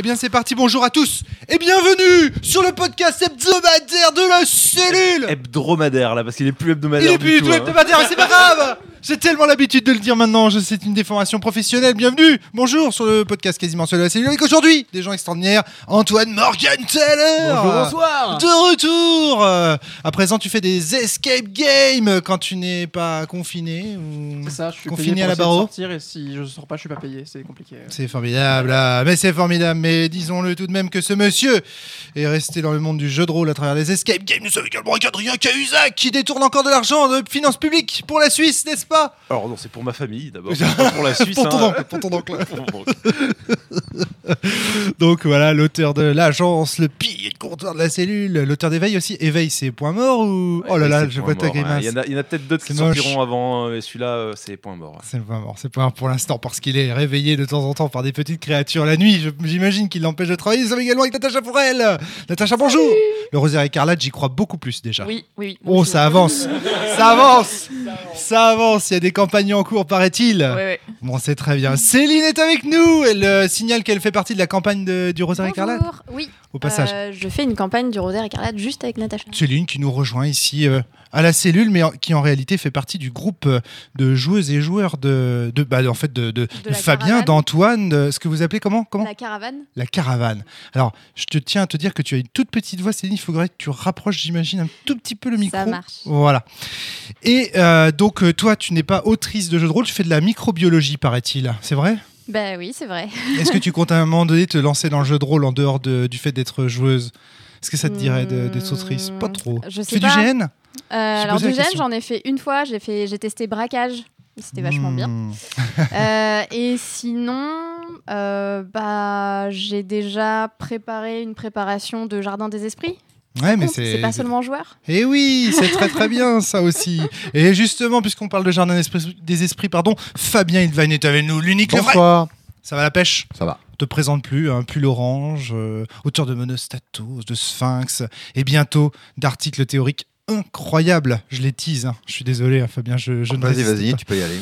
Eh bien, c'est parti. Bonjour à tous et bienvenue sur le podcast hebdomadaire de la cellule. Hebdomadaire là, parce qu'il est plus hebdomadaire. Il est du plus du tout, tout hein. hebdomadaire, mais c'est pas grave. J'ai tellement l'habitude de le dire maintenant. C'est une déformation professionnelle. Bienvenue. Bonjour sur le podcast quasiment seul de la cellule avec aujourd'hui des gens extraordinaires. Antoine Morgan Teller. Bonjour, bonsoir. De retour. Euh, À présent, tu fais des escape games quand tu n'es pas confiné. ou- C'est ça, je suis Confiné payé à la pour essayer de barreau. sortir et si je sors pas, je suis pas payé, c'est compliqué. C'est formidable, ah, mais c'est formidable. Mais disons-le tout de même que ce monsieur est resté dans le monde du jeu de rôle à travers les escape games. Nous sommes également avec Adrien Cahuzac qui détourne encore de l'argent de finances publiques pour la Suisse, n'est-ce pas Alors non, c'est pour ma famille d'abord, pas pour la Suisse. Pour ton hein. oncle, pour ton. Donc voilà, l'auteur de l'agence, le pilier de comptoir de la cellule, l'auteur d'éveil aussi. Éveil, c'est point mort ou? Oh là là, je vois ta mort, hein. grimace. Il y en a, peut-être d'autres qui sortiront avant, euh, et celui-là, euh, c'est point mort. C'est point mort, c'est point mort pour l'instant parce qu'il est réveillé de temps en temps par des petites créatures la nuit. J'imagine qu'il l'empêche de travailler. Nous sommes également avec Natacha Fourel. Natacha, bonjour. Le rosaire écarlate, j'y crois beaucoup plus déjà. Oui, oui, oui. Oh, ça avance, ça avance, ça avance. Il y a des campagnes en cours, paraît-il. Ouais, ouais. Bon, c'est très bien. Céline est avec nous. Elle euh, signale qu'elle fait partie de la campagne de- du rosaire écarlate. Oui, Au passage. euh, je fais une campagne du Rosaire écarlate juste avec Natacha. Céline qui nous rejoint ici euh, à la cellule, mais en- qui en réalité fait partie du groupe euh, de joueuses et joueurs de, de, bah, en fait de, de- de la Fabien, d'Antoine, ce que vous appelez comment, comment La caravane. La caravane. Alors, je te tiens à te dire que tu as une toute petite voix, Céline. Il faudrait que tu rapproches, j'imagine, un tout petit peu le micro. Ça marche. Voilà. Et euh, donc, toi, tu n'es pas autrice de jeux de rôle, tu fais de la microbiologie, paraît-il. C'est vrai? Bah oui, c'est vrai. Est-ce que tu comptes à un moment donné te lancer dans le jeu de rôle en dehors de- du fait d'être joueuse? Est-ce que ça te dirait d'être autrice Pas trop. Hmm, Je Tu sais fais pas. du GN Euh, alors du gène, question. j'en ai fait une fois. J'ai fait, j'ai testé braquage. C'était vachement bien. Hmm. Euh, et sinon, euh, bah j'ai déjà préparé une préparation de jardin des esprits. Ouais, mais Compte, c'est. Pas seulement joueur? Eh oui, c'est très très bien ça aussi. Et justement, puisqu'on parle de jardin des esprits, pardon, Fabien Ilvain est avec nous, l'unique, le vrai. Bonsoir. Ça va la pêche? Ça va. te présente plus, un pull orange, euh, auteur de Monostatos, de Sphinx, et bientôt d'articles théoriques incroyables. Je les tease, hein. je suis désolé, hein, Fabien, je, je ne Vas-y, vas-y, pas. tu peux y aller.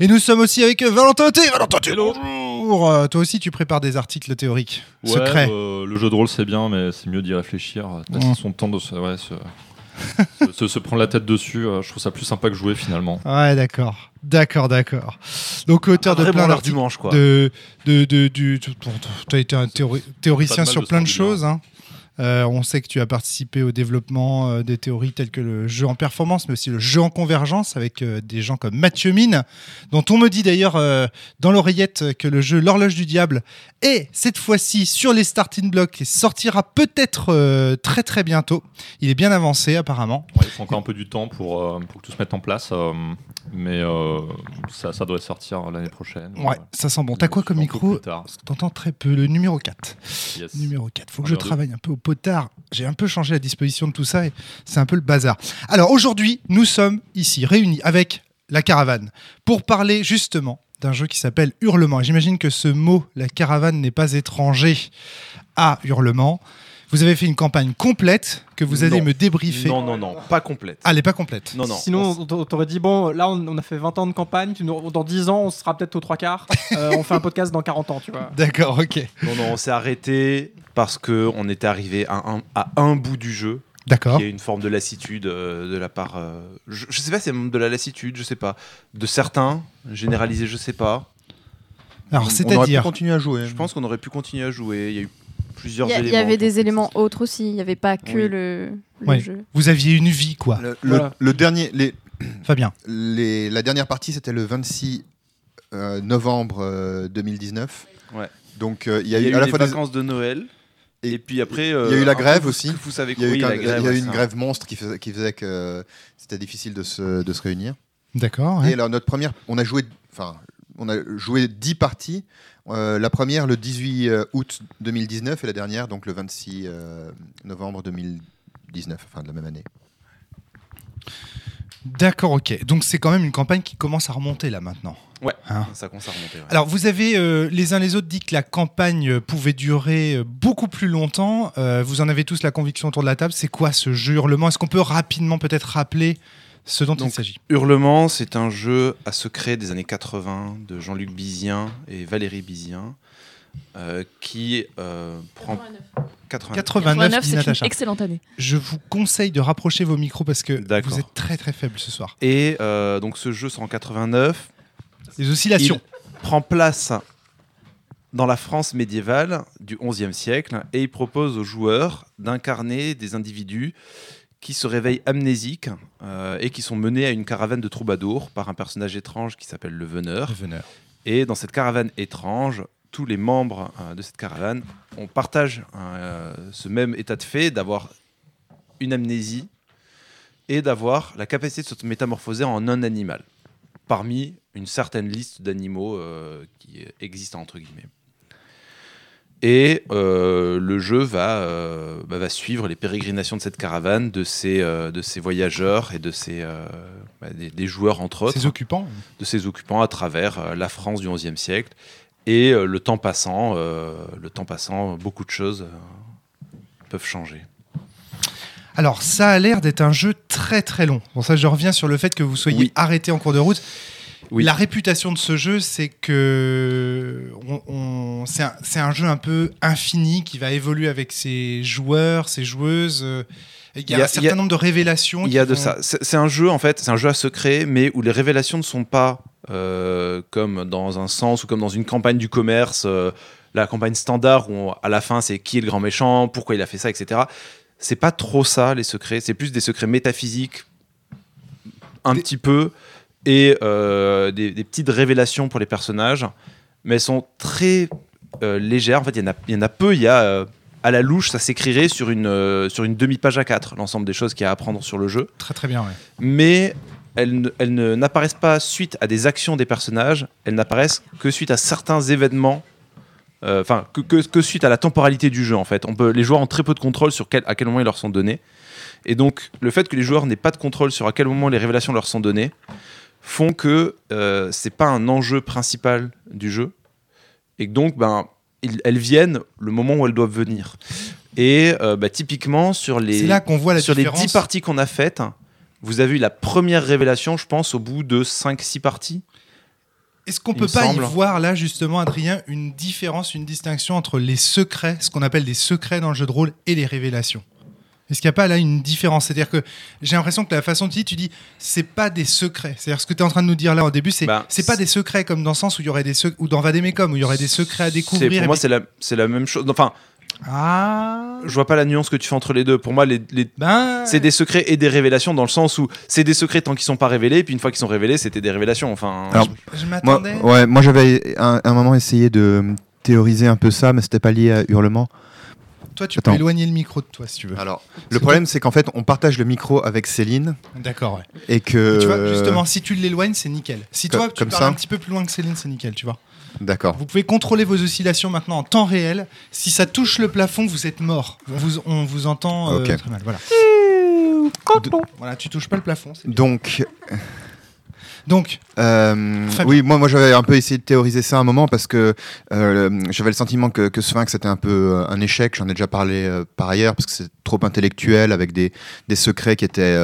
Et nous sommes aussi avec euh, Valentin T. Valentin T, bonjour Euh, Toi aussi, tu prépares des articles théoriques Ouais, secrets. euh, le jeu de rôle c'est bien, mais c'est mieux d'y réfléchir, de Mm. son temps de se, ouais, se, se- se- se prendre la tête dessus. euh, je trouve ça plus sympa que jouer finalement. Ouais, d'accord. D'accord, d'accord. Donc, auteur de plein d'articles. du manche, quoi. de, de, de- du. Tu as été un théori- théoricien de sur de plein de choses. hein. Euh, on sait que tu as participé au développement euh, des théories telles que le jeu en performance, mais aussi le jeu en convergence avec euh, des gens comme Mathieu Mine, dont on me dit d'ailleurs dans l'oreillette que le jeu L'horloge du diable est cette fois-ci sur les starting blocks et sortira peut-être très très bientôt. Il est bien avancé apparemment. Ouais, il faut encore un peu du temps pour, pour que tout se mette en place, mais ça, ça doit sortir l'année prochaine. Ouais, ça sent bon. T'as quoi comme micro T'entends très peu. Le numéro 4. Yes. Numéro 4. Faut que je travaille un peu au potard. J'ai un peu changé la disposition de tout ça et c'est un peu le bazar. Alors aujourd'hui, nous sommes ici réunis avec la caravane pour parler justement d'un jeu qui s'appelle Hurlement. J'imagine que ce mot, la caravane, n'est pas étranger à Hurlement. Vous avez fait une campagne complète que vous allez Non. me débriefer. Non, non, non, pas complète. Ah, elle n'est pas complète. Non, non. Sinon, on t'aurait dit bon, là, on, on a fait 20 ans de campagne, tu nous- dans 10 ans, on sera peut-être aux trois quarts. Euh, on fait un podcast dans 40 ans, tu vois. D'accord, ok. Non, non, on s'est arrêté parce que on était arrivé à un, à un bout du jeu. D'accord. Il y a une forme de lassitude euh, de la part. euh, je, je sais pas, c'est même de la lassitude, je sais pas. De certains, généralisé, je sais pas. Alors, On aurait pu c'est-à-dire. continuer à jouer. Je pense qu'on aurait pu continuer à jouer. Il y a eu plusieurs Il y, a- il éléments. y avait des éléments autres aussi. Il n'y avait pas que Oui. le, le Ouais. jeu. Vous aviez une vie, quoi. Le, le- Voilà. le dernier, les, Fabien. les- la dernière partie, c'était le 26 euh, novembre euh, 2019. Ouais. Donc euh, il y a, eu, à la fois des- vacances de Noël. Et, Et puis après. il y a eu la euh, peu grève aussi. Vous savez il y a eu, quand- la y a eu une ça. grève monstre qui faisait, qui faisait que c'était difficile de se, de se réunir. D'accord. ouais. Et alors notre première, on a joué, enfin, on a joué 10 parties. Euh, la première le 18 euh, août 2019 et la dernière donc le 26 euh, novembre 2019, enfin de la même année. D'accord, ok. Donc c'est quand même une campagne qui commence à remonter là maintenant. Ouais, Hein. ça commence à remonter. ouais. Alors vous avez euh, les uns les autres dit que la campagne pouvait durer beaucoup plus longtemps. Euh, vous en avez tous la conviction autour de la table. C'est quoi ce jeu hurlement Est-ce qu'on peut rapidement peut-être rappeler ce dont il s'agit Hurlement, c'est un jeu à secret des années 80 de Jean-Luc Bizien et Valérie Bizien. euh, qui euh, prend 89. 89, dit c'est une Natacha. excellente année. Je vous conseille de rapprocher vos micros parce que vous êtes très très faible ce soir. Et euh, donc ce jeu sort en 89. Les oscillations. Il prend place dans la France médiévale du XIe siècle et il propose aux joueurs d'incarner des individus qui se réveillent amnésiques euh, et qui sont menés à une caravane de troubadours par un personnage étrange qui s'appelle le Veneur. Le veneur. Et dans cette caravane étrange, tous les membres euh, de cette caravane, on partage euh, ce même état de fait d'avoir une amnésie et d'avoir la capacité de se métamorphoser en un animal, parmi une certaine liste d'animaux qui existent entre guillemets. Et euh, le jeu va, euh, bah, va suivre les pérégrinations de cette caravane, de ces, euh, de ces voyageurs et de ces, bah, des, des joueurs entre autres Ses occupants. de ses occupants à travers la France du XIe siècle. Et le temps passant, le temps passant, beaucoup de choses peuvent changer. Alors, ça a l'air d'être un jeu très très long. Pour ça, je reviens sur le fait que vous soyez Oui. arrêté en cours de route. Oui. La réputation de ce jeu, c'est que on, on- c'est un, jeu un peu infini qui va évoluer avec ses joueurs, ses joueuses. euh, Il y a, Il y a- un certain a- nombre de révélations. Il y a de vont- ça. C'est c'est un jeu en fait, c'est un jeu à secret, mais où les révélations ne sont pas euh, comme dans un sens ou comme dans une campagne du commerce, euh, la campagne standard où on- à la fin c'est qui est le grand méchant, pourquoi il a fait ça, etc. C'est pas trop ça les secrets. C'est plus des secrets métaphysiques, un Des- petit peu, et euh, des, des petites révélations pour les personnages, mais elles sont très euh, légères. En fait, il y en a, il y en a peu. Il y a euh, à la louche, ça s'écrirait sur une, euh, sur une demi-page à 4, l'ensemble des choses qu'il y a à apprendre sur le jeu. Très très bien, ouais. Mais elles, n'apparaissent pas suite à des actions des personnages, elles n'apparaissent que suite à certains événements. euh, Enfin, que, que- que suite à la temporalité du jeu, en fait. On peut, les joueurs ont très peu de contrôle sur quel, à quel moment ils leur sont donnés. Et donc, le fait que les joueurs n'aient pas de contrôle sur à quel moment les révélations leur sont données font que euh, c'est pas un enjeu principal du jeu. Et que donc, ben, ils- elles viennent le moment où elles doivent venir. Et euh, bah, typiquement, sur les, C'est là qu'on voit la sur les différence. 10 parties qu'on a faites, vous avez eu la première révélation, je pense, au bout de 5-6 parties. Est-ce qu'on peut pas semble. y voir là justement, Adrien, une différence, une distinction entre les secrets, ce qu'on appelle des secrets dans le jeu de rôle, et les révélations? Est-ce qu'il n'y a pas là une différence? C'est-à-dire que j'ai l'impression que la façon dont tu dis, tu dis, c'est pas des secrets. C'est-à-dire ce que tu es en train de nous dire là au début, c'est Bah, c'est pas des secrets comme dans le sens où il y aurait des secrets, ou dans Vademecum, où il y aurait des secrets à C'est- découvrir. Pour moi, puis- c'est la, c'est la même chose. Enfin, Ah je vois pas la nuance que tu fais entre les deux. Pour moi, les, les- Ben. c'est des secrets et des révélations dans le sens où c'est des secrets tant qu'ils sont pas révélés, puis une fois qu'ils sont révélés, c'était des révélations. Enfin, Alors, Je Moi, m'attendais. ouais, moi j'avais un, un moment essayé de théoriser un peu ça, mais c'était pas lié à Hurlement. Toi, tu Attends. peux éloigner le micro de toi si tu veux. Alors, le problème, c'est qu'en fait, on partage le micro avec Céline D'accord, ouais. et que. Tu vois, justement, si tu l'éloignes, c'est nickel. Si Co- toi, tu comme parles ça un petit peu plus loin que Céline, c'est nickel, tu vois. D'accord. Vous pouvez contrôler vos oscillations maintenant en temps réel. Si ça touche le plafond, vous êtes mort. On vous, on vous entend euh, Ok. très mal. Voilà. Voilà, tu touches pas le plafond. Donc, Donc, euh, oui, moi, moi j'avais un peu essayé de théoriser ça un moment parce que euh, j'avais le sentiment que, que Sphinx était un peu euh, un échec. J'en ai déjà parlé euh, par ailleurs parce que c'est trop intellectuel avec des, des secrets qui étaient,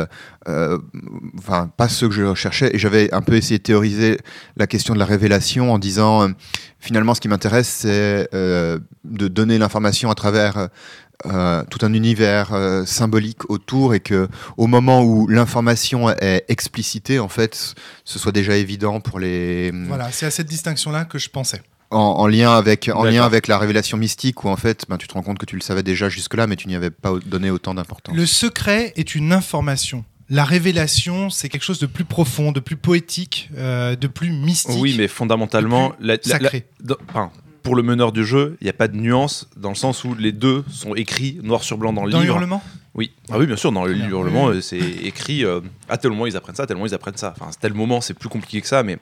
enfin, pas ceux que je recherchais. Et j'avais un peu essayé de théoriser la question de la révélation en disant finalement, ce qui m'intéresse, c'est de donner l'information à travers. Euh, tout un univers euh, symbolique autour et que au moment où l'information est explicitée en fait ce soit déjà évident pour les voilà, c'est à cette distinction-là que je pensais. en, en lien avec en lien avec la révélation mystique où en fait ben, tu te rends compte que tu le savais déjà jusque là mais tu n'y avais pas donné autant d'importance Le secret est une information. La révélation, c'est quelque chose de plus profond, de plus poétique, euh, de plus mystique. oui, mais fondamentalement, le la- la- la- sacré. dans- enfin, pour le meneur du jeu, il n'y a pas de nuance dans le sens où les deux sont écrits noir sur blanc dans le Dans livre. Hurlement Oui, ah oui, bien sûr, dans le hurlement, Oui. euh, c'est écrit euh, à tel moment ils apprennent ça, à tel moment ils apprennent ça. Enfin, à tel moment, c'est plus compliqué que ça, mais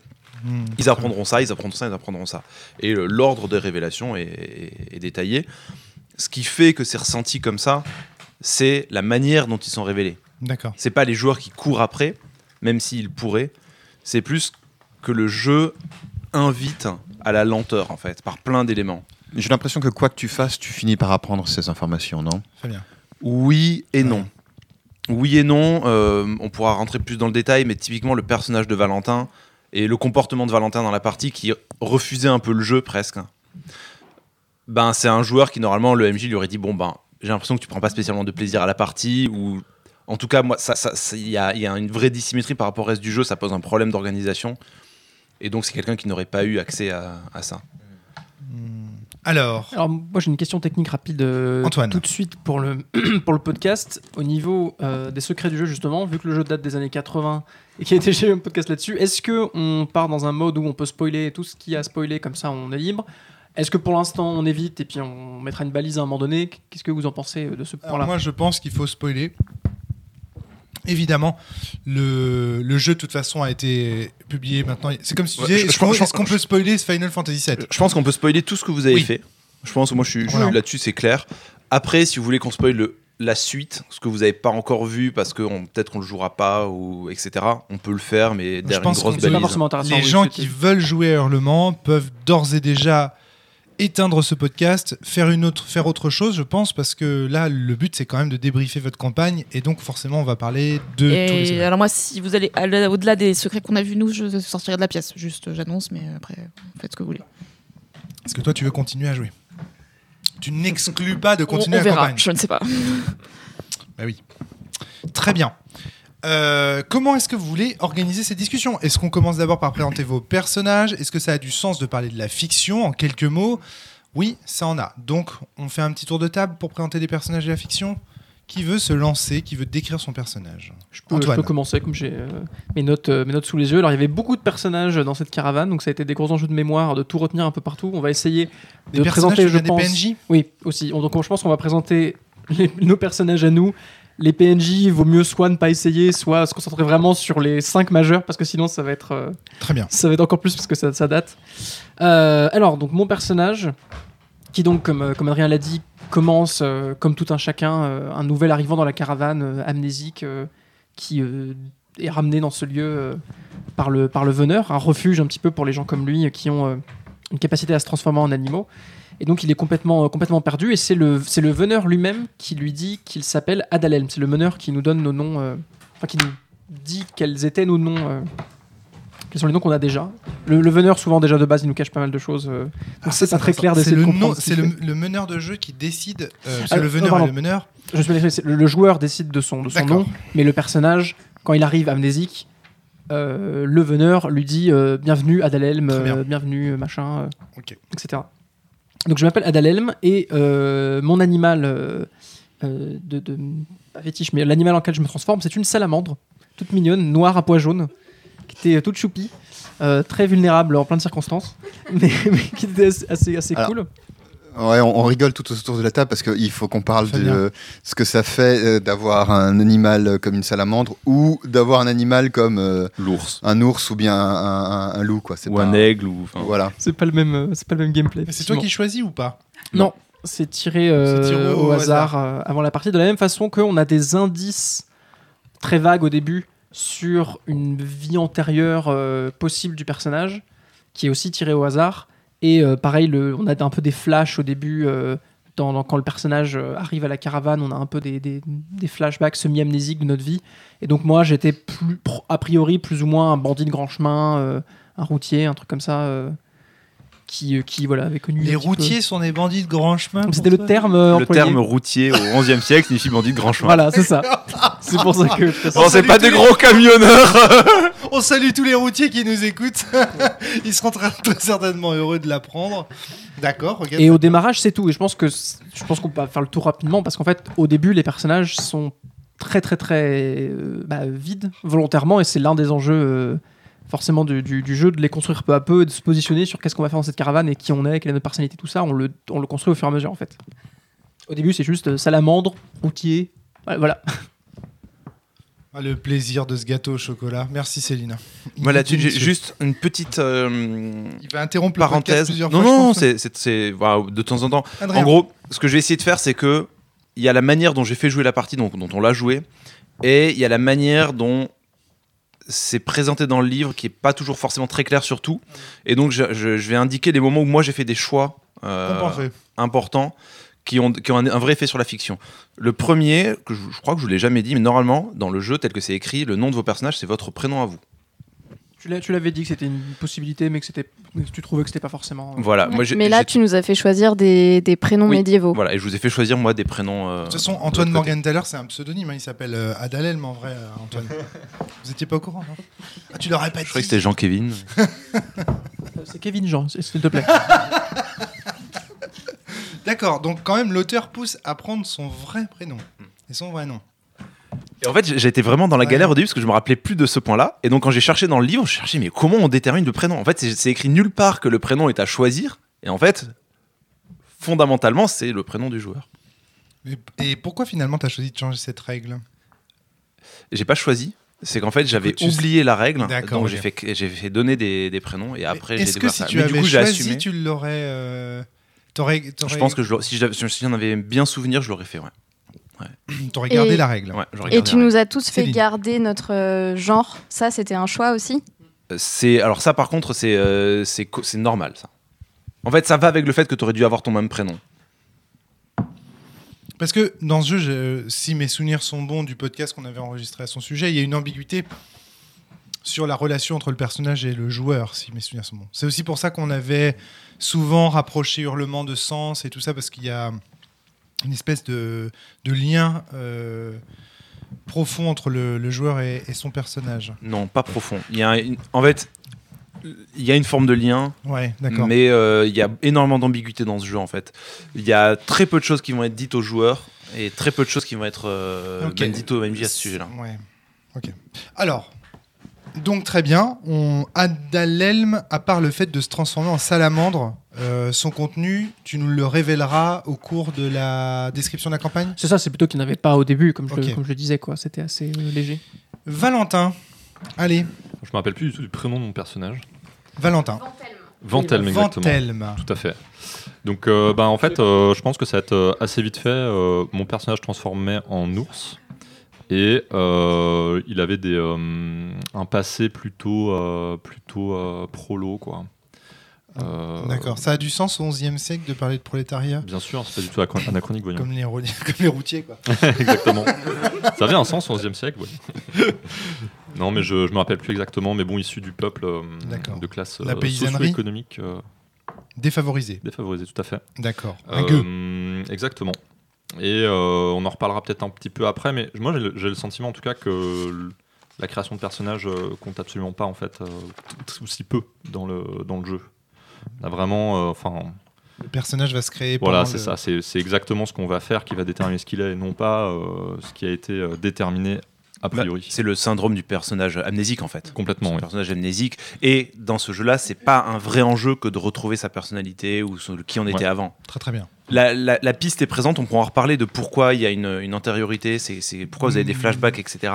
Hmm. ils apprendront ça, ils apprendront ça, ils apprendront ça. Et euh, l'ordre des révélations est, est- est détaillé. Ce qui fait que c'est ressenti comme ça, c'est la manière dont ils sont révélés. D'accord. C'est pas les joueurs qui courent après, même s'ils pourraient. C'est plus que le jeu invite à la lenteur, en fait, par plein d'éléments. j'ai l'impression que quoi que tu fasses tu finis par apprendre ces informations non? Fabien. Oui et non. Oui et non, euh, on pourra rentrer plus dans le détail, mais typiquement le personnage de Valentin et le comportement de Valentin dans la partie qui refusait un peu le jeu presque. ben, c'est un joueur qui, normalement, le MJ lui aurait dit Bon, ben, j'ai l'impression que tu prends pas spécialement de plaisir à la partie, ou en tout cas, moi, ça- ça- ça- il y, a, y a une vraie dissymétrie par rapport au reste du jeu, ça pose un problème d'organisation. Et donc, c'est quelqu'un qui n'aurait pas eu accès à, à ça. Alors, Alors moi j'ai une question technique rapide euh, Antoine. tout de suite pour le, pour le podcast. Au niveau euh, des secrets du jeu justement, vu que le jeu date des années 80 et qu'il y a déjà eu un podcast là-dessus, est-ce que on part dans un mode où on peut spoiler tout ce qui a spoilé comme ça on est libre? Est-ce que pour l'instant on évite et puis on mettra une balise à un moment donné? Qu'est-ce que vous en pensez euh, de ce point-là? moi je pense qu'il faut spoiler. Évidemment, le, le jeu de toute façon a été publié maintenant. C'est comme si tu disais, je- est-ce qu'on pense- est-ce qu'on peut spoiler ce Final Fantasy VII Je pense qu'on peut spoiler tout ce que vous avez Oui. fait. Je pense, moi, je suis, là-dessus, c'est clair. Après, si vous voulez qu'on spoil le- la suite, ce que vous n'avez pas encore vu, parce que on- peut-être qu'on le jouera pas, ou etc., on peut le faire, mais derrière une pense grosse balise. Les gens qui veulent jouer à Hurlement peuvent d'ores et déjà éteindre ce podcast, faire une autre, faire autre chose, je pense, parce que là, le but c'est quand même de débriefer votre campagne, et donc forcément, on va parler de tous les alors moi, si vous allez au-delà des secrets qu'on a vus, nous, je sortirai de la pièce. Juste, j'annonce, mais après, faites ce que vous voulez. Est-ce que toi, tu veux continuer à jouer? Tu n'exclus pas de On, continuer on la verra, campagne. je ne sais pas. Bah oui. Très bien. Euh, comment est-ce que vous voulez organiser cette discussion Est-ce qu'on commence d'abord par présenter vos personnages? Est-ce que ça a du sens de parler de la fiction en quelques mots? Oui, ça en a. Donc, on fait un petit tour de table pour présenter des personnages de la fiction? Qui veut se lancer Qui veut décrire son personnage? Je peux, je peux commencer comme j'ai euh, mes, notes, euh, mes notes sous les yeux. Alors il y avait beaucoup de personnages dans cette caravane, donc ça a été des gros enjeux de mémoire, de tout retenir un peu partout. On va essayer Des de présenter, je pense. des PNJ Oui, aussi. On- Donc je pense qu'on va présenter les- nos personnages à nous. Les PNJ, il vaut mieux soit ne pas essayer, soit se concentrer vraiment sur les 5 majeurs, parce que sinon ça va être, euh, Très bien. ça va être encore plus parce que ça, ça date. Euh, alors, donc mon personnage, qui donc, comme, euh, comme Adrien l'a dit, commence, euh, comme tout un chacun, euh, un nouvel arrivant dans la caravane euh, amnésique euh, qui euh, est ramené dans ce lieu euh, par, le, par le veneur, un refuge un petit peu pour les gens comme lui euh, qui ont euh, une capacité à se transformer en animaux. Et donc il est complètement, euh, complètement perdu et c'est le, c'est le veneur lui-même qui lui dit qu'il s'appelle Adalelm. C'est le meneur qui nous donne nos noms, euh, enfin qui nous dit quels étaient nos noms, euh, quels sont les noms qu'on a déjà. Le, le veneur souvent déjà de base il nous cache pas mal de choses. euh, donc Ah, c'est pas très clair d'essayer de comprendre ce c'est le, meneur de jeu qui décide. le veneur et le meneur. Je suis le, le joueur décide de son, de son nom, mais le personnage, quand il arrive amnésique, le veneur lui dit bienvenue Adalelm, bien. bienvenue machin, etc. Donc je m'appelle Adalelm et euh, mon animal euh, euh, de, de pas fétiche, mais l'animal en lequel je me transforme, c'est une salamandre, toute mignonne, noire à pois jaunes, qui était toute choupie. euh, très vulnérable en plein de circonstances, mais, mais qui était assez, assez, assez Alors, cool. Ouais, on, on rigole tout autour de la table parce qu'il faut qu'on parle de bien. euh, ce que ça fait euh, d'avoir un animal euh, comme une salamandre ou d'avoir un animal comme euh, L'ours. un ours ou bien un, un- un loup. Quoi. C'est Ou pas- un aigle. Ou, enfin, Voilà. C'est pas le même, c'est pas le même gameplay. C'est toi qui choisis ou pas Non, c'est tiré, euh, au, au hasard, euh, avant la partie, de la même façon qu'on a des indices très vagues au début sur une vie antérieure euh, possible du personnage, qui est aussi tiré au hasard. Et euh, pareil, on a un peu des flashs au début. euh, quand le personnage euh, arrive à la caravane, on a un peu des, des- flashbacks semi-amnésiques de notre vie. Et donc moi, j'étais a priori plus ou moins un bandit de grand chemin, un routier, un truc comme ça, qui, euh, qui voilà, avait connu. Les peu- routiers sont des bandits de grand chemin. C'était le terme euh, Le employé. terme routier au XIe siècle signifie bandit de grand chemin. Voilà, c'est ça. c'est pour ça que. Bon, c'est pas des les- gros camionneurs On salue tous les routiers qui nous écoutent. Ils seront très, très certainement heureux de l'apprendre. D'accord. Et au démarrage, c'est tout. Et je pense que je pense qu'on peut faire le tour rapidement parce qu'en fait, au début, les personnages sont très très très euh, bah, vides volontairement et c'est l'un des enjeux euh, forcément du, du- du jeu de les construire peu à peu, de se positionner sur qu'est-ce qu'on va faire dans cette caravane et qui on est, quelle est notre personnalité, tout ça. On le, on le construit au fur et à mesure en fait. Au début, c'est juste euh, salamandre, routier. Voilà. Ah, le plaisir de ce gâteau au chocolat. Merci Céline. Voilà, tu- juste une petite euh, Il va interrompre parenthèse. plusieurs Non, fois. non, pense. c'est, c'est, c'est- voilà, de temps en temps. Adrien. En gros, ce que je vais essayer de faire, c'est que il y a la manière dont j'ai fait jouer la partie, donc, dont on l'a joué, et il y a la manière dont c'est présenté dans le livre qui est pas toujours forcément très clair sur tout. Et donc, je, je- je vais indiquer les moments où moi j'ai fait des choix euh, importants qui ont, qui ont un, un vrai effet sur la fiction. Le premier, que je, je crois que je vous l'ai jamais dit, mais normalement, dans le jeu tel que c'est écrit, le nom de vos personnages, c'est votre prénom à vous. Tu l'avais dit que c'était une possibilité, mais que, c'était, mais tu trouvais que c'était pas forcément. euh, Voilà. Moi, j'ai- Mais là, j'ai- tu nous as fait choisir des, des prénoms Oui, médiévaux. Voilà, et je vous ai fait choisir moi des prénoms. euh, De toute façon, Antoine l'autre côté. Morgenthaler, c'est un pseudonyme. hein, Il s'appelle euh, Adalelm en vrai, euh, Antoine. Vous étiez pas au courant, non? Ah, Tu l'aurais pas Je dit. croyais que c'était Jean-Kévin. Euh, C'est Kevin Jean, s'il te plaît. D'accord, donc quand même, l'auteur pousse à prendre son vrai prénom et son vrai nom. Et en fait, j'ai- été vraiment dans la Ouais. galère au début parce que je me rappelais plus de ce point-là. Et donc, quand j'ai cherché dans le livre, je cherchais, mais comment on détermine le prénom? En fait, c'est écrit nulle part que le prénom est à choisir. Et en fait, fondamentalement, c'est le prénom du joueur. Et, et pourquoi finalement tu as choisi de changer cette règle? J'ai pas choisi. C'est qu'en fait, j'avais oublié la règle. Donc, j'ai fait, j'ai fait donner des, des prénoms. Et après, j'ai découvert si ça. tu Mais avais du coup, j'ai assumé. tu l'aurais. euh, Je pense que je si j'en avais bien souvenir, je l'aurais fait. Ouais. t'aurais gardé Et- la règle. Ouais, Et tu nous as tous fait Céline. garder notre euh, genre. Ça, c'était un choix aussi? Euh, C'est alors ça par contre c'est euh, c'est normal ça. En fait ça va avec le fait que tu aurais dû avoir ton même prénom. Parce que dans ce jeu, je- si mes souvenirs sont bons du podcast qu'on avait enregistré à son sujet, il y a une ambiguïté sur la relation entre le personnage et le joueur, si mes souvenirs sont bons. C'est aussi pour ça qu'on avait souvent rapproché Hurlement de Sens et tout ça, parce qu'il y a une espèce de, de lien euh, profond entre le, le joueur et, et son personnage. Non pas profond. Il y a une- en fait il y a une forme de lien, Ouais, mais euh, il y a énormément d'ambiguïté dans ce jeu en fait. Il y a très peu de choses qui vont être dites aux joueurs et très peu de choses qui vont être euh, dites au MJ à ce sujet-là. Ouais. Alors, donc très bien. On Adalelm, à part le fait de se transformer en salamandre, euh, son contenu, tu nous le révéleras au cours de la description de la campagne? C'est ça, c'est plutôt qu'il n'y en avait pas au début, comme je, Ok. comme je le disais, quoi. C'était assez euh, léger. Valentin. Allez, Je me rappelle plus du tout du prénom de mon personnage. Valentin. Ventelme, exactement. Ventelme. Tout à fait. Donc, euh, bah, en fait, euh, je pense que ça va être euh, assez vite fait. Euh, mon personnage transformé en ours. Et euh, il avait des, euh, un passé plutôt, euh, plutôt euh, prolo, quoi. Euh, D'accord. Ça a du sens au XIe siècle de parler de prolétariat? Bien sûr, c'est pas du tout anachro- anachronique, voyons. comme les, rou- comme les routiers, quoi. exactement. Ça avait un sens au XIe siècle, oui. non, mais je, je me rappelle plus exactement, mais bon, issu du peuple euh, de classe La euh, paysannerie socio-économique euh, Défavorisé. défavorisée, tout à fait. D'accord. Un gueux. Exactement. Et euh, on en reparlera peut-être un petit peu après, mais moi j'ai le, sentiment en tout cas que la création de personnages compte absolument pas en fait, euh, t- aussi peu dans le, dans le jeu. On a vraiment, euh, enfin, Le personnage va se créer. voilà, c'est le- ça, c'est exactement ce qu'on va faire qui va déterminer ce qu'il est et non pas euh, ce qui a été euh, déterminé a Bah, priori. c'est le syndrome du personnage amnésique en fait. Complètement, oui. personnage amnésique et dans ce jeu-là, c'est pas un vrai enjeu que de retrouver sa personnalité ou son- qui on était Ouais. avant. Très très bien. La, la- la piste est présente, on pourra en reparler de pourquoi il y a une, une antériorité, c'est pourquoi vous avez des flashbacks, etc.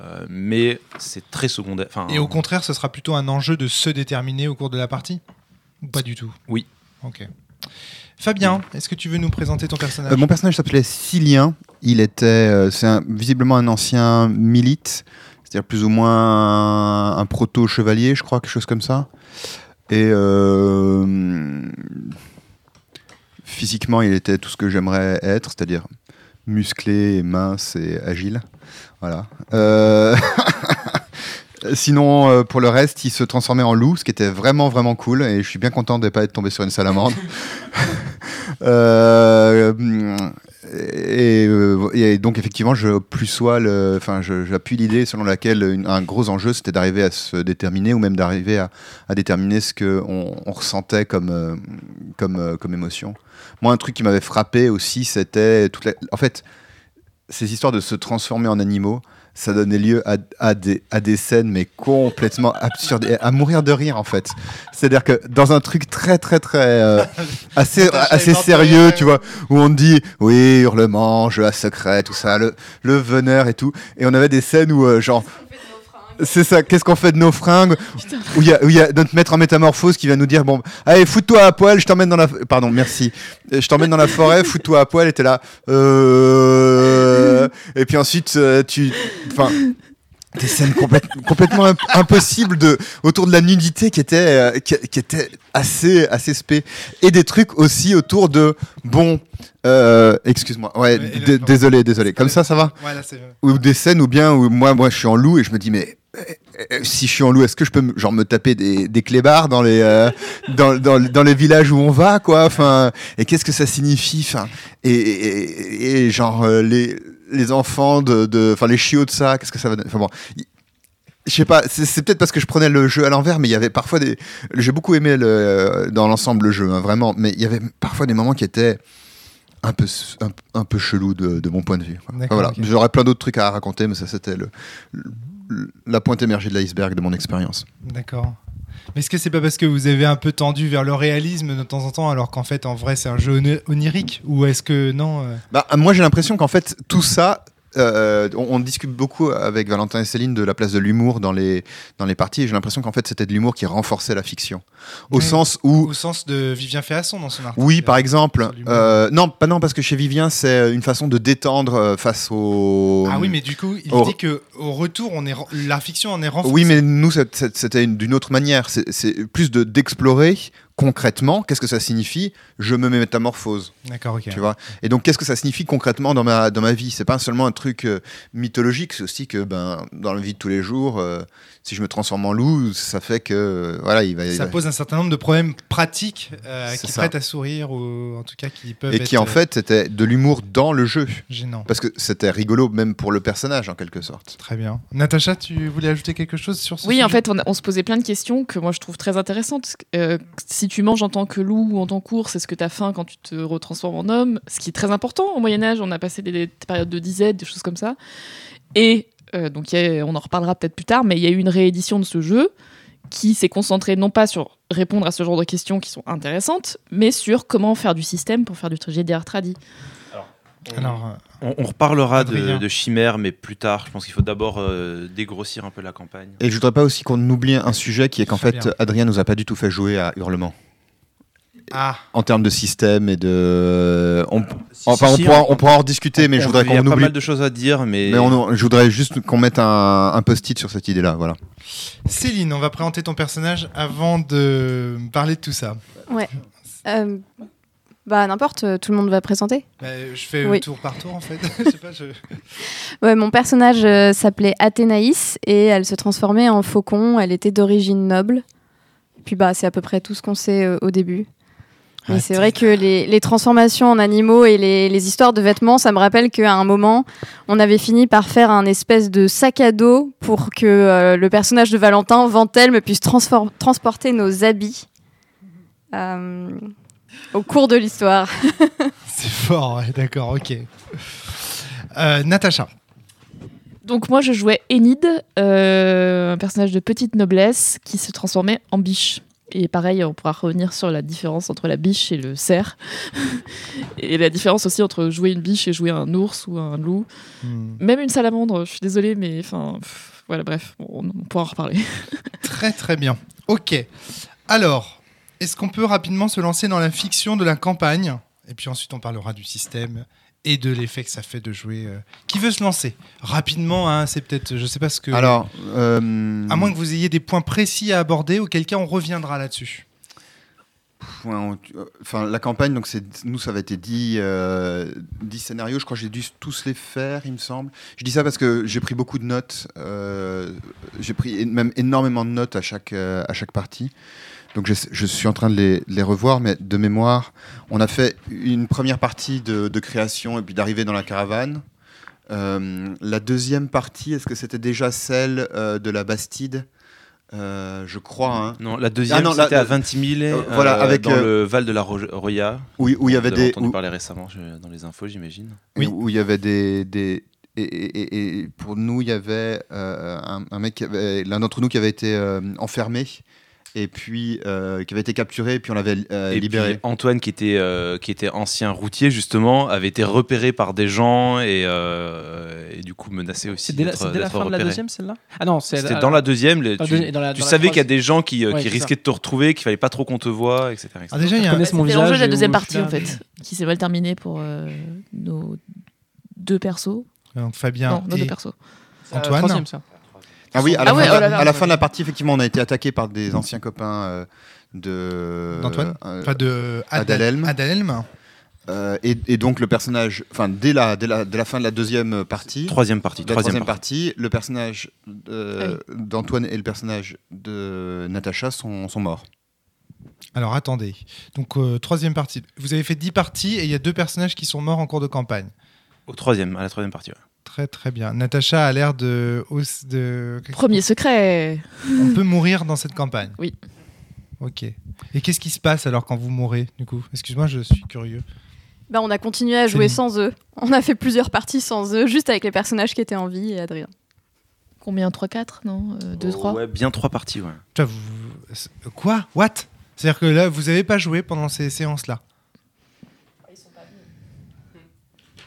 Euh, mais c'est très secondaire. Enfin, Et au contraire, ce sera plutôt un enjeu de se déterminer au cours de la partie? Ou pas du tout Oui. Ok. Fabien, est-ce que tu veux nous présenter ton personnage Euh, mon personnage s'appelait Cilien. Il était, euh, c'est visiblement un ancien milite, c'est-à-dire plus ou moins un, un proto-chevalier, je crois, quelque chose comme ça. Et euh, physiquement, il était tout ce que j'aimerais être, c'est-à-dire musclé, mince et agile. Voilà. Sinon, euh, pour le reste, il se transformait en loup, ce qui était vraiment, vraiment cool. Et je suis bien content de ne pas être tombé sur une salamandre. Euh, et, euh, et donc effectivement, je plus le, enfin, j'appuie l'idée selon laquelle une- un gros enjeu c'était d'arriver à se déterminer ou même d'arriver à, à déterminer ce que on, on ressentait comme comme comme émotion. Moi, un truc qui m'avait frappé aussi, c'était toute la- en fait ces histoires de se transformer en animaux. Ça donnait lieu à, à des, à des scènes, mais complètement absurdes, et à mourir de rire en fait. C'est-à-dire que dans un truc très, très, très. euh, assez, sérieux, tu vois, où on dit, oui, hurlement, jeu à secret, tout ça, le, le veneur et tout. Et on avait des scènes où, euh, genre. C'est ça, qu'est-ce qu'on fait de nos fringues Où il y, a- y notre maître en métamorphose qui va nous dire Bon, allez, fous-toi à poil, je t'emmène dans la. Pardon, merci. Euh, Je t'emmène dans la forêt, fous-toi à poil, et t'es là. Euh... Et puis ensuite, euh, tu. Enfin. Des scènes complète- complètement imp- impossibles de, autour de la nudité qui était, euh, qui, qui était assez, assez spé. Et des trucs aussi autour de. Bon. Euh, Excuse-moi. Ouais, désolé, désolé. Comme ça, ça va Ouais, là, c'est. ou des scènes ou bien où moi moi je suis en loup et je me dis mais si je suis en loup, est-ce que je peux me- genre me taper des, des clébards dans les euh, dans, dans, dans les villages où on va quoi Enfin, et qu'est-ce que ça signifie Enfin, et, et, et genre euh, les les enfants de enfin les chiots de ça, qu'est-ce que ça va donner Enfin bon. Je sais pas, c'est peut-être parce que je prenais le jeu à l'envers, mais il y avait parfois des. J'ai beaucoup aimé le, dans l'ensemble le jeu, hein, vraiment, mais il y avait parfois des moments qui étaient un peu, un, un peu chelous de, de mon point de vue. voilà, j'aurais plein d'autres trucs à raconter, mais ça c'était le, le- la pointe émergée de l'iceberg de mon expérience. D'accord. Mais est-ce que c'est pas parce que vous avez un peu tendu vers le réalisme de temps en temps, alors qu'en fait, en vrai, c'est un jeu oni- onirique Ou est-ce que non euh, Bah, moi j'ai l'impression qu'en fait tout ça. Euh, on, on discute beaucoup avec Valentin et Céline de la place de l'humour dans les, dans les parties et j'ai l'impression qu'en fait c'était de l'humour qui renforçait la fiction. Au Ouais. sens où Au sens de Vivien Féasson dans son article Oui, par exemple. Euh, non, pas non, parce que chez Vivien, c'est une façon de détendre euh, face au. Ah oui, mais du coup, il au- dit que au retour, on est la fiction en est renforcée. Oui, mais nous, c'était une- d'une autre manière. C'est- C'est plus de d'explorer concrètement qu'est-ce que ça signifie. Je me métamorphose, D'accord, ok. tu vois? Et donc, qu'est-ce que ça signifie concrètement dans ma dans ma vie? C'est pas seulement un truc euh, mythologique, c'est aussi que ben dans la vie de tous les jours, euh, si je me transforme en loup, ça fait que euh, voilà, il va. il Ça va- pose un certain nombre de problèmes pratiques euh, qui ça. prêtent à sourire ou en tout cas qui peuvent et être qui en fait c'était de l'humour dans le jeu, gênants. parce que c'était rigolo même pour le personnage en quelque sorte. Très bien. Natacha, tu voulais ajouter quelque chose sur ce Oui, en fait, on, se posait plein de questions que moi je trouve très intéressantes. Euh, si tu manges en tant que loup ou en tant qu'ours, est-ce que tu as faim quand tu te retransformes en homme? Ce qui est très important au Moyen-Âge, on a passé des, des périodes de disette, des choses comme ça. Et euh, donc, on en reparlera peut-être plus tard, mais il y a eu une réédition de ce jeu qui s'est concentrée non pas sur répondre à ce genre de questions qui sont intéressantes, mais sur comment faire du système pour faire du GDR tradi. Alors, euh, On, on reparlera de, de chimères, mais plus tard. Je pense qu'il faut d'abord euh, dégrossir un peu la campagne. Et je voudrais pas aussi qu'on oublie un sujet qui est qu'en fait, bien. Adrien nous a pas du tout fait jouer à Hurlement. ah, En termes de système et de. On, Si, enfin, si, on, si, pourra, on pourra en discuter, mais je voudrais Il y a qu'on pas oublie. mal de choses à dire, mais, Mais on- je voudrais juste qu'on mette un, un post-it sur cette idée-là. Voilà. Céline, on va présenter ton personnage avant de parler de tout ça. Euh, bah n'importe, euh, tout le monde va présenter. Bah, je fais Oui. tour par tour en fait. je sais pas, je- Ouais, mon personnage euh, s'appelait Athénaïs et elle se transformait en faucon. Elle était d'origine noble. Puis bah c'est à peu près tout ce qu'on sait euh, au début. Mais c'est vrai que les, les transformations en animaux et les, les histoires de vêtements, ça me rappelle qu'à un moment, on avait fini par faire un espèce de sac à dos pour que euh, le personnage de Valentin, Ventelme, puisse transporter nos habits euh, au cours de l'histoire. C'est fort, ouais, d'accord, ok. Euh, Natacha. Donc moi je jouais Enid, euh, un personnage de petite noblesse qui se transformait en biche. Et pareil, on pourra revenir sur la différence entre la biche et le cerf. et la différence aussi entre jouer une biche et jouer un ours ou un loup. Hmm. Même une salamandre, je suis désolée, mais enfin... Voilà, bref, on, on pourra en reparler. Très très bien. Ok. Alors, est-ce qu'on peut rapidement se lancer dans la fiction de la campagne? Et puis ensuite on parlera du système et de l'effet que ça fait de jouer. euh, Qui veut se lancer Rapidement, hein, c'est peut-être, je sais pas ce que... Alors. euh, À moins que vous ayez des points précis à aborder, auquel cas on reviendra là-dessus. Euh, Enfin, la campagne, donc nous, ça avait été 10, euh, 10 scénarios. Je crois que j'ai dû tous les faire, il me semble. Je dis ça parce que j'ai pris beaucoup de notes. j'ai pris même énormément de notes à chaque, à chaque partie. Donc je, je suis en train de les, revoir, mais de mémoire, on a fait une première partie de, de création et puis d'arrivée dans la caravane. Euh, la deuxième partie, est-ce que c'était déjà celle euh, de la Bastide? Euh, Je crois. Hein. Non, la deuxième, Ah c'était à Ventimille, Euh, voilà, avec, dans le Val de la Ro- Roya. Où, où il y avait des, entendu où- parler récemment dans les infos, j'imagine. Oui. où il y avait des, des et, et- et- et pour nous il y avait euh, un, un mec l'un d'entre nous qui avait été euh, enfermé et puis euh, qui avait été capturé et puis on l'avait euh, et libéré puis Antoine, qui était, euh, qui était ancien routier, justement, avait été repéré par des gens et, euh, et du coup menacé aussi. C'est dès la, d'être- c'est dès la fin de la deuxième, celle-là? Ah non, c'est C'était dans la deuxième. les- tu deuxième- dans la- tu dans la savais qu'il y a des gens qui, Ouais, qui c'est risquaient de te retrouver, qu'il fallait pas trop qu'on te voit, etc. etc. Ah, déjà, il y a un- connaissent mon C'était l'enjeu visage de la deuxième partie, en fait, qui s'est mal terminée pour nos deux persos. Donc Fabien non, nos et deux persos. Antoine. Ah oui à la, Ah ouais, fin, oh là là, à la ouais. fin de la partie effectivement on a été attaqué par des anciens copains euh, de d'Antoine euh, Enfin de Adalelm. Adalelm. Euh, et, et donc le personnage, enfin dès la, dès, la, dès la fin de la deuxième partie, Troisième partie. la Troisième, troisième partie. partie, le personnage de- d'Antoine et le personnage de Natacha sont, sont morts. Alors attendez. Donc, euh, troisième partie. Vous avez fait 10 parties et il y a deux personnages qui sont morts en cours de campagne. Au troisième, à la troisième partie. ouais. Très très bien. Natacha a l'air de. Premier secret. On peut mourir dans cette campagne. Oui. Ok. Et qu'est-ce qui se passe alors quand vous mourrez, du coup? Excuse-moi, je suis curieux. Bah, on a continué à jouer sans eux. On a fait plusieurs parties sans eux, juste avec les personnages qui étaient en vie et Adrien. Combien? 3-4 Non 2-3 Ouais, bien trois parties, ouais. Tu vois, vous- c'est- Quoi? What? C'est-à-dire que là, vous n'avez pas joué pendant ces séances-là?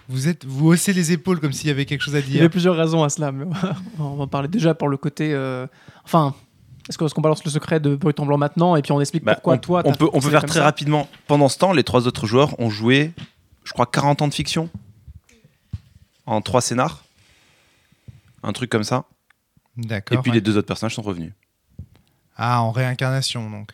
Vous êtes, vous haussez les épaules comme s'il y avait quelque chose à Il y avait dire. plusieurs raisons à cela, mais on va en parler déjà pour le côté. euh, Enfin, est-ce qu'on balance le secret de Brut en blanc maintenant et puis on explique Bah, pourquoi on, toi on peut, on peut faire très rapidement. Pendant ce temps, les trois autres joueurs ont joué, je crois, 40 ans de fiction en trois scénars. Un truc comme ça. Et D'accord. puis ouais. les deux autres personnages sont revenus. Ah, en réincarnation, donc.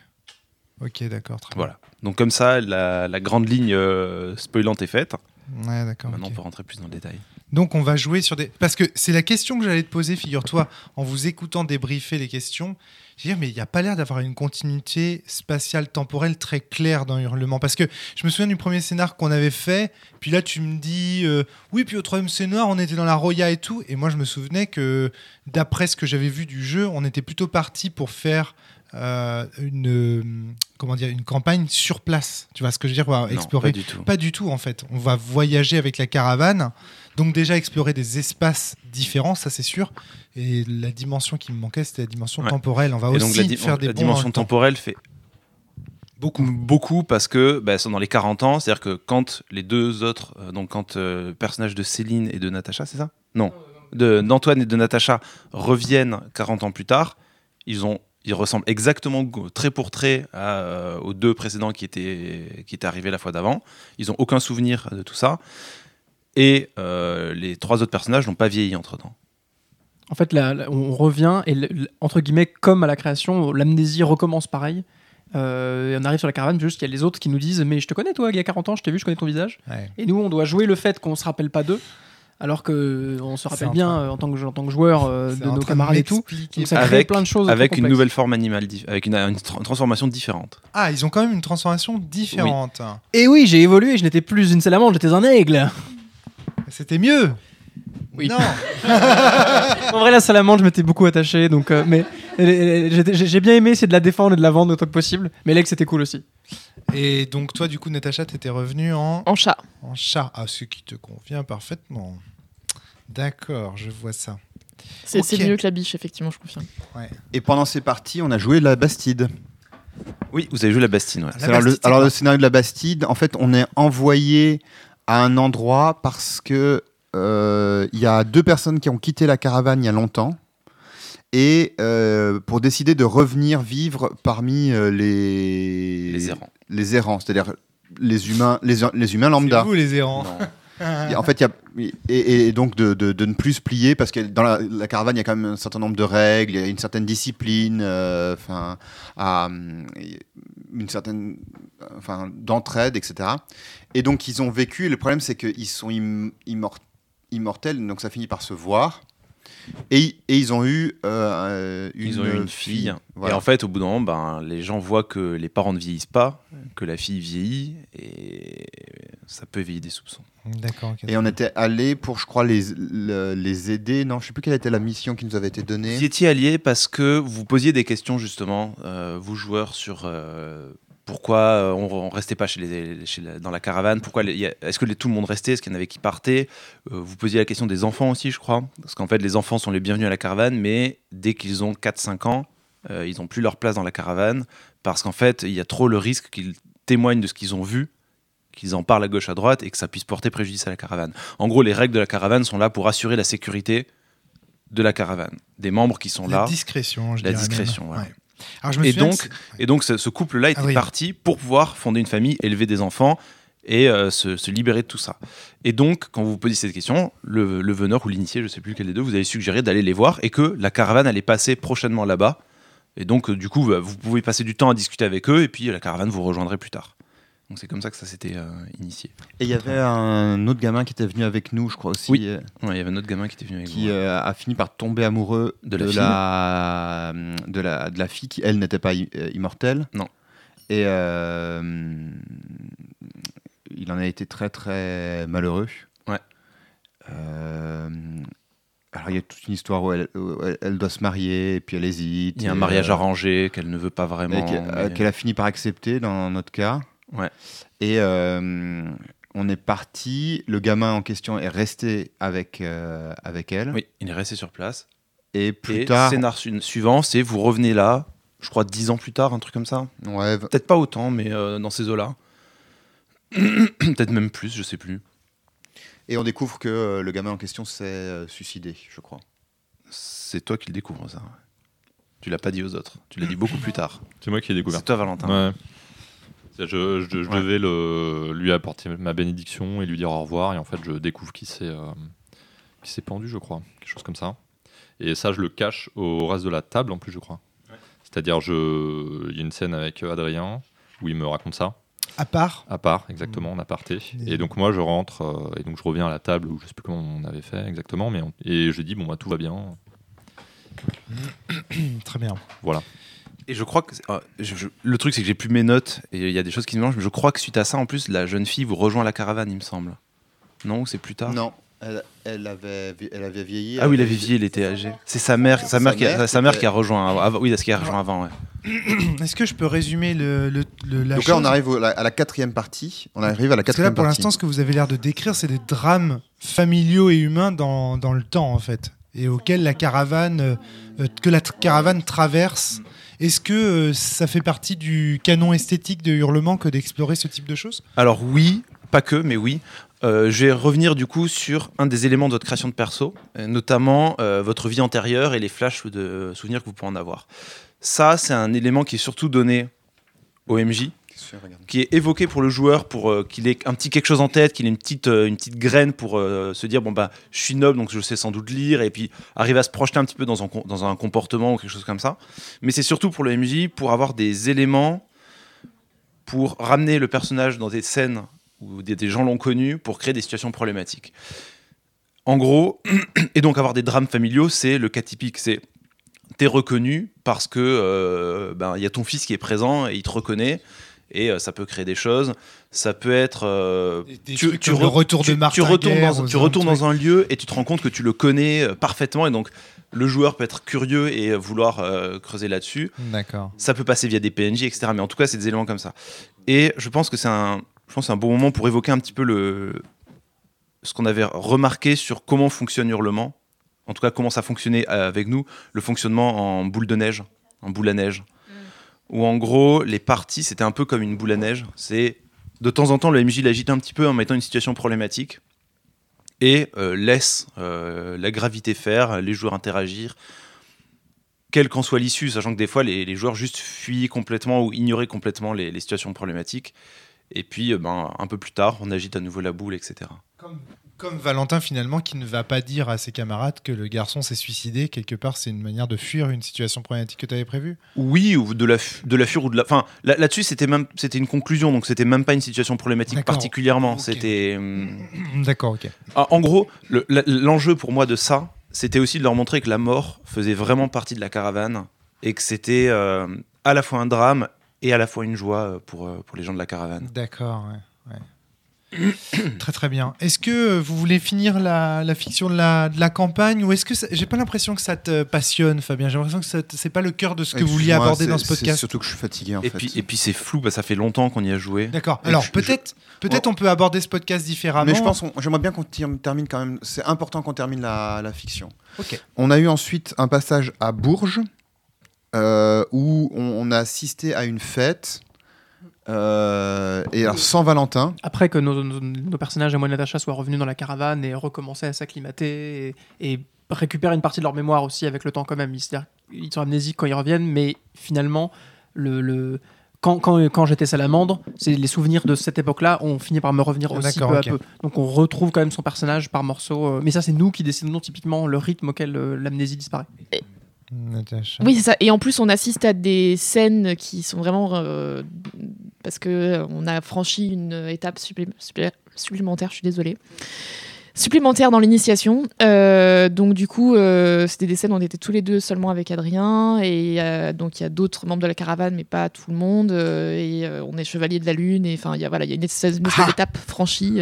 Ok, d'accord. Voilà. Donc comme ça, la, la grande ligne euh, spoilante est faite. Bien. Ouais, d'accord. Maintenant, on peut rentrer plus dans le détail. Donc, on va jouer sur des. Parce que c'est la question que j'allais te poser, figure-toi, en vous écoutant débriefer les questions. Je veux dire, mais il n'y a pas l'air d'avoir une continuité spatiale temporelle très claire dans Hurlement. Parce que je me souviens du premier scénar qu'on avait fait. Puis là, tu me dis, euh, oui, puis au troisième scénar, on était dans la Roya et tout. Et moi, je me souvenais que, d'après ce que j'avais vu du jeu, on était plutôt parti pour faire. Euh, une euh, comment dire une campagne sur place tu vois ce que je veux dire on va Non, explorer pas du tout. pas du tout en fait. On va voyager avec la caravane. Donc déjà explorer des espaces différents, ça c'est sûr. Et la dimension qui me manquait, c'était la dimension Ouais. temporelle. On va Et aussi donc faire des la dimension temporelle fait beaucoup, beaucoup parce que bah, sont dans les 40 ans. C'est-à-dire que quand les deux autres, euh, donc quand euh, le personnage de Céline et de Natacha, c'est ça? Non. De- D'Antoine et de Natacha reviennent 40 ans plus tard, ils ont ils ressemblent exactement trait pour trait à, euh, aux deux précédents qui étaient, qui étaient arrivés la fois d'avant. Ils n'ont aucun souvenir de tout ça. Et euh, les trois autres personnages n'ont pas vieilli entre-temps. En fait, là, là, on revient et le- le- entre guillemets, comme à la création, l'amnésie recommence pareil. Euh, et on arrive sur la caravane, juste il y a les autres qui nous disent Mais je te connais, toi, il y a 40 ans, je t'ai vu, je connais ton visage. Ouais. Et nous, on doit jouer le fait qu'on se rappelle pas d'eux, alors que on se rappelle en bien train- euh, en tant que, en tant que joueur euh, de nos camarades et tout. Donc ça crée Avec- plein de choses. Avec une nouvelle forme animale, avec une, une tra- transformation différente. Ah, ils ont quand même une transformation différente. Et oui, j'ai évolué, je n'étais plus une salamandre, j'étais un aigle. C'était mieux. Oui. Non. En vrai, la salamandre, je m'étais beaucoup attaché, donc. euh, mais j'ai bien aimé essayer de la défendre et de la vendre autant que possible. Mais l'ex, c'était cool aussi. Et donc toi, du coup, Natacha, t'étais revenue en, En chat. en chat. Ah, ce qui te convient parfaitement. D'accord, je vois ça. C'est mieux que la biche, effectivement, je confirme. Et pendant ces parties, on a joué la Bastide. Oui, vous avez joué la Bastine, ouais. La alors, Bastide, le scénario de la Bastide, en fait, on est envoyé à un endroit parce que euh, il y a deux personnes qui ont quitté la caravane il y a longtemps et euh, pour décider de revenir vivre parmi euh, les Les errants. les errants, c'est-à-dire les humains, les, les humains C'est lambda. vous les errants. En fait, il y a, et, et donc de, de- de ne plus se plier parce que dans la, la caravane, il y a quand même un certain nombre de règles, il y a une certaine discipline, euh, enfin, une certaine, enfin, d'entraide, etc. Et donc, ils ont vécu. Et le problème, c'est qu'ils sont im- immor- immortels, donc ça finit par se voir. Et, et ils ont eu euh, une, Ils ont eu une fille. Voilà. Et en fait, au bout d'un moment, ben, les gens voient que les parents ne vieillissent pas, que la fille vieillit, et ça peut éveiller des soupçons. D'accord. Et on était allé pour, je crois, les, le- les aider. Non, je sais plus quelle était la mission qui nous avait été donnée. Vous y étiez alliés parce que vous posiez des questions, justement, euh, vous joueurs, sur euh, pourquoi euh, on, on restait pas chez les, chez la- dans la caravane, pourquoi est-ce que les- tout le monde restait, est-ce qu'il y en avait qui partaient? Euh, Vous posiez la question des enfants aussi, je crois, parce qu'en fait, les enfants sont les bienvenus à la caravane, mais dès qu'ils ont 4-5 ans, euh, ils n'ont plus leur place dans la caravane, parce qu'en fait, il y a trop le risque qu'ils témoignent de ce qu'ils ont vu qu'ils en parlent à gauche à droite et que ça puisse porter préjudice à la caravane. En gros, les règles de la caravane sont là pour assurer la sécurité de la caravane, des membres qui sont La là. discrétion, je La dirais même. discrétion, ouais. Alors, je me Et donc, Et donc, ce, ce couple-là était Ah oui. parti pour pouvoir fonder une famille, élever des enfants et euh, se, se libérer de tout ça. Et donc, quand vous vous posez cette question, le, le veneur ou l'initié, je ne sais plus lequel des deux, vous avez suggéré d'aller les voir et que la caravane allait passer prochainement là-bas. Et donc, euh, du coup, bah, vous pouvez passer du temps à discuter avec eux et puis la caravane vous rejoindrait plus tard. Donc c'est comme ça que ça s'était euh, initié. Et il y avait un autre gamin qui était venu avec nous, je crois aussi, Oui. euh, Ouais, il y avait un autre gamin qui était venu avec qui vous. euh, a fini par tomber amoureux De de, la de, la, de la fille qui, elle, n'était pas immortelle. Non. Et euh, il en a été très, très malheureux. Ouais. Alors, il y a toute une histoire où elle, où elle- doit se marier, et puis elle hésite. Il y a un mariage arrangé qu'elle ne veut pas vraiment. et qu'elle mais- qu'elle a fini par accepter dans notre cas. Ouais. Et euh, on est parti. Le gamin en question est resté avec, euh, avec elle. Oui, il est resté sur place. Et plus et tard. scénar su- suivant, c'est vous revenez là, je crois dix ans plus tard, un truc comme ça. Ouais, Peut-être pas autant, mais euh, dans ces eaux-là. Peut-être même plus, je sais plus. et on découvre que euh, le gamin en question s'est euh, suicidé, je crois. C'est toi qui le découvres, ça. Tu l'as pas dit aux autres. Tu l'as dit beaucoup plus tard. C'est moi qui ai découvert. C'est toi, Valentin. Ouais. Je, je- je Ouais. devais le, lui apporter ma bénédiction et lui dire au revoir. Et en fait, je découvre qu'il s'est euh, qu'il s'est pendu, je crois. Quelque chose comme ça. Et ça, je le cache au reste de la table, en plus, je crois. C'est-à-dire, je... il y a une scène avec Adrien où il me raconte ça, À part, à part, exactement, en aparté. Et donc, moi, je rentre euh, et donc je reviens à la table où je sais plus comment on avait fait exactement. Mais on- Et je dis, bon, bah, tout va bien. très bien. Et je crois que. je- je- le truc, c'est que j'ai plus mes notes et il y a des choses qui me mangent, mais je crois que suite à ça, en plus, la jeune fille vous rejoint la caravane, il me semble. Non, ou c'est plus tard? Non, elle, elle avait, elle avait vieilli. Ah oui, elle avait vieilli, il était âgé. C'est sa mère, sa mère, qui, a, sa mère qui a rejoint. avant- avant- oui, qui a rejoint avant. Ouais. Est-ce que je peux résumer le, le- le- la Donc là, on arrive au- à la quatrième partie. On arrive à la Parce que là, pour l'instant, ce que vous avez l'air de décrire, c'est des drames familiaux et humains dans, dans le temps, en fait, et auxquels la caravane, euh, euh, que la caravane traverse. Est-ce que euh, ça fait partie du canon esthétique de Hurlement que d'explorer ce type de choses? Alors oui, pas que, mais oui. Euh, je vais revenir du coup sur un des éléments de votre création de perso, euh, notamment votre vie antérieure et les flashs de souvenirs que vous pouvez en avoir. Ça, c'est un élément qui est surtout donné au MJ, qui est évoqué pour le joueur pour euh, qu'il ait un petit quelque chose en tête, qu'il ait une petite, euh, une petite graine pour euh, se dire bon bah je suis noble donc je sais sans doute lire et puis arriver à se projeter un petit peu dans un, dans un comportement ou quelque chose comme ça. Mais c'est surtout pour le MJ pour avoir des éléments pour ramener le personnage dans des scènes où des, gens l'ont connu pour créer des situations problématiques. En gros, et donc avoir des drames familiaux, c'est le cas typique. C'est t'es reconnu parce que ben, il y a ton fils qui est présent et il te reconnaît et euh, ça peut créer des choses. Ça peut être euh, Des tu, le retour de tu- Martin tu retournes, Guerre, dans, aux tu retournes trucs. dans un lieu et tu te rends compte que tu le connais euh, parfaitement et donc le joueur peut être curieux et vouloir euh, creuser là-dessus. D'accord. Ça peut passer via des PNJ, etc. Mais en tout cas, c'est des éléments comme ça. Et je pense que c'est un, je pense que c'est un bon moment pour évoquer un petit peu le, ce qu'on avait remarqué sur comment fonctionne Hurlement. En tout cas, comment ça fonctionnait avec nous, le fonctionnement en boule de neige, en boule à neige. Où en gros, les parties, c'était un peu comme une boule à neige. C'est de temps en temps, le MJ l'agite un petit peu en mettant une situation problématique et euh, laisse euh, la gravité faire, les joueurs interagir, quelle qu'en soit l'issue, sachant que des fois les, joueurs juste fuyaient complètement ou ignoraient complètement les, situations problématiques. Et puis, euh, ben, un peu plus tard, on agite à nouveau la boule, etc. comme Valentin, finalement, qui ne va pas dire à ses camarades que le garçon s'est suicidé. Quelque part, c'est une manière de fuir une situation problématique que tu avais prévue? Oui, ou de la, de la fure ou de la. Enfin, là- là-dessus, c'était même, c'était une conclusion, donc c'était même pas une situation problématique D'accord. particulièrement. C'était. D'accord, ok. Ah, En gros, le- la- l'enjeu pour moi de ça, c'était aussi de leur montrer que la mort faisait vraiment partie de la caravane et que c'était euh, à la fois un drame et à la fois une joie euh, pour, euh, pour les gens de la caravane. D'accord, ouais. très très bien. Est-ce que vous voulez finir la, la fiction de la, de la campagne ou est-ce que ça- j'ai pas l'impression que ça te passionne, Fabien J'ai l'impression que c'est pas le cœur de ce que vous vouliez aborder dans ce c'est podcast. surtout que je suis fatigué en Et fait. puis, et puis c'est flou, bah, ça fait longtemps qu'on y a joué. D'accord. Alors je- peut-être peut-être on peut aborder ce podcast différemment. Mais je pense, j'aimerais bien qu'on termine quand même. C'est important qu'on termine la, la fiction. Ok. On a eu ensuite un passage à Bourges euh, où on, on a assisté à une fête. Euh, et alors sans Valentin. Après que nos, nos- nos personnages à moi et Natacha soient revenus dans la caravane et recommencé à s'acclimater et, et récupérer une partie de leur mémoire aussi avec le temps quand même. C'est-à-dire qu'ils sont amnésiques quand ils reviennent, mais finalement, le, le- quand, quand, quand j'étais salamandre, c'est les souvenirs de cette époque-là ont fini par me revenir Ah, aussi peu à peu. Donc on retrouve quand même son personnage par morceaux. euh, mais ça, c'est nous qui décidons typiquement le rythme auquel euh, l'amnésie disparaît. Natacha. Oui, c'est ça. Et en plus, on assiste à des scènes qui sont vraiment euh, parce que euh, on a franchi une étape supplé- supplé- supplémentaire. Je suis désolée. Supplémentaire dans l'initiation. Euh, donc du coup, euh, c'était des scènes où on était tous les deux seulement avec Adrien et donc il y a d'autres membres de la caravane, mais pas tout le monde. et on est chevalier de la lune et enfin il y a voilà, il y a une une espèce d'étape franchie.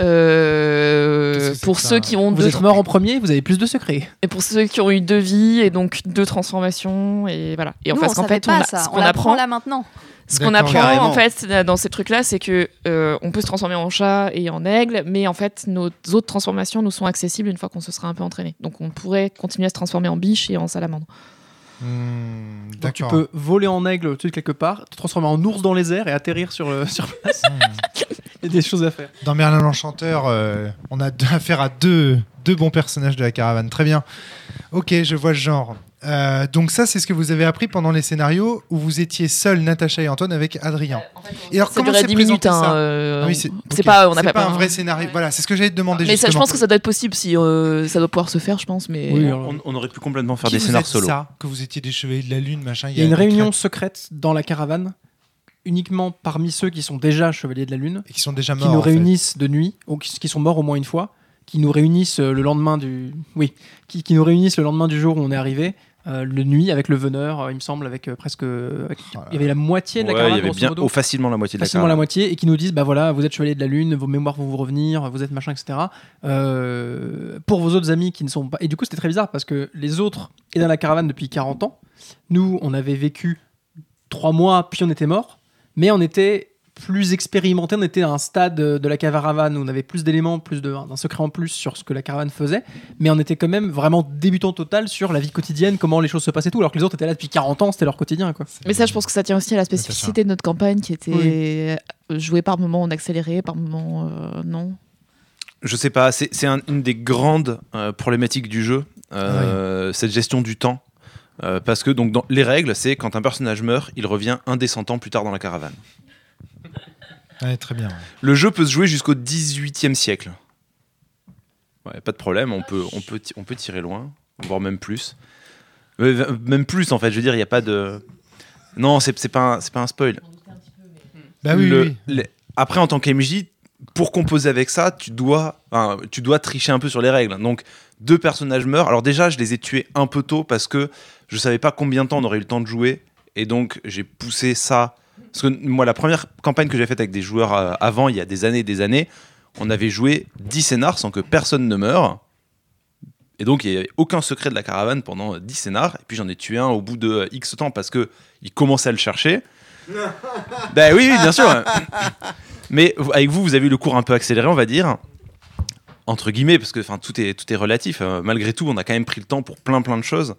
Euh, pour ceux qui ont Vous deux êtes mort en premier, vous avez plus de secrets. et pour ceux qui ont eu deux vies et donc deux transformations et voilà. Et en Nous, fait, on savait fait, pas on ça. ce on qu'on l'apprend apprend, là maintenant. ce qu'on apprend Carrément. en fait dans ces trucs-là, c'est que euh, on peut se transformer en chat et en aigle, mais en fait, nos autres transformations nous sont accessibles une fois qu'on se sera un peu entraîné. Donc, on pourrait continuer à se transformer en biche et en salamandre. Hmm, Donc tu peux voler en aigle tu sais, quelque part, te transformer en ours dans les airs et atterrir sur, euh, sur place. Hmm. Il y a des choses à faire. Dans Merlin l'Enchanteur, euh, on a affaire à deux, deux bons personnages de la caravane. Très bien. Ok, je vois le genre. Euh, donc ça, c'est ce que vous avez appris pendant les scénarios où vous étiez seul, Natacha et Antoine, avec Adrien. Et alors, ça comment durait c'est 10 minutes. présenté, Hein, ça euh, Ah oui, c'est pas, on un vrai scénario. Voilà, c'est ce que j'allais te demander. Mais ça, je pense que ça doit être possible si euh, ça doit pouvoir se faire, je pense. Mais Oui, On, on aurait pu complètement faire Qui des dit solo. ça, que vous étiez des chevaliers de la lune, machin. Il y a une réunion secrète dans la caravane, uniquement parmi ceux qui sont déjà chevaliers de la lune, et qui sont déjà qui morts. nous en fait. réunissent de nuit, ou qui, qui sont morts au moins une fois, qui nous réunissent euh, le lendemain du, oui, qui, qui nous réunissent le lendemain du jour où on est arrivé, euh, le nuit avec le veneur, euh, il me semble, avec euh, presque, avec- Voilà. il y avait la moitié de la Ouais, caravane, il y avait bien oh, facilement la moitié de la facilement la caravane. moitié et qui nous disent bah voilà vous êtes chevalier de la lune vos mémoires vont vous revenir vous êtes machin etc Euh, pour vos autres amis qui ne sont pas et du coup c'était très bizarre parce que les autres étaient dans la caravane depuis 40 ans nous on avait vécu trois mois puis on était mort mais on était plus expérimenté on était à un stade de la caravane où on avait plus d'éléments plus d'un secret en plus sur ce que la caravane faisait mais on était quand même vraiment débutant total sur la vie quotidienne comment les choses se passaient et tout alors que les autres étaient là depuis 40 ans c'était leur quotidien quoi Mais ça, je pense que ça tient aussi à la spécificité de notre campagne qui était jouée par moments en accéléré, par moments euh, non. Je sais pas, c'est c'est un- une des grandes euh, problématiques du jeu, euh, cette gestion du temps. Euh, parce que donc dans les règles, c'est quand un personnage meurt, il revient un des 100 ans plus tard dans la caravane. Ouais, très bien. Le jeu peut se jouer jusqu'au 18e siècle. Ouais, pas de problème, on peut, on, peut, on peut tirer loin, voire même plus. Euh, Même plus en fait, je veux dire, il n'y a pas de... Non, c'est c'est pas, un- c'est pas un spoil. Bah oui, Le- oui, oui. les- Après, en tant qu'MJ, pour composer avec ça, tu dois, enfin, tu dois tricher un peu sur les règles. Donc, deux personnages meurent. Alors déjà, je les ai tués un peu tôt parce que je savais pas combien de temps on aurait eu le temps de jouer. Et donc, j'ai poussé ça. Parce que moi, la première campagne que j'ai faite avec des joueurs euh, avant, il y a des années et des années, on avait joué 10 scénars sans que personne ne meure. Et donc, il n'y avait aucun secret de la caravane pendant euh, 10 scénars. Et puis, j'en ai tué un au bout de euh, X temps parce que il commençait à le chercher. ben oui, oui, bien sûr. Mais avec vous, vous avez eu le cours un peu accéléré, on va dire. Entre guillemets, parce que tout, est, tout est relatif. euh, malgré tout, on a quand même pris le temps pour plein plein de choses.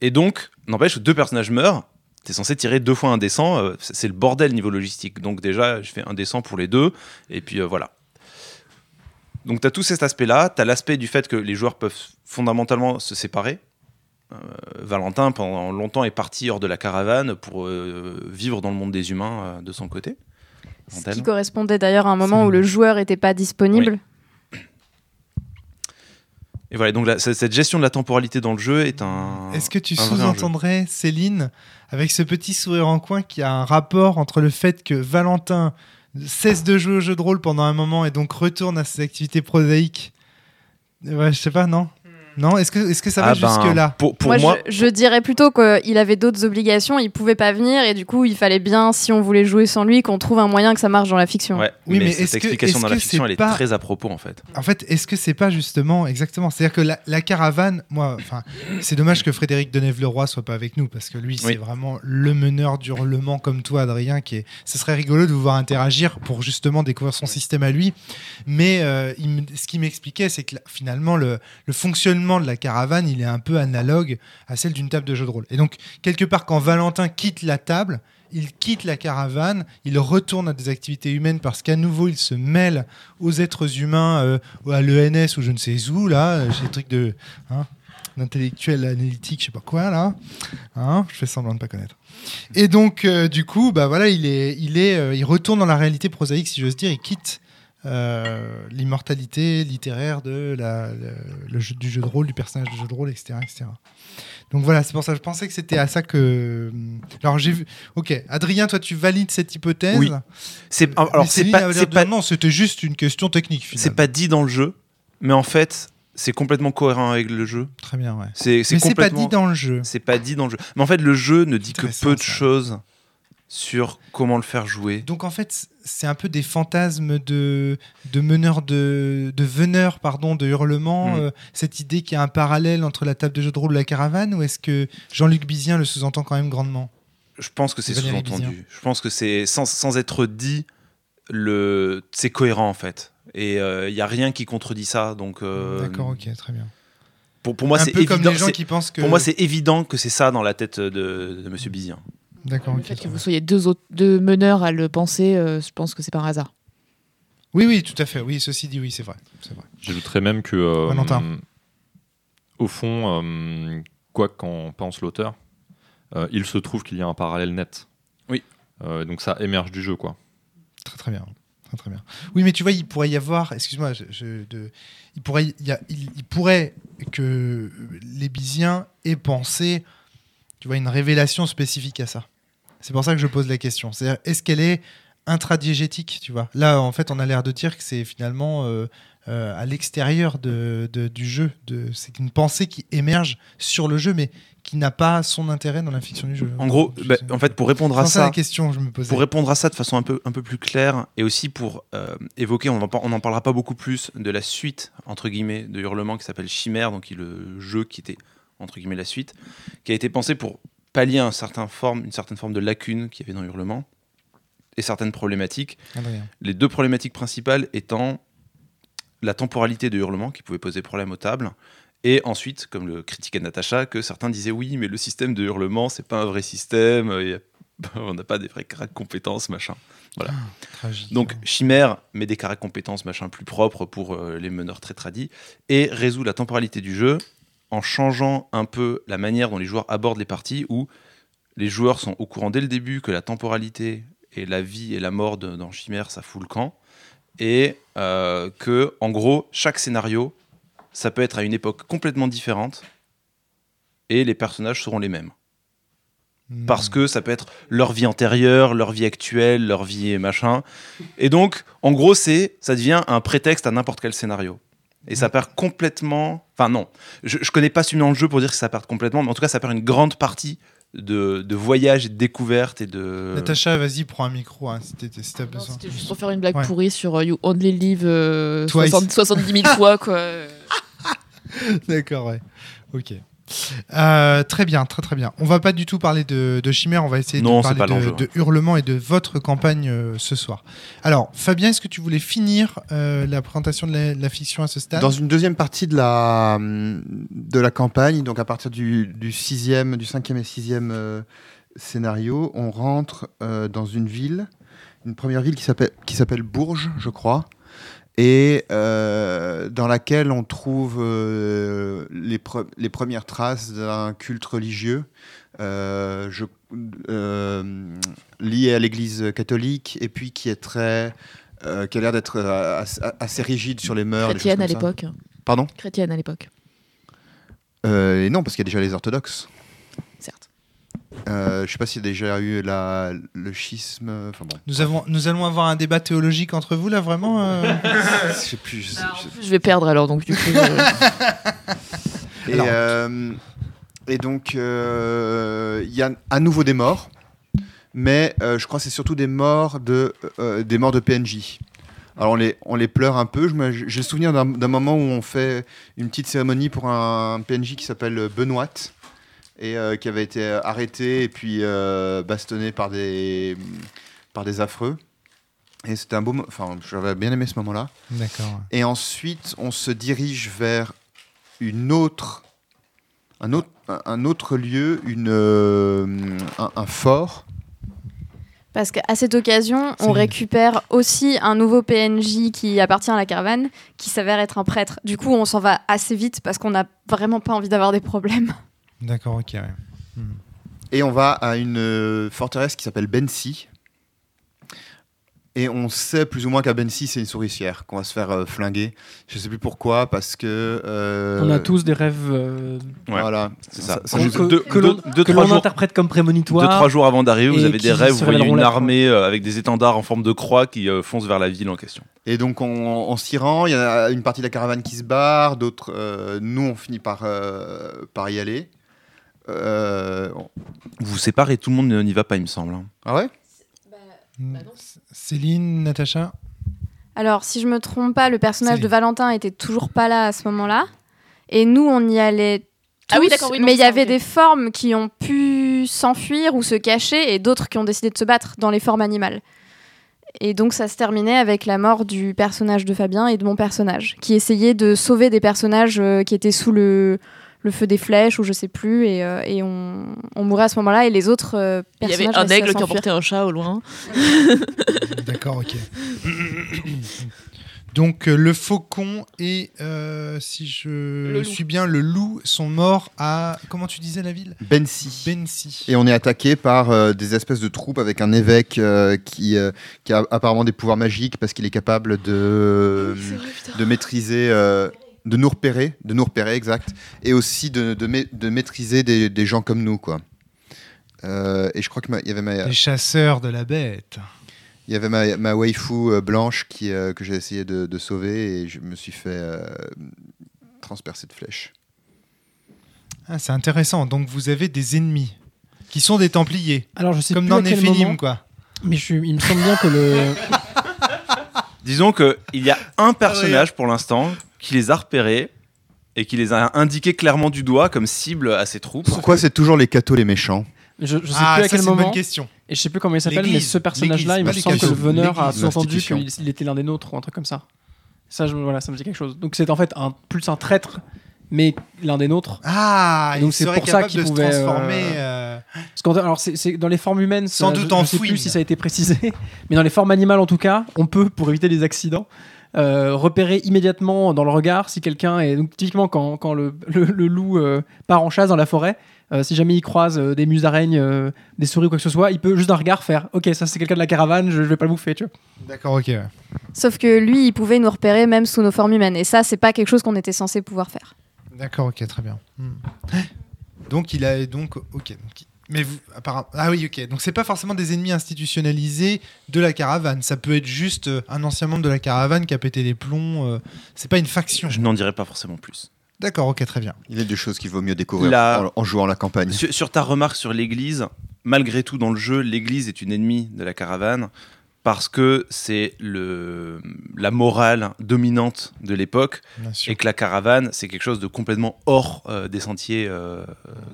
Et donc, n'empêche, deux personnages meurent. T'es censé tirer deux fois un descend. euh, c'est le bordel niveau logistique. Donc déjà, je fais un descend pour les deux. Et puis euh, voilà. Donc tu as tout cet aspect-là. Tu as l'aspect du fait que les joueurs peuvent fondamentalement se séparer. Euh, Valentin, pendant longtemps, est parti hors de la caravane pour euh, vivre dans le monde des humains euh, de son côté. Ce qui correspondait d'ailleurs à un moment où le joueur n'était pas disponible. Et voilà, donc la- cette gestion de la temporalité dans le jeu est un. Est-ce que tu sous-entendrais, Céline, avec ce petit sourire en coin, qu'il y a un rapport entre le fait que Valentin cesse de jouer au jeu de rôle pendant un moment et donc retourne à ses activités prosaïques. Ouais, je sais pas, non? Non Est-ce que, est que ça va Ah ben, jusque-là Pour, pour moi, moi, je, je dirais plutôt qu'il avait d'autres obligations, il pouvait pas venir et du coup, il fallait bien, si on voulait jouer sans lui, qu'on trouve un moyen que ça marche dans la fiction. ouais, Oui, mais, mais cette que- explication dans la fiction, elle est très à propos en fait. En fait, est-ce que c'est pas justement exactement C'est-à-dire que la, la caravane, moi, enfin, c'est dommage que Frédéric Deneuve-Leroy soit pas avec nous parce que lui, c'est vraiment le meneur du hurlement comme toi, Adrien. Qui est, ce serait rigolo de vous voir interagir pour justement découvrir son système à lui. Mais euh, il ce qu'il m'expliquait, c'est que là, finalement, le, le fonctionnement de la caravane, il est un peu analogue à celle d'une table de jeu de rôle. Et donc, quelque part, quand Valentin quitte la table, il quitte la caravane, il retourne à des activités humaines parce qu'à nouveau, il se mêle aux êtres humains, euh, à l'ENS ou je ne sais où, là, euh, j'ai des trucs de. hein, d'intellectuel analytique, je sais pas quoi, là. Hein, je fais semblant de pas connaître. Et donc, euh, du coup, bah voilà, il, est, il, est, euh, il retourne dans la réalité prosaïque, si j'ose dire, il quitte euh, l'immortalité littéraire de la, le, le jeu, du jeu de rôle, du personnage de jeu de rôle, etc. etc. Donc voilà, c'est pour ça que je pensais que c'était à ça que. Alors j'ai vu. Ok, Adrien, toi tu valides cette hypothèse? Oui. C'est Mais alors c'est pas non, c'était juste une question technique. c'est pas dit dans le jeu, mais en fait c'est complètement cohérent avec le jeu. Très bien, ouais. C'est c'est Mais c'est pas dit dans le jeu. C'est pas dit dans le jeu. Mais en fait, le jeu ne dit que peu de choses sur comment le faire jouer. Donc en fait, c'est un peu des fantasmes de, de meneurs de, de veneurs pardon, de hurlements. Mm. euh, cette idée qu'il y a un parallèle entre la table de jeu de rôle et la caravane, ou est-ce que Jean-Luc Bizien le sous-entend quand même grandement? Je pense que c'est sous-entendu. Je pense que c'est sans, sans être dit, le c'est cohérent en fait. Et il y a rien qui contredit ça. Donc euh, D'accord, ok, très bien. pour, pour moi, c'est comme évident. les gens qui pensent que. Pour moi, c'est évident que c'est ça dans la tête de, de Monsieur Bizien. D'accord, Le ok. fait très que vous soyez deux, autres, deux meneurs à le penser, euh, je pense que c'est pas un hasard. Oui, oui, tout à fait. Oui, ceci dit, oui, c'est vrai. C'est vrai. J'ajouterais même que, euh, Valentin. au fond, euh, quoi qu'en pense l'auteur, euh, il se trouve qu'il y a un parallèle net. Oui. Euh, donc ça émerge du jeu, quoi. Très très bien. Très très bien. Oui, mais tu vois, il pourrait y avoir, excuse-moi, je, je- de, il pourrait, il, y a- il- il pourrait que les Bisiens aient pensé, tu vois, une révélation spécifique à ça. C'est pour ça que je pose la question. C'est est-ce qu'elle est intradiégétique, tu vois? Là, en fait, on a l'air de dire que c'est finalement euh, euh, à l'extérieur de, de- du jeu. De, c'est une pensée qui émerge sur le jeu, mais qui n'a pas son intérêt dans la fiction du jeu. En gros, bah, en fait, pour répondre à ça la ça, question que je me posais. pour répondre à ça de façon un peu, un peu plus claire, et aussi pour euh, évoquer, on n'en on en parlera pas beaucoup plus, de la suite, entre guillemets, de Hurlement qui s'appelle Chimère, donc qui est le jeu qui était, entre guillemets, la suite, qui a été pensé pour pallier un certain forme, une certaine forme de lacune qu'il y avait dans Hurlement, et certaines problématiques. Les deux problématiques principales étant la temporalité de Hurlement, qui pouvait poser problème aux tables, et ensuite, comme le critiquait Natacha, que certains disaient oui, mais le système de Hurlement, c'est pas un vrai système, y a- on n'a pas des vraies caractères compétences, machin. Tragique. Donc Chimère met des caractères compétences machin plus propres pour euh, les meneurs très tradis et résout la temporalité du jeu en changeant un peu la manière dont les joueurs abordent les parties où les joueurs sont au courant dès le début que la temporalité et la vie et la mort de- dans Chimère ça fout le camp et euh, que en gros chaque scénario ça peut être à une époque complètement différente et les personnages seront les mêmes Hmm. parce que ça peut être leur vie antérieure, leur vie actuelle, leur vie machin. Et donc, en gros, c'est ça devient un prétexte à n'importe quel scénario. Et ça perd complètement. Enfin, non, je, je connais pas suffisamment le jeu pour dire que ça perd complètement, mais en tout cas, ça perd une grande partie de, de voyage et de découverte et de. Natacha, vas-y, prends un micro hein, si si t'as besoin. C'était juste pour faire une blague Ouais. pourrie sur euh, You Only Live euh, Twice. 60 70 000 fois, quoi. Euh, D'accord, ouais. Ok. Euh, très bien, très très bien. On va pas du tout parler de, de Chimère, on va essayer Non, de parler de, Hurlement et de votre campagne euh, ce soir. Alors, Fabien, est-ce que tu voulais finir euh, la présentation de la, de la fiction à ce stade? Dans une deuxième partie de la, de la campagne, donc à partir du, du sixième, du cinquième et sixième euh, scénario, on rentre euh, dans une ville, une première ville qui s'appelle qui s'appelle Bourges, je crois, et euh, dans laquelle on trouve euh, les, pre- les premières traces d'un culte religieux. euh, je- lié à l'Église catholique et puis qui est très qui a l'air d'être assez, rigide sur les choses chrétienne à l'époque. Pardon? Chrétienne à l'époque, et non, parce qu'il y a déjà les orthodoxes. Euh, je sais pas s'il y a déjà eu la, le schisme. Enfin bon. nous, avons, nous allons avoir un débat théologique entre vous, là, vraiment euh Je sais plus. je sais- Alors, en je- plus, je vais perdre alors, donc du coup. euh, Et, euh, donc, euh, il y a à nouveau des morts, mais euh, je crois que c'est surtout des morts de, euh, des morts de PNJ. Alors on les, on les pleure un peu. Je me- J'ai le souvenir d'un d'un moment où on fait une petite cérémonie pour un PNJ qui s'appelle Benoît et euh, qui avait été arrêté et puis euh, bastonné par des, par des affreux. Et c'était un beau... mo- Enfin, j'avais bien aimé ce moment-là. D'accord. Et ensuite, on se dirige vers une autre, un, autre, un- autre lieu, une, euh, un, un fort. Parce qu'à cette occasion, on récupère aussi un nouveau PNJ qui appartient à la caravane, qui s'avère être un prêtre. Du coup, on s'en va assez vite parce qu'on n'a vraiment pas envie d'avoir des problèmes. D'accord, ok. ouais. Et on va à une euh, forteresse qui s'appelle Bensi. Et on sait plus ou moins qu'à Bensi, c'est une souricière, qu'on va se faire euh, flinguer. Je sais plus pourquoi, parce que. euh, On a tous des rêves euh, Ouais. Voilà, C'est ça. ça nous- que- deux- que l'on deux- deux, que trois l'on jours- interprète comme Deux, trois jours avant d'arriver, vous avez des rêves, vous voyez une armée euh, avec des étendards en forme de croix qui euh, fonce vers la ville en question. Et donc, on, on s'y rend. Il y a une partie de la caravane qui se barre, d'autres. euh, nous, on finit par, euh, par y aller. Euh, on- Vous vous séparez, tout le monde n'y va pas, il me semble. hein. Ah ouais? Céline, Natacha? Alors, si je me trompe pas, le personnage Céline. de Valentin était toujours pas là à ce moment-là. Et nous, on y allait. Ah oui, tous, d'accord, oui, non, mais il y avait des formes qui ont pu s'enfuir ou se cacher et d'autres qui ont décidé de se battre dans les formes animales. Et donc ça se terminait avec la mort du personnage de Fabien et de mon personnage, qui essayait de sauver des personnages euh, qui étaient sous le, le feu des flèches ou je sais plus, et, euh, et on, on mourait à ce moment-là, et les autres euh, Il y personnages avait un aigle qui emportait un chat au loin. D'accord, ok. Donc euh, le faucon et, euh, si je suis bien, le loup sont morts à... Comment tu disais la ville? Bensi. Bensi. Et on est attaqué par euh, des espèces de troupes avec un évêque euh, qui, euh, qui a apparemment des pouvoirs magiques parce qu'il est capable de, de maîtriser, euh, de nous repérer, de nous repérer, exact, et aussi de, de, ma- de maîtriser des, des gens comme nous, quoi. Euh, et je crois qu'il y avait ma, Les chasseurs de la bête. il y avait ma, ma waifu euh, blanche qui, euh, que j'ai essayé de, de sauver et je me suis fait euh, transpercer de flèches. Ah, c'est intéressant. Donc vous avez des ennemis qui sont des Templiers, Alors je sais comme plus dans à quel Néphilim, moment, quoi. mais je il me semble bien que le Disons qu'il y a un personnage pour l'instant qui les a repérés et qui les a indiqués clairement du doigt comme cible à ses troupes. Pourquoi c'est toujours les cathos les méchants je, je sais ah, plus à ça, quel c'est une moment bonne question. et je sais plus comment il s'appelle mais ce personnage-là il me semble que le veneur a sous-entendu l'institution. qu'il il était l'un des nôtres ou un truc comme ça. Ça je, voilà ça me dit quelque chose. Donc c'est en fait un plus un traître mais l'un des nôtres. Ah, Donc il c'est serait pour ça capable qu'il de pouvait, se euh, transformer. euh, Parce alors c'est dans les formes humaines, Sans je- doute je, en sais fouine. plus si ça a été précisé, mais dans les formes animales en tout cas, on peut pour éviter les accidents. Euh, repérer immédiatement dans le regard si quelqu'un est donc typiquement quand, quand le, le- le loup euh, part en chasse dans la forêt euh, si jamais il croise euh, des musaraignes euh, des souris ou quoi que ce soit il peut juste d'un regard faire ok ça c'est quelqu'un de la caravane je, je vais pas le bouffer tu vois D'accord, ok. ouais. Sauf que lui, il pouvait nous repérer même sous nos formes humaines. Et ça, c'est pas quelque chose qu'on était censé pouvoir faire. D'accord, ok, très bien. Hmm. Donc il a donc ok. donc, mais vous, apparemment, ah oui, ok. Donc c'est pas forcément des ennemis institutionnalisés de la caravane. Ça peut être juste euh, un ancien membre de la caravane qui a pété les plombs. euh, c'est pas une faction. Je n'en dirai pas forcément plus. D'accord, ok, très bien. Il y a des choses qu'il vaut mieux découvrir La- en, en jouant la campagne. Sur, sur ta remarque sur l'église, malgré tout dans le jeu, l'église est une ennemie de la caravane parce que c'est le la morale dominante de l'époque et que la caravane c'est quelque chose de complètement hors euh, des sentiers euh,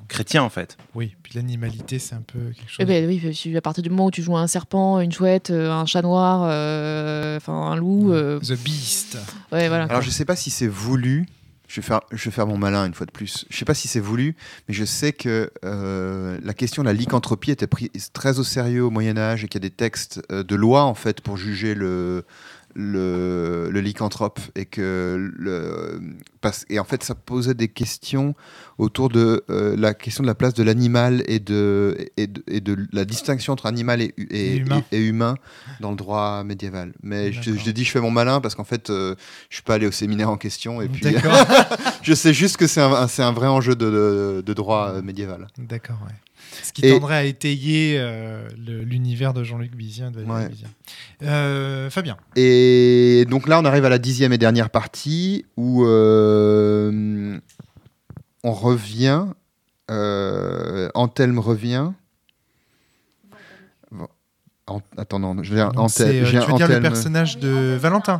chrétiens en fait. Oui, puis l'animalité, c'est un peu quelque chose. Eh ben oui, à partir du moment où tu joues un serpent, une chouette, euh, un chat noir, euh, enfin un loup, euh, The Beast. ouais voilà. Alors je sais pas si c'est voulu. Je vais, faire, mon malin une fois de plus. Je sais pas si c'est voulu, mais je sais que euh, la question de la lycanthropie était prise très au sérieux au Moyen Âge et qu'il y a des textes euh, de loi en fait pour juger le, le, le lycanthrope et que le, parce, et en fait ça posait des questions autour de euh, la question de la place de l'animal et de, et, de, et de la distinction entre animal et, hu- et, Et humain. et- humain dans le droit médiéval. Mais je, je te dis je fais mon malin parce qu'en fait euh, je suis pas allé au séminaire en question et puis je sais juste que c'est un, un- un vrai enjeu de, de- de droit euh, médiéval. D'accord, ouais. Ce qui Et- tendrait à étayer euh, l'univers de Jean-Luc Bizien. de Ouais. Bizien. Euh, Fabien. Et donc là, on arrive à la dixième et dernière partie où euh, on revient. Euh, Anthelme revient. An- attends, non, Donc, Antel- c'est, euh, tu veux dire le personnage de Valentin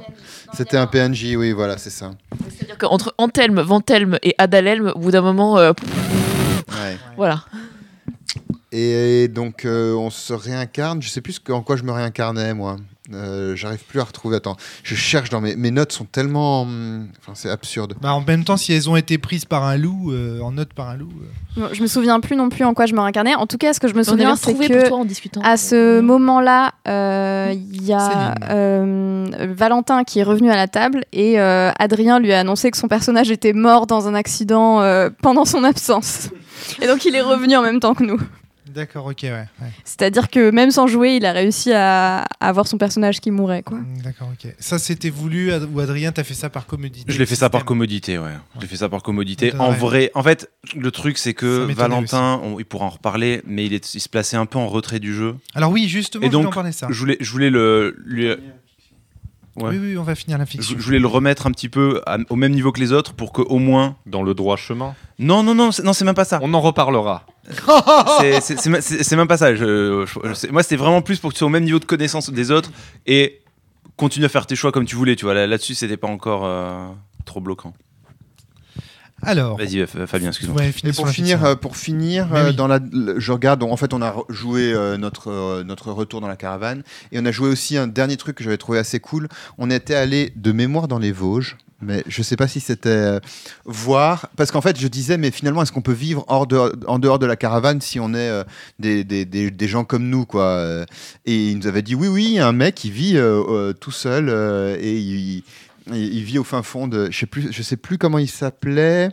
C'était un PNJ, oui, voilà, c'est ça. C'est-à-dire qu'entre Anthelme, Ventelme et Adalelme, au bout d'un moment, euh, pff, Ouais. voilà. Et donc, euh, on se réincarne. Je sais plus en quoi je me réincarnais, moi. Euh, J'arrive plus à retrouver. Attends, je cherche dans mes, mes notes sont tellement. hum, Enfin, c'est absurde. Bah, En même temps, si elles ont été prises par un loup, euh, en note par un loup. euh, Bon, je me souviens plus non plus en quoi je me réincarnais. En tout cas, ce que je me souviens, c'est que pour toi en discutant. à ce moment-là, euh, il y a euh, Valentin qui est revenu à la table et euh, Adrien lui a annoncé que son personnage était mort dans un accident euh, pendant son absence. Et donc il est revenu en même temps que nous. D'accord, ok, ouais. ouais. C'est-à-dire que même sans jouer, il a réussi à, à avoir son personnage qui mourait. Quoi. Mm, D'accord, ok. Ça, c'était voulu Ad- ou Adrien, t'as fait ça par commodité Je l'ai fait ça par commodité, ouais. Je l'ai fait ça par commodité. En vrai, en fait, le truc c'est que Valentin, on- il pourra en reparler, mais il, est, il se plaçait un peu en retrait du jeu. Alors oui, justement, Et je voulais donc, en parler ça. Je voulais, je voulais le, lui- Ouais. Oui, oui, on va finir la je, fiction. je voulais le remettre un petit peu à- au même niveau que les autres pour que au moins. Dans le droit chemin. Non, non, non, c'est- non, c'est même pas ça. On en reparlera. C'est- même pas ça. Je- je- je- c'est- moi, c'était vraiment plus pour que tu sois au même niveau de connaissance des autres et continue à faire tes choix comme tu voulais. Tu vois, Là- là-dessus, c'était pas encore euh, trop bloquant. Alors, Vas-y, Fabien, excuse-moi. ouais, Et pour finir, euh, pour finir euh, oui. dans la, je regarde, donc, en fait, on a joué euh, notre, euh, notre retour dans la caravane et on a joué aussi un dernier truc que j'avais trouvé assez cool. On était allé de mémoire dans les Vosges, mais je sais pas si c'était euh, voir, parce qu'en fait, je disais, mais finalement, est-ce qu'on peut vivre hors de, en dehors de la caravane si on est euh, des, des, des, des gens comme nous, quoi Et il nous avait dit, oui, oui, un mec qui vit euh, euh, tout seul euh, et il, il, vit au fin fond de, je sais plus, je sais plus comment il s'appelait.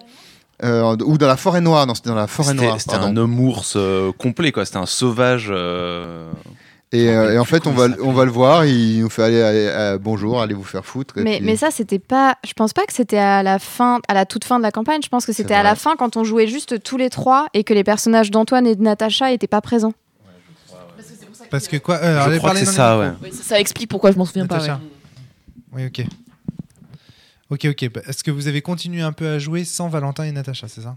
Euh, ou dans la forêt noire, non, c'était dans la forêt noire. c'était un homme ours euh, complet, quoi. C'était un sauvage. euh, Et, euh, et en fait, on va, on va le voir, il nous fait aller, aller, euh, bonjour, allez vous faire foutre. Mais, puis- mais ça, c'était pas. Je pense pas que c'était à la fin, à la toute fin de la campagne. Je pense que c'était à la fin quand on jouait juste tous les trois et que les personnages d'Antoine et de Natacha étaient pas présents. Parce que quoi euh, Je crois que c'est ça, ouais. Oui, ça, ça explique pourquoi je m'en souviens pas. Natacha. Oui, ok. Ok, ok. Bah, Est-ce que vous avez continué un peu à jouer sans Valentin et Natacha, c'est ça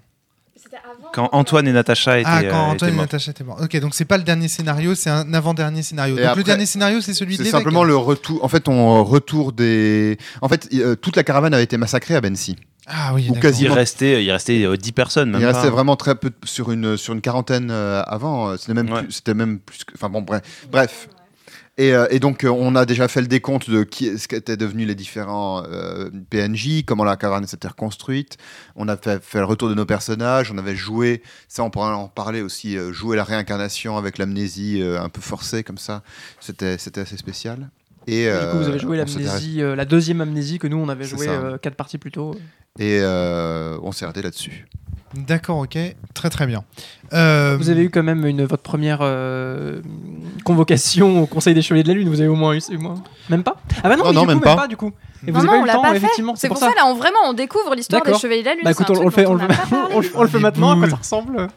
Quand Antoine et Natacha étaient, Ah, euh, quand Antoine étaient et. Natacha étaient morts. Ok, donc c'est pas le dernier scénario, c'est un avant-dernier scénario. Et donc après, le dernier scénario, c'est celui de C'est simplement le retour. En fait, on retour des. En fait, euh, toute la caravane avait été massacrée à Bensi. Ah oui, Ou d'accord. quasi- Il restait, il restait euh, 10 personnes, même Il pas. restait vraiment très peu sur une sur une quarantaine euh, avant. euh, C'était même Ouais. plus, c'était même plus. que- Enfin bon, bref. Bref. Et, euh, et donc, euh, on a déjà fait le décompte de qui, ce qu'étaient devenus les différents euh, PNJ, comment la caravane s'était reconstruite. On a fait, fait le retour de nos personnages. On avait joué, ça on pourra en parler aussi, jouer la réincarnation avec l'amnésie un peu forcée comme ça. C'était assez spécial. Et, Du coup, vous avez joué l'amnésie, la deuxième amnésie que nous on avait joué quatre parties plus tôt. Et on s'est arrêté là-dessus. D'accord, ok. Très très bien. Euh, Vous avez eu quand même une, votre première euh, convocation au Conseil des Chevaliers de la Lune. Vous avez au moins eu, au moins- même pas? Ah bah non, Non, mais non, du coup, même même pas. pas. du coup. Et Non, vous non, avez eu on le l'a temps, pas fait. effectivement. C'est pour ça, là, on, vraiment, on découvre l'histoire des. Chevaliers de la Lune. Bah écoute, on, on le fait, on, on le fait, pas parlé. on le- on le fait Les maintenant. À quoi ça ressemble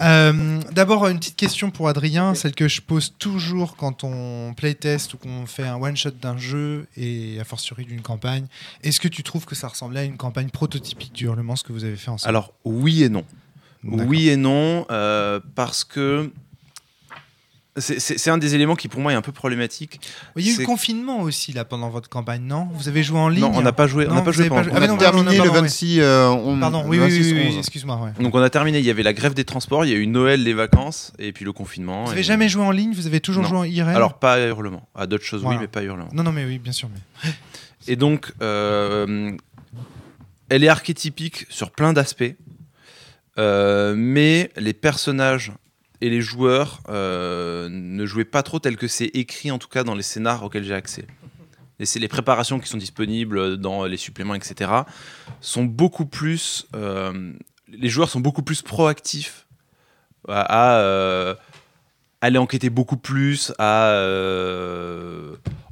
Euh, D'abord, une petite question pour Adrien, celle que je pose toujours quand on playtest ou qu'on fait un one-shot d'un jeu et a fortiori d'une campagne. Est-ce que tu trouves que ça ressemblait à une campagne prototypique du Hurlement, ce que vous avez fait ensemble? Alors, oui et non. Oui et non, euh, parce que c'est- un des éléments qui pour moi est un peu problématique. Il y a eu le confinement aussi là pendant votre campagne, non? Vous avez joué en ligne Non, on n'a pas joué, on Non, n'a pas joué pas pendant joué- le Ah, mais on non, a terminé le oui. 26, euh, on- Pardon, oui, oui, 26, oui, oui, 11. excuse-moi. ouais. Donc on a terminé, il y avait la grève des transports, il y a eu Noël, les vacances et puis le confinement. Vous et- avez jamais joué en ligne? Vous avez toujours Non. joué en IRL Alors pas à hurlement, à d'autres choses Voilà. oui, mais pas à hurlement. Non, non, mais oui, bien sûr. Mais... Et donc, euh, elle est archétypique sur plein d'aspects, euh, mais les personnages et les joueurs euh, ne jouaient pas trop tel que c'est écrit, en tout cas dans les scénars auxquels j'ai accès. Et c'est les préparations qui sont disponibles dans les suppléments, etc., sont beaucoup plus. euh, les joueurs sont beaucoup plus proactifs à, à, euh, aller enquêter beaucoup plus, à.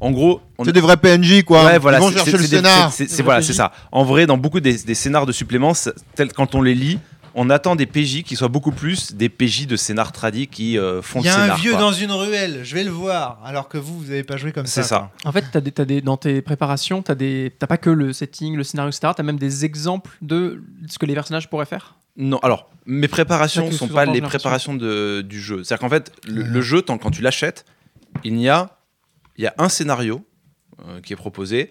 en gros, C'est des vrais PNJ, quoi. Ouais, voilà, Ils vont chercher le scénar. c'est- voilà, ça. En vrai, dans beaucoup des, des scénars de suppléments, tel- quand on les lit, on attend des PJ qui soient beaucoup plus des PJ de scénar tradis qui euh, font Il y le a scénar. un vieux quoi. dans une ruelle, je vais le voir. Alors que vous, vous n'avez pas joué comme ça. C'est ça. En fait, t'as des, t'as des, dans tes préparations, tu n'as pas que le setting, le scénario, etc. Tu as même des exemples de ce que les personnages pourraient faire? Non, alors, mes préparations ne que sont pas les l'impression. préparations de, du jeu. C'est-à-dire qu'en fait, le, le jeu, tant, quand tu l'achètes, il y a, il y a un scénario euh, qui est proposé.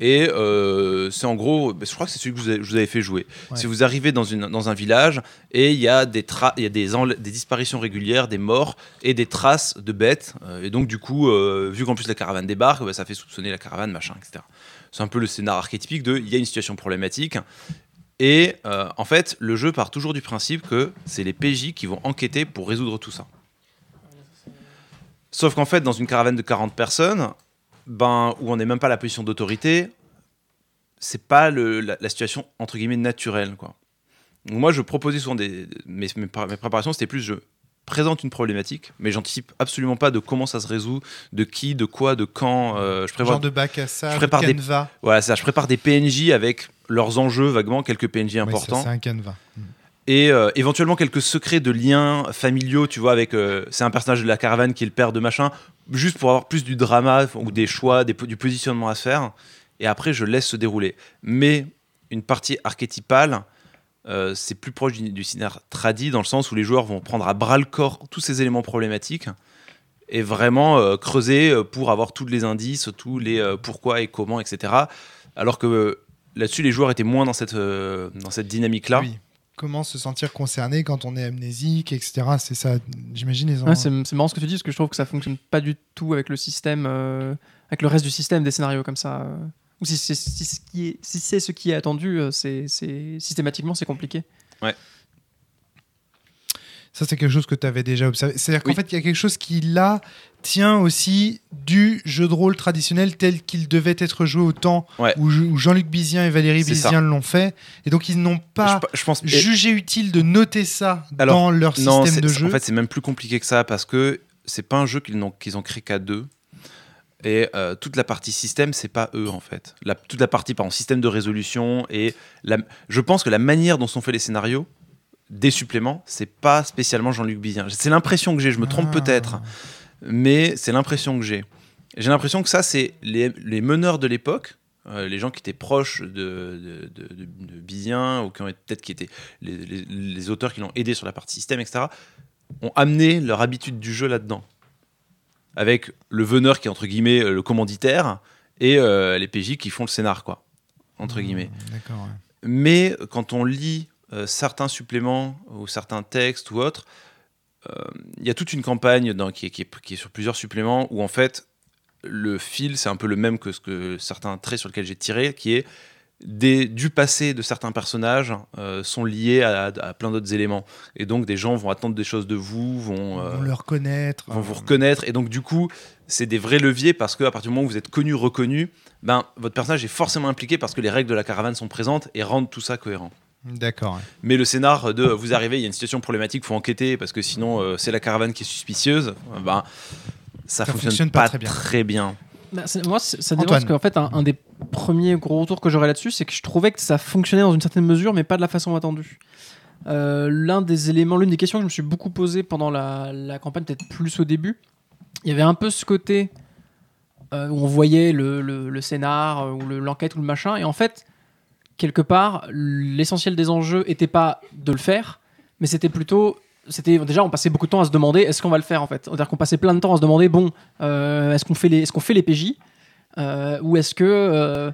Et euh, c'est en gros, je crois que c'est celui que vous avez, je vous avez fait jouer. Ouais. Si vous arrivez dans, une, dans un village et il y a, des, tra- y a des, disparitions régulières, des morts et des traces de bêtes. euh, et donc, du coup, euh, vu qu'en plus la caravane débarque, bah, ça fait soupçonner la caravane, machin, etc. C'est un peu le scénar archétypique de il y a une situation problématique. Et en fait, le jeu part toujours du principe que c'est les PJ qui vont enquêter pour résoudre tout ça. Sauf qu'en fait, dans une caravane de 40 personnes, ben, où on n'est même pas à la position d'autorité, c'est pas le- la, la situation entre guillemets naturelle. Quoi. Donc moi, je proposais souvent des. Mes, mes, pré- mes préparations, c'était plus je présente une problématique, mais j'anticipe absolument pas de comment ça se résout, de qui, de quoi, de quand. euh, je prévois Genre de bac à ça, je de prépare des- canevas. Voilà, ça, je prépare des PNJ avec leurs enjeux vaguement, quelques PNJ importants, c'est un canevas. Et euh, éventuellement quelques secrets de liens familiaux, tu vois, avec euh, c'est un personnage de la caravane qui est le père de machin, juste pour avoir plus du drama ou des choix, du positionnement à faire, et après je laisse se dérouler. Mais une partie archétypale, euh, c'est plus proche du, du scénar tradi dans le sens où les joueurs vont prendre à bras le corps tous ces éléments problématiques et vraiment creuser pour avoir tous les indices, tous les pourquoi et comment, etc. Alors que là-dessus, les joueurs étaient moins dans cette, dans cette dynamique-là. Oui. Comment se sentir concerné quand on est amnésique, etc. C'est ça, j'imagine, les Ouais, enfants. c'est c'est marrant ce que tu dis, parce que je trouve que ça fonctionne pas du tout avec le système, euh, avec le reste du système des scénarios comme ça. euh. Ou si c'est si ce qui est- si c'est ce qui est attendu, euh, c'est c'est- systématiquement c'est compliqué. Ça, c'est quelque chose que tu avais déjà observé. C'est-à-dire qu'en fait, il y a quelque chose qui, là, tient aussi du jeu de rôle traditionnel tel qu'il devait être joué au temps Ouais. où, où Jean-Luc Bizien et Valérie. Bizien l'ont fait. Et donc, ils n'ont pas je, je pense. jugé utile de noter ça Alors, dans leur non, système de jeu. En fait, c'est même plus compliqué que ça parce que c'est pas un jeu qu'ils ont créé qu'à deux. Et euh, toute la partie système, c'est pas eux en fait. La- toute la partie, par exemple, système de résolution et la- je pense que la manière dont sont faits les scénarios, des suppléments, c'est pas spécialement Jean-Luc Bizien. C'est l'impression que j'ai. Je me trompe Ah. peut-être, mais c'est l'impression que j'ai. J'ai l'impression que ça, c'est les, les meneurs de l'époque, euh, les gens qui étaient proches de, de, de, de- de Bizien, ou qui ont peut-être qui étaient les, les- les auteurs qui l'ont aidé sur la partie système, etc., ont amené leur habitude du jeu là-dedans. Avec le veneur qui est entre guillemets euh, le commanditaire et euh, les PJ qui font le scénar, quoi, entre guillemets. D'accord. ouais. Mais quand on lit euh, certains suppléments ou certains textes ou autres, euh, il y a toute une campagne dans- qui, est, qui est- qui est sur plusieurs suppléments où en fait le fil c'est un peu le même que ce que certains traits sur lesquels j'ai tiré, qui est des, du passé de certains personnages euh, sont liés à, à plein d'autres éléments. Et donc des gens vont attendre des choses de vous, vont, euh, le reconnaître. vont vous reconnaître. Et donc, du coup, c'est des vrais leviers parce qu'à partir du moment où vous êtes connu, reconnu, ben, votre personnage est forcément impliqué parce que les règles de la caravane sont présentes et rendent tout ça cohérent. D'accord. ouais. Mais le scénar de vous arrivez, il y a une situation problématique, faut enquêter parce que sinon euh, c'est la caravane qui est suspicieuse, euh, ben, ça, fonctionne, fonctionne pas pas, très bien. très bien. Bah, moi, ça dépend parce qu'en fait, un, un des premiers gros retours que j'aurais là-dessus, c'est que je trouvais que ça fonctionnait dans une certaine mesure, mais pas de la façon attendue. Euh, L'un des éléments, l'une des questions que je me suis beaucoup posée pendant la, la campagne, peut-être plus au début, il y avait un peu ce côté euh, où on voyait le, le- le scénar ou le- l'enquête ou le machin, et en fait, quelque part, l'essentiel des enjeux était pas de le faire, mais c'était plutôt c'était déjà on passait beaucoup de temps à se demander est-ce qu'on va le faire en fait? C'est-à-dire qu'on passait plein de temps à se demander bon euh, est-ce qu'on fait les est-ce qu'on fait les PJ euh, ou est-ce que euh,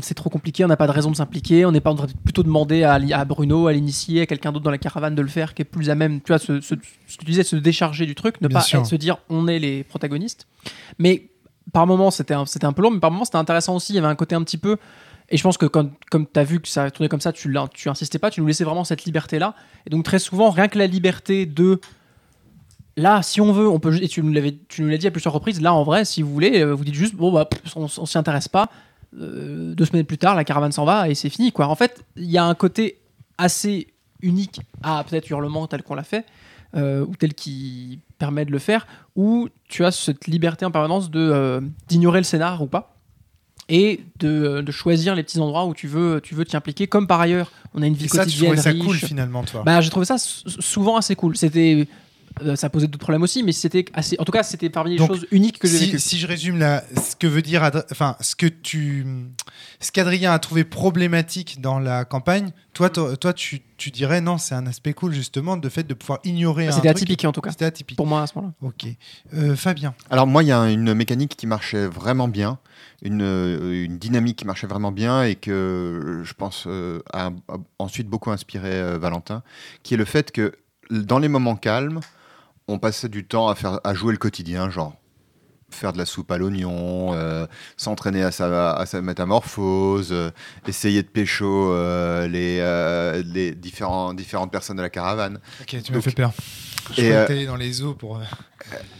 c'est trop compliqué on n'a pas de raison de s'impliquer on n'est pas on devrait plutôt demander à, à Bruno à l'initié à quelqu'un d'autre dans la caravane de le faire qui est plus à même tu vois ce, ce- ce que tu disais se décharger du truc ne Bien pas être- se dire on est les protagonistes. Mais par moments c'était un, c'était un peu long mais par moments c'était intéressant aussi. Il y avait un côté un petit peu et je pense que quand, comme tu as vu que ça tournait comme ça, tu, tu insistais pas, tu nous laissais vraiment cette liberté-là. Et donc très souvent, rien que la liberté de... Là, si on veut, on peut... Et tu nous l'avais- tu nous l'as dit à plusieurs reprises, là, en vrai, si vous voulez, euh, vous dites juste, bon, bah, on, on s'y intéresse pas. Euh, deux semaines plus tard, la caravane s'en va et c'est fini, quoi. En fait, il y a un côté assez unique à peut-être Hurlement tel qu'on l'a fait, euh, ou tel qui permet de le faire, où tu as cette liberté en permanence de d'ignorer le scénar ou pas et de, de choisir les petits endroits où tu veux tu veux t'y impliquer comme par ailleurs on a une vie Et ça, tu quotidienne trouvais ça riche. cool finalement, toi. bah j'ai trouvé ça souvent assez cool c'était euh, ça posait d'autres problèmes aussi mais c'était assez en tout cas c'était parmi les Donc, choses uniques que j'ai si, vécues si je résume là, ce que veut dire, Adr- enfin, ce que tu, ce qu'Adrien a trouvé problématique dans la campagne, toi, toi, toi, tu, tu dirais non, c'est un aspect cool justement de fait de pouvoir ignorer. un c'était truc. atypique en tout cas C'était atypique. pour moi à ce moment-là Ok, Euh, Fabien. Alors moi, il y a une mécanique qui marchait vraiment bien, une, euh, une dynamique qui marchait vraiment bien et que euh, je pense euh, a, a ensuite beaucoup inspiré euh, Valentin, qui est le fait que dans les moments calmes, on passait du temps à, faire, à jouer le quotidien, genre faire de la soupe à l'oignon, euh, s'entraîner à sa, à sa métamorphose, euh, essayer de pécho euh, les, les différents, différentes personnes de la caravane. Ok, tu m'as fait peur. Je Et, t'allais dans les eaux pour.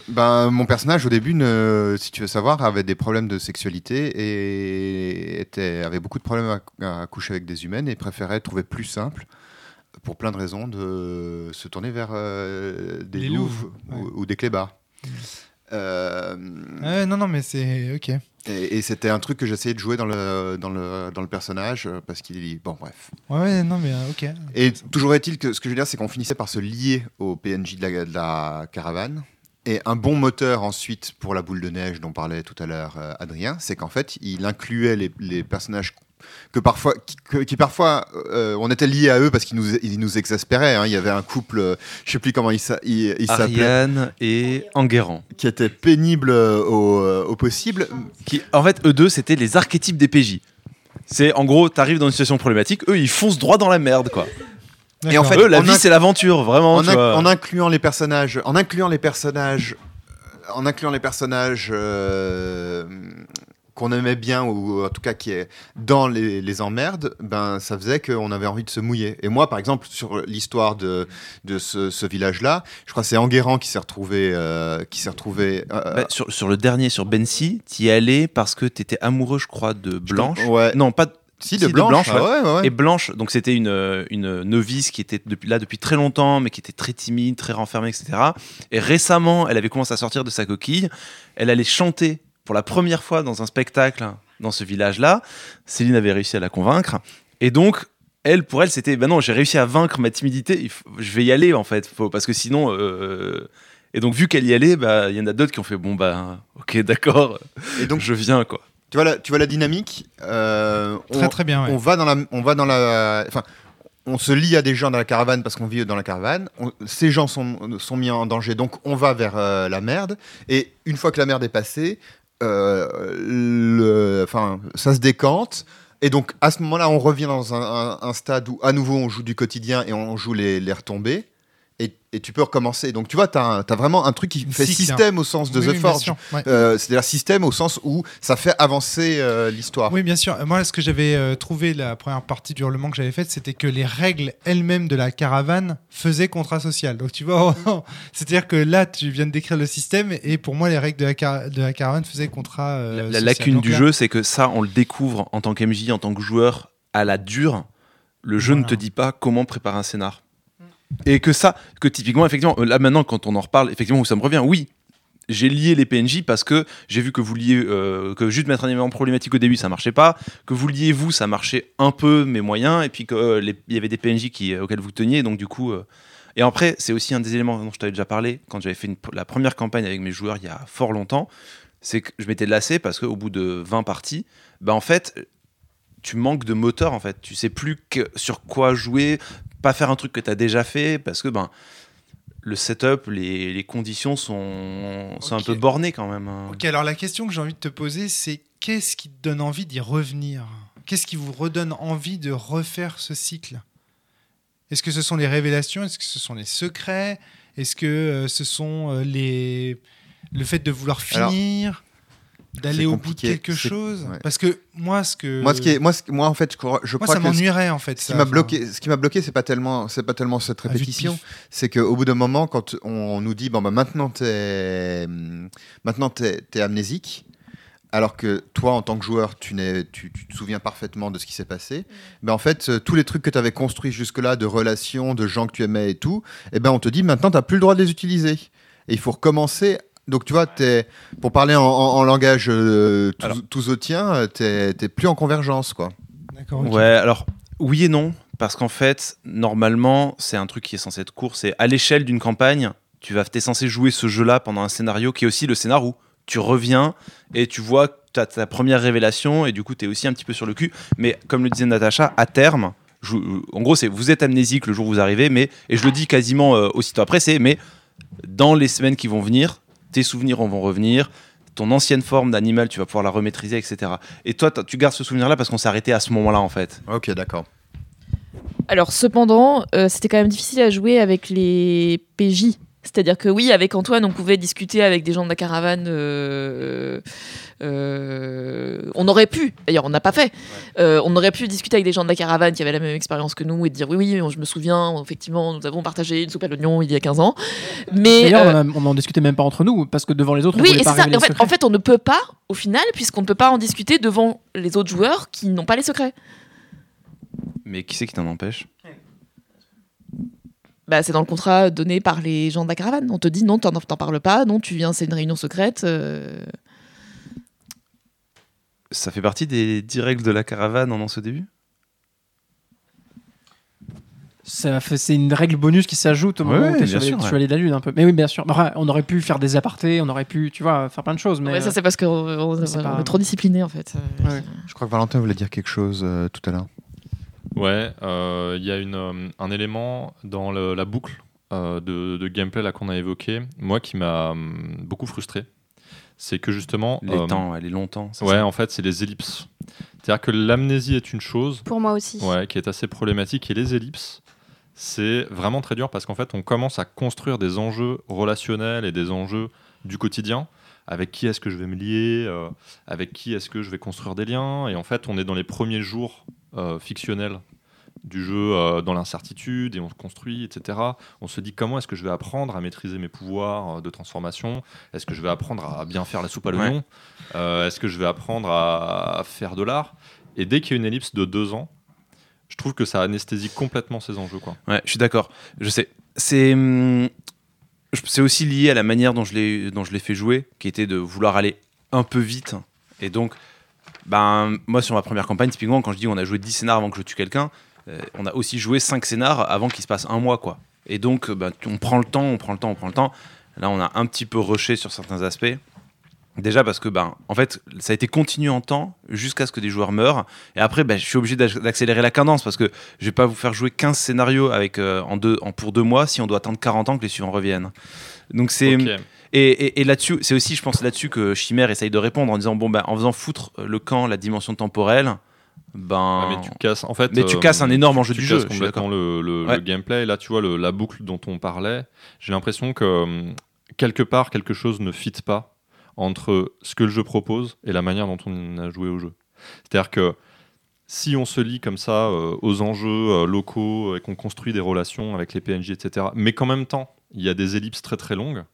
Ben, mon personnage, au début, ne, si tu veux savoir, avait des problèmes de sexualité et était, avait beaucoup de problèmes à, à coucher avec des humaines et préférait trouver plus simple pour plein de raisons, de se tourner vers euh, des Les louves louves, ou, ou des clébards. Euh, Ouais, non, non, mais c'est ok. et et c'était un truc que j'essayais de jouer dans le, dans le, dans le personnage euh, parce qu'il. Bon, bref. Ouais, ouais, non, mais euh, ok. Et toujours est-il que ce que je veux dire, c'est qu'on finissait par se lier au PNJ de la, de la caravane. Et un bon moteur ensuite pour la boule de neige dont parlait tout à l'heure euh, Adrien, c'est qu'en fait, il incluait les, les personnages que parfois, qui, que- qui parfois, euh, on était liés à eux parce qu'ils nous, ils nous exaspéraient. hein. Il y avait un couple, euh, je sais plus comment il, il, il s'appelait, Ariane et Enguerrand. qui était pénible euh, au, au possible. Qui, en fait, eux deux, c'était les archétypes des PJ. C'est en gros, t'arrives dans une situation problématique, eux ils foncent droit dans la merde quoi. Et en fait, eux, la vie c'est l'aventure, vraiment. en, tu inc- vois. en incluant les personnages, en incluant les personnages, en incluant les personnages euh, qu'on aimait bien ou en tout cas qui est dans les, les emmerdes, ben ça faisait qu'on avait envie de se mouiller. Et moi, par exemple, sur l'histoire de, de ce, ce village-là, je crois que c'est Enguerrand qui s'est retrouvé, euh, qui s'est retrouvé. euh, Bah, sur, sur le dernier, sur Bensi, t'y allais parce que t'étais amoureux, je crois, de Blanche. Ouais. Non, pas Si, si, de de Blanche. Blanche, ah ouais, ouais, ouais. Et Blanche, donc c'était une, une novice qui était depuis, là depuis très longtemps, mais qui était très timide, très renfermée, etc. Et récemment, elle avait commencé à sortir de sa coquille. Elle allait chanter pour la première fois dans un spectacle dans ce village-là. Céline avait réussi à la convaincre. Et donc, elle, pour elle, c'était, ben non, j'ai réussi à vaincre ma timidité. faut- je vais y aller en fait, faut- parce que sinon. euh, Et donc, vu qu'elle y allait, bah, il y en a d'autres qui ont fait, bon bah, ok, d'accord, Et donc, je viens quoi. tu vois la, tu vois la dynamique. euh, on- Très très bien. ouais. on va dans la, on va dans la, enfin, on se lie à des gens dans la caravane parce qu'on vit dans la caravane. On- ces gens sont, sont mis en danger, donc on va vers euh, la merde. Et une fois que la merde est passée, euh, le, enfin, ça se décante. Et donc à ce moment-là, on revient dans un, un- un stade où à nouveau on joue du quotidien et on joue les, les retombées. Et, et tu peux recommencer. Donc tu vois, tu as, vraiment un truc qui fait cycle, système au sens de Oui, The oui, Forge. ouais. Euh, C'est-à-dire système au sens où ça fait avancer euh, l'histoire. Oui, bien sûr. Moi, ce que j'avais euh, trouvé la première partie du hurlement que j'avais faite, c'était que les règles elles-mêmes de la caravane faisaient contrat social. Donc, tu vois, c'est-à-dire que là, tu viens de décrire le système, et pour moi, les règles de la, car- de la caravane faisaient contrat. euh, La, la social. lacune Donc du là- jeu, c'est que ça, on le découvre en tant qu'MJ, en tant que joueur, à la dure. Le jeu ne te dit pas comment préparer un scénar. Et que ça, que typiquement, effectivement, euh, là maintenant, quand on en reparle, effectivement, ça me revient, oui. J'ai lié les PNJ parce que j'ai vu que vous liez, euh, que juste mettre un élément problématique au début, ça marchait pas. Que vous liez vous, ça marchait un peu, mais moyen. Et puis qu'il y avait des PNJ qui, euh, auxquels vous teniez. Donc du coup, euh, et après, c'est aussi un des éléments dont je t'avais déjà parlé quand j'avais fait la première campagne avec mes joueurs il y a fort longtemps. C'est que je m'étais lassé parce qu'au bout de 20 parties, bah en fait, tu manques de moteur en fait. Tu sais plus sur quoi jouer, pas faire un truc que tu as déjà fait parce que ben le setup, les, les conditions sont, sont un peu bornées quand même. hein. Ok, alors la question que j'ai envie de te poser, c'est qu'est-ce qui te donne envie d'y revenir? Qu'est-ce qui vous redonne envie de refaire ce cycle? Est-ce que ce sont les révélations? Est-ce que ce sont les secrets? Est-ce que euh, ce sont euh, les le fait de vouloir Alors, finir? D'aller au bout de quelque chose ouais. Parce que moi, ce que Moi, ce qui est, moi, ce- moi, en fait, je crois, je moi, crois ça m'ennuierait en fait. ce ça, qui m'a bloqué, ce qui m'a bloqué, c'est pas tellement, c'est pas tellement cette de répétition, c'est qu'au bout d'un moment, quand on nous dit bon bah maintenant t'es, maintenant t'es, t'es amnésique, alors que toi en tant que joueur, tu tu, tu te souviens parfaitement de ce qui s'est passé, ben en fait euh, tous les trucs que tu avais construits jusque-là, de relations, de gens que tu aimais et tout, et ben on te dit maintenant t'as plus le droit de les utiliser, et il faut recommencer. Donc tu vois, pour parler en, en- en langage euh, euh, t'es, plus en convergence quoi. D'accord. Ouais, alors oui et non, parce qu'en fait, normalement, c'est un truc qui est censé être court. C'est à l'échelle d'une campagne, tu vas, es censé jouer ce jeu-là pendant un scénario qui est aussi le scénario. où Tu reviens et tu vois que tu as ta première révélation et du coup, tu es aussi un petit peu sur le cul. Mais comme le disait Natacha, à terme, je- en gros, c'est vous êtes amnésique le jour où vous arrivez, mais et je le dis quasiment euh, aussitôt après, c'est mais dans les semaines qui vont venir, tes souvenirs vont revenir. Ton ancienne forme d'animal, tu vas pouvoir la remaîtriser, etc. Et toi, tu gardes ce souvenir-là parce qu'on s'est arrêté à ce moment-là, en fait. Ok, d'accord. Alors, cependant, euh, c'était quand même difficile à jouer avec les PJ. C'est-à-dire que oui, avec Antoine, on pouvait discuter avec des gens de la caravane. euh, euh, on aurait pu, d'ailleurs, on n'a pas fait. euh, on aurait pu discuter avec des gens de la caravane qui avaient la même expérience que nous et dire oui, oui, je me souviens, effectivement, nous avons partagé une soupe à l'oignon il y a 15 ans. Mais D'ailleurs, euh, on, en a- on en discutait même pas entre nous, parce que devant les autres, on oui, voulait et pas c'est ça. En fait, en fait, on ne peut pas, au final, puisqu'on ne peut pas en discuter devant les autres joueurs qui n'ont pas les secrets. Mais qui c'est qui t'en empêche? Bah, c'est dans le contrat donné par les gens de la caravane. On te dit non, t'en t'en parles pas, non, tu viens, c'est une réunion secrète. euh, Ça fait partie des 10 règles de la caravane en ce début? Ça fait- C'est une règle bonus qui s'ajoute au Ouais, moment où ouais, t'es bien sur les sûr, ouais. Chevaliers de la Lune un peu. Mais oui, bien sûr. Enfin, on aurait pu faire des apartés, on aurait pu, tu vois, faire plein de choses. Mais ouais, ça, c'est parce qu'on on- c'est on pas- est trop discipliné en fait. Euh, Ouais. Je crois que Valentin voulait dire quelque chose euh, tout à l'heure. Ouais, euh, il y a une, euh, un élément dans le- la boucle euh, de, de gameplay là qu'on a évoqué, moi qui m'a hum, beaucoup frustré. C'est que justement. Les euh, temps, ouais, les longs temps. c'est Ouais, ça en fait, c'est les ellipses. C'est-à-dire que l'amnésie est une chose Pour moi aussi. ouais, qui est assez problématique et les ellipses, c'est vraiment très dur parce qu'en fait, on commence à construire des enjeux relationnels et des enjeux du quotidien. Avec qui est-ce que je vais me lier euh, Avec qui est-ce que je vais construire des liens Et en fait, on est dans les premiers jours euh, fictionnels du jeu euh, dans l'incertitude et on se construit, etc. On se dit comment est-ce que je vais apprendre à maîtriser mes pouvoirs euh, de transformation? Est-ce que je vais apprendre à bien faire la soupe à l'oignon? Euh, Est-ce que je vais apprendre à, à faire de l'art? Et dès qu'il y a une ellipse de deux ans, je trouve que ça anesthésie complètement ces enjeux. Quoi. Ouais, je suis d'accord. Je sais. C'est hum, c'est aussi lié à la manière dont je l'ai dont je l'ai fait jouer, qui était de vouloir aller un peu vite. Et donc, ben moi sur ma première campagne, typiquement, quand je dis on a joué 10 scénars avant que je tue quelqu'un, euh, on a aussi joué 5 scénars avant qu'il se passe un mois, quoi. Et donc, euh, ben, on prend le temps, on prend le temps, on prend le temps. Là, on a un petit peu rushé sur certains aspects. Déjà parce que, ben, en fait, ça a été continu en temps jusqu'à ce que des joueurs meurent. Et après, ben, je suis obligé d'ac- d'accélérer la cadence parce que je vais pas vous faire jouer 15 scénarios avec, euh, en deux, en, pour deux mois si on doit attendre 40 ans que les suivants reviennent. Donc c'est. Et, et- et là-dessus, c'est aussi, je pense, là-dessus que Chimère essaye de répondre en disant bon ben, en faisant foutre le camp, la dimension temporelle, ben. Ouais, mais tu casses, en fait, Mais tu euh, casses un énorme enjeu tu du casses jeu, je complètement le, le- le Ouais. gameplay. Là, tu vois, le- la boucle dont on parlait, j'ai l'impression que hum, quelque part, quelque chose ne fit pas entre ce que le jeu propose et la manière dont on a joué au jeu. C'est-à-dire que si on se lie comme ça euh, aux enjeux euh, locaux et qu'on construit des relations avec les PNJ, etc., mais qu'en même temps, il y a des ellipses très très longues,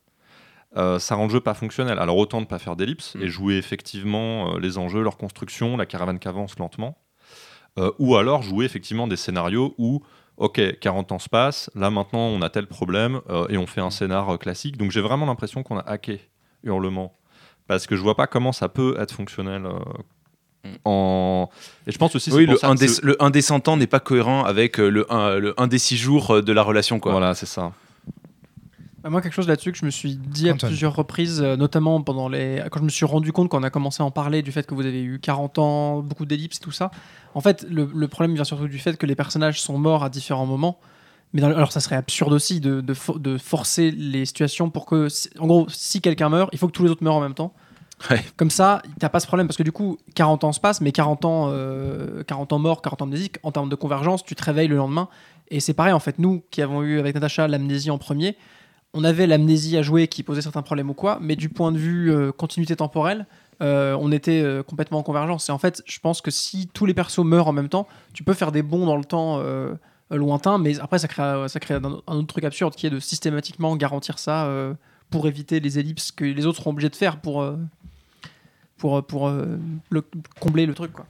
euh, ça rend le jeu pas fonctionnel. Alors autant ne pas faire d'ellipses Mm. et jouer effectivement euh, les enjeux, leur construction, la caravane qui avance lentement, Euh, ou alors jouer effectivement des scénarios où, ok, 40 ans se passent, là maintenant on a tel problème et on fait un scénar classique. Donc j'ai vraiment l'impression qu'on a hacké Hurlement. Parce que je vois pas comment ça peut être fonctionnel. Mm. en... Et je pense aussi oui, le 1 que des, ce- le un des 100 ans n'est pas cohérent avec le 1 le un des 6 jours de la relation. Quoi. Voilà, c'est ça. Bah, Moi, quelque chose là-dessus que je me suis dit à plusieurs reprises, euh, notamment pendant les... quand je me suis rendu compte qu'on a commencé à en parler du fait que vous avez eu 40 ans, beaucoup d'ellipses, tout ça. En fait, le, le problème vient surtout du fait que les personnages sont morts à différents moments. Mais dans alors, ça serait absurde aussi de, de, fo- de forcer les situations pour que, en gros, si quelqu'un meurt, il faut que tous les autres meurent en même temps. Ouais. Comme ça, t'as pas ce problème parce que du coup, 40 ans se passent, mais 40 ans, euh, 40 ans morts, 40 ans amnésiques, en termes de convergence, tu te réveilles le lendemain. Et c'est pareil, en fait, nous qui avons eu avec Natacha l'amnésie en premier, on avait l'amnésie à jouer qui posait certains problèmes ou quoi, mais du point de vue euh, continuité temporelle, euh, on était euh, complètement en convergence. Et en fait, je pense que si tous les persos meurent en même temps, tu peux faire des bonds dans le temps lointain, mais après, ça crée, un, un autre truc absurde qui est de systématiquement garantir ça pour éviter les ellipses que les autres seront obligés de faire pour, pour, pour euh, le- combler le truc. Quoi.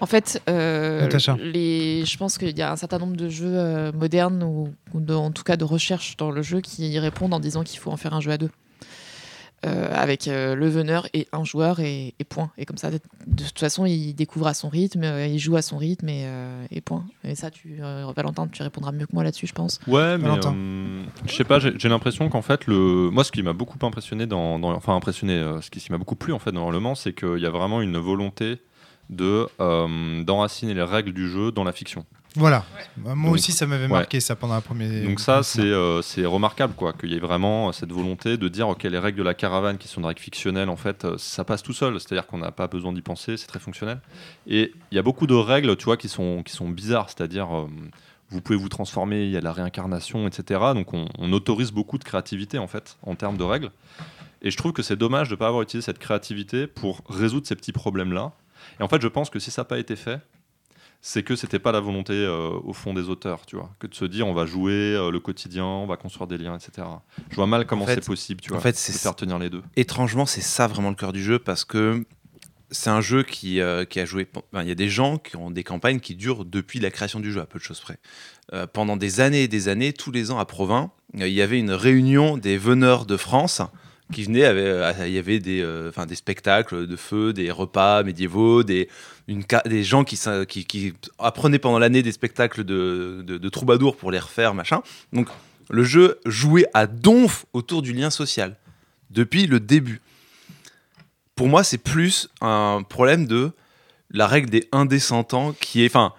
En fait, euh, les, je pense qu'il y a un certain nombre de jeux euh, modernes ou, ou de- en tout cas de recherche dans le jeu qui y répondent en disant qu'il faut en faire un jeu à deux. Euh, avec euh, le veneur et un joueur et, et point. Et comme ça, de, de toute façon, il découvre à son rythme, euh, il joue à son rythme et, euh, et point. Et ça, tu, euh, Valentin, tu répondras mieux que moi là-dessus, je pense. Ouais, mais euh, je sais pas, j'ai l'impression qu'en fait, le... moi, ce qui m'a beaucoup impressionné dans, dans- enfin impressionné, euh, ce qui, qui m'a beaucoup plu en fait dans le Mans, c'est qu'il y a vraiment une volonté de euh, d'enraciner les règles du jeu dans la fiction. Voilà. Moi Donc, aussi, ça m'avait ouais. marqué ça pendant la première. Donc ça, c'est euh, c'est remarquable, quoi, qu'il y ait vraiment cette volonté de dire, ok, les règles de la caravane, qui sont des règles fictionnelles, en fait, euh, ça passe tout seul. C'est-à-dire qu'on n'a pas besoin d'y penser, c'est très fonctionnel. Et il y a beaucoup de règles, tu vois, qui sont, qui sont bizarres. C'est-à-dire, euh, vous pouvez vous transformer, il y a la réincarnation, etc. Donc on, on autorise beaucoup de créativité, en fait, en termes de règles. Et je trouve que c'est dommage de ne pas avoir utilisé cette créativité pour résoudre ces petits problèmes-là. Et en fait, je pense que si ça n'a pas été fait, c'est que c'était pas la volonté euh, au fond des auteurs, tu vois, que de se dire on va jouer euh, le quotidien, on va construire des liens, etc. Je vois mal comment fait- c'est possible, tu en vois, fait, de c'est- faire tenir les deux. Étrangement, c'est ça vraiment le cœur du jeu parce que c'est un jeu qui, euh, qui a joué. Il y a des gens qui ont des campagnes qui durent depuis la création du jeu, à peu de choses près. Pendant des années et des années, tous les ans à Provins, il y avait une réunion des veneurs de France qui venaient. avec- euh, il y avait des, euh, enfin, des spectacles de feu, des repas médiévaux, des, une, des gens qui, s'in- qui, qui apprenaient pendant l'année des spectacles de, de, de troubadours pour les refaire, machin. Donc le jeu jouait à donf autour du lien social depuis le début. Pour moi, c'est plus un problème de la règle des indescendants qui est, enfin,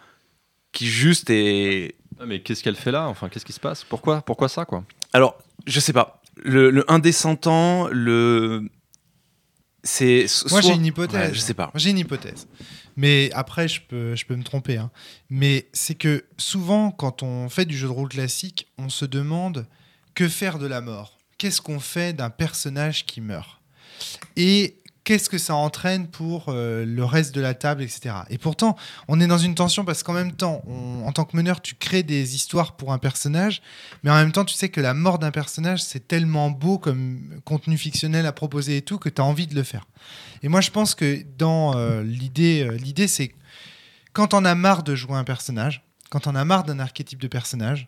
qui juste est. Ah, mais qu'est-ce qu'elle fait là? Enfin, qu'est-ce qui se passe? Pourquoi Pourquoi ça quoi? Alors, je sais pas. Le, le indescendant, le. C'est. Moi, soit- j'ai une hypothèse. Ouais, je sais pas. J'ai une hypothèse. Mais après, je peux, je peux me tromper. hein. Mais c'est que souvent, quand on fait du jeu de rôle classique, on se demande que faire de la mort Qu'est-ce qu'on fait d'un personnage qui meurt? Et qu'est-ce que ça entraîne pour euh, le reste de la table, etc. Et pourtant, on est dans une tension parce qu'en même temps, en tant que meneur, tu crées des histoires pour un personnage, mais en même temps, tu sais que la mort d'un personnage, c'est tellement beau comme contenu fictionnel à proposer et tout que tu as envie de le faire. Et moi, je pense que dans euh, l'idée, euh, l'idée, c'est quand on a marre de jouer un personnage, quand on a marre d'un archétype de personnage,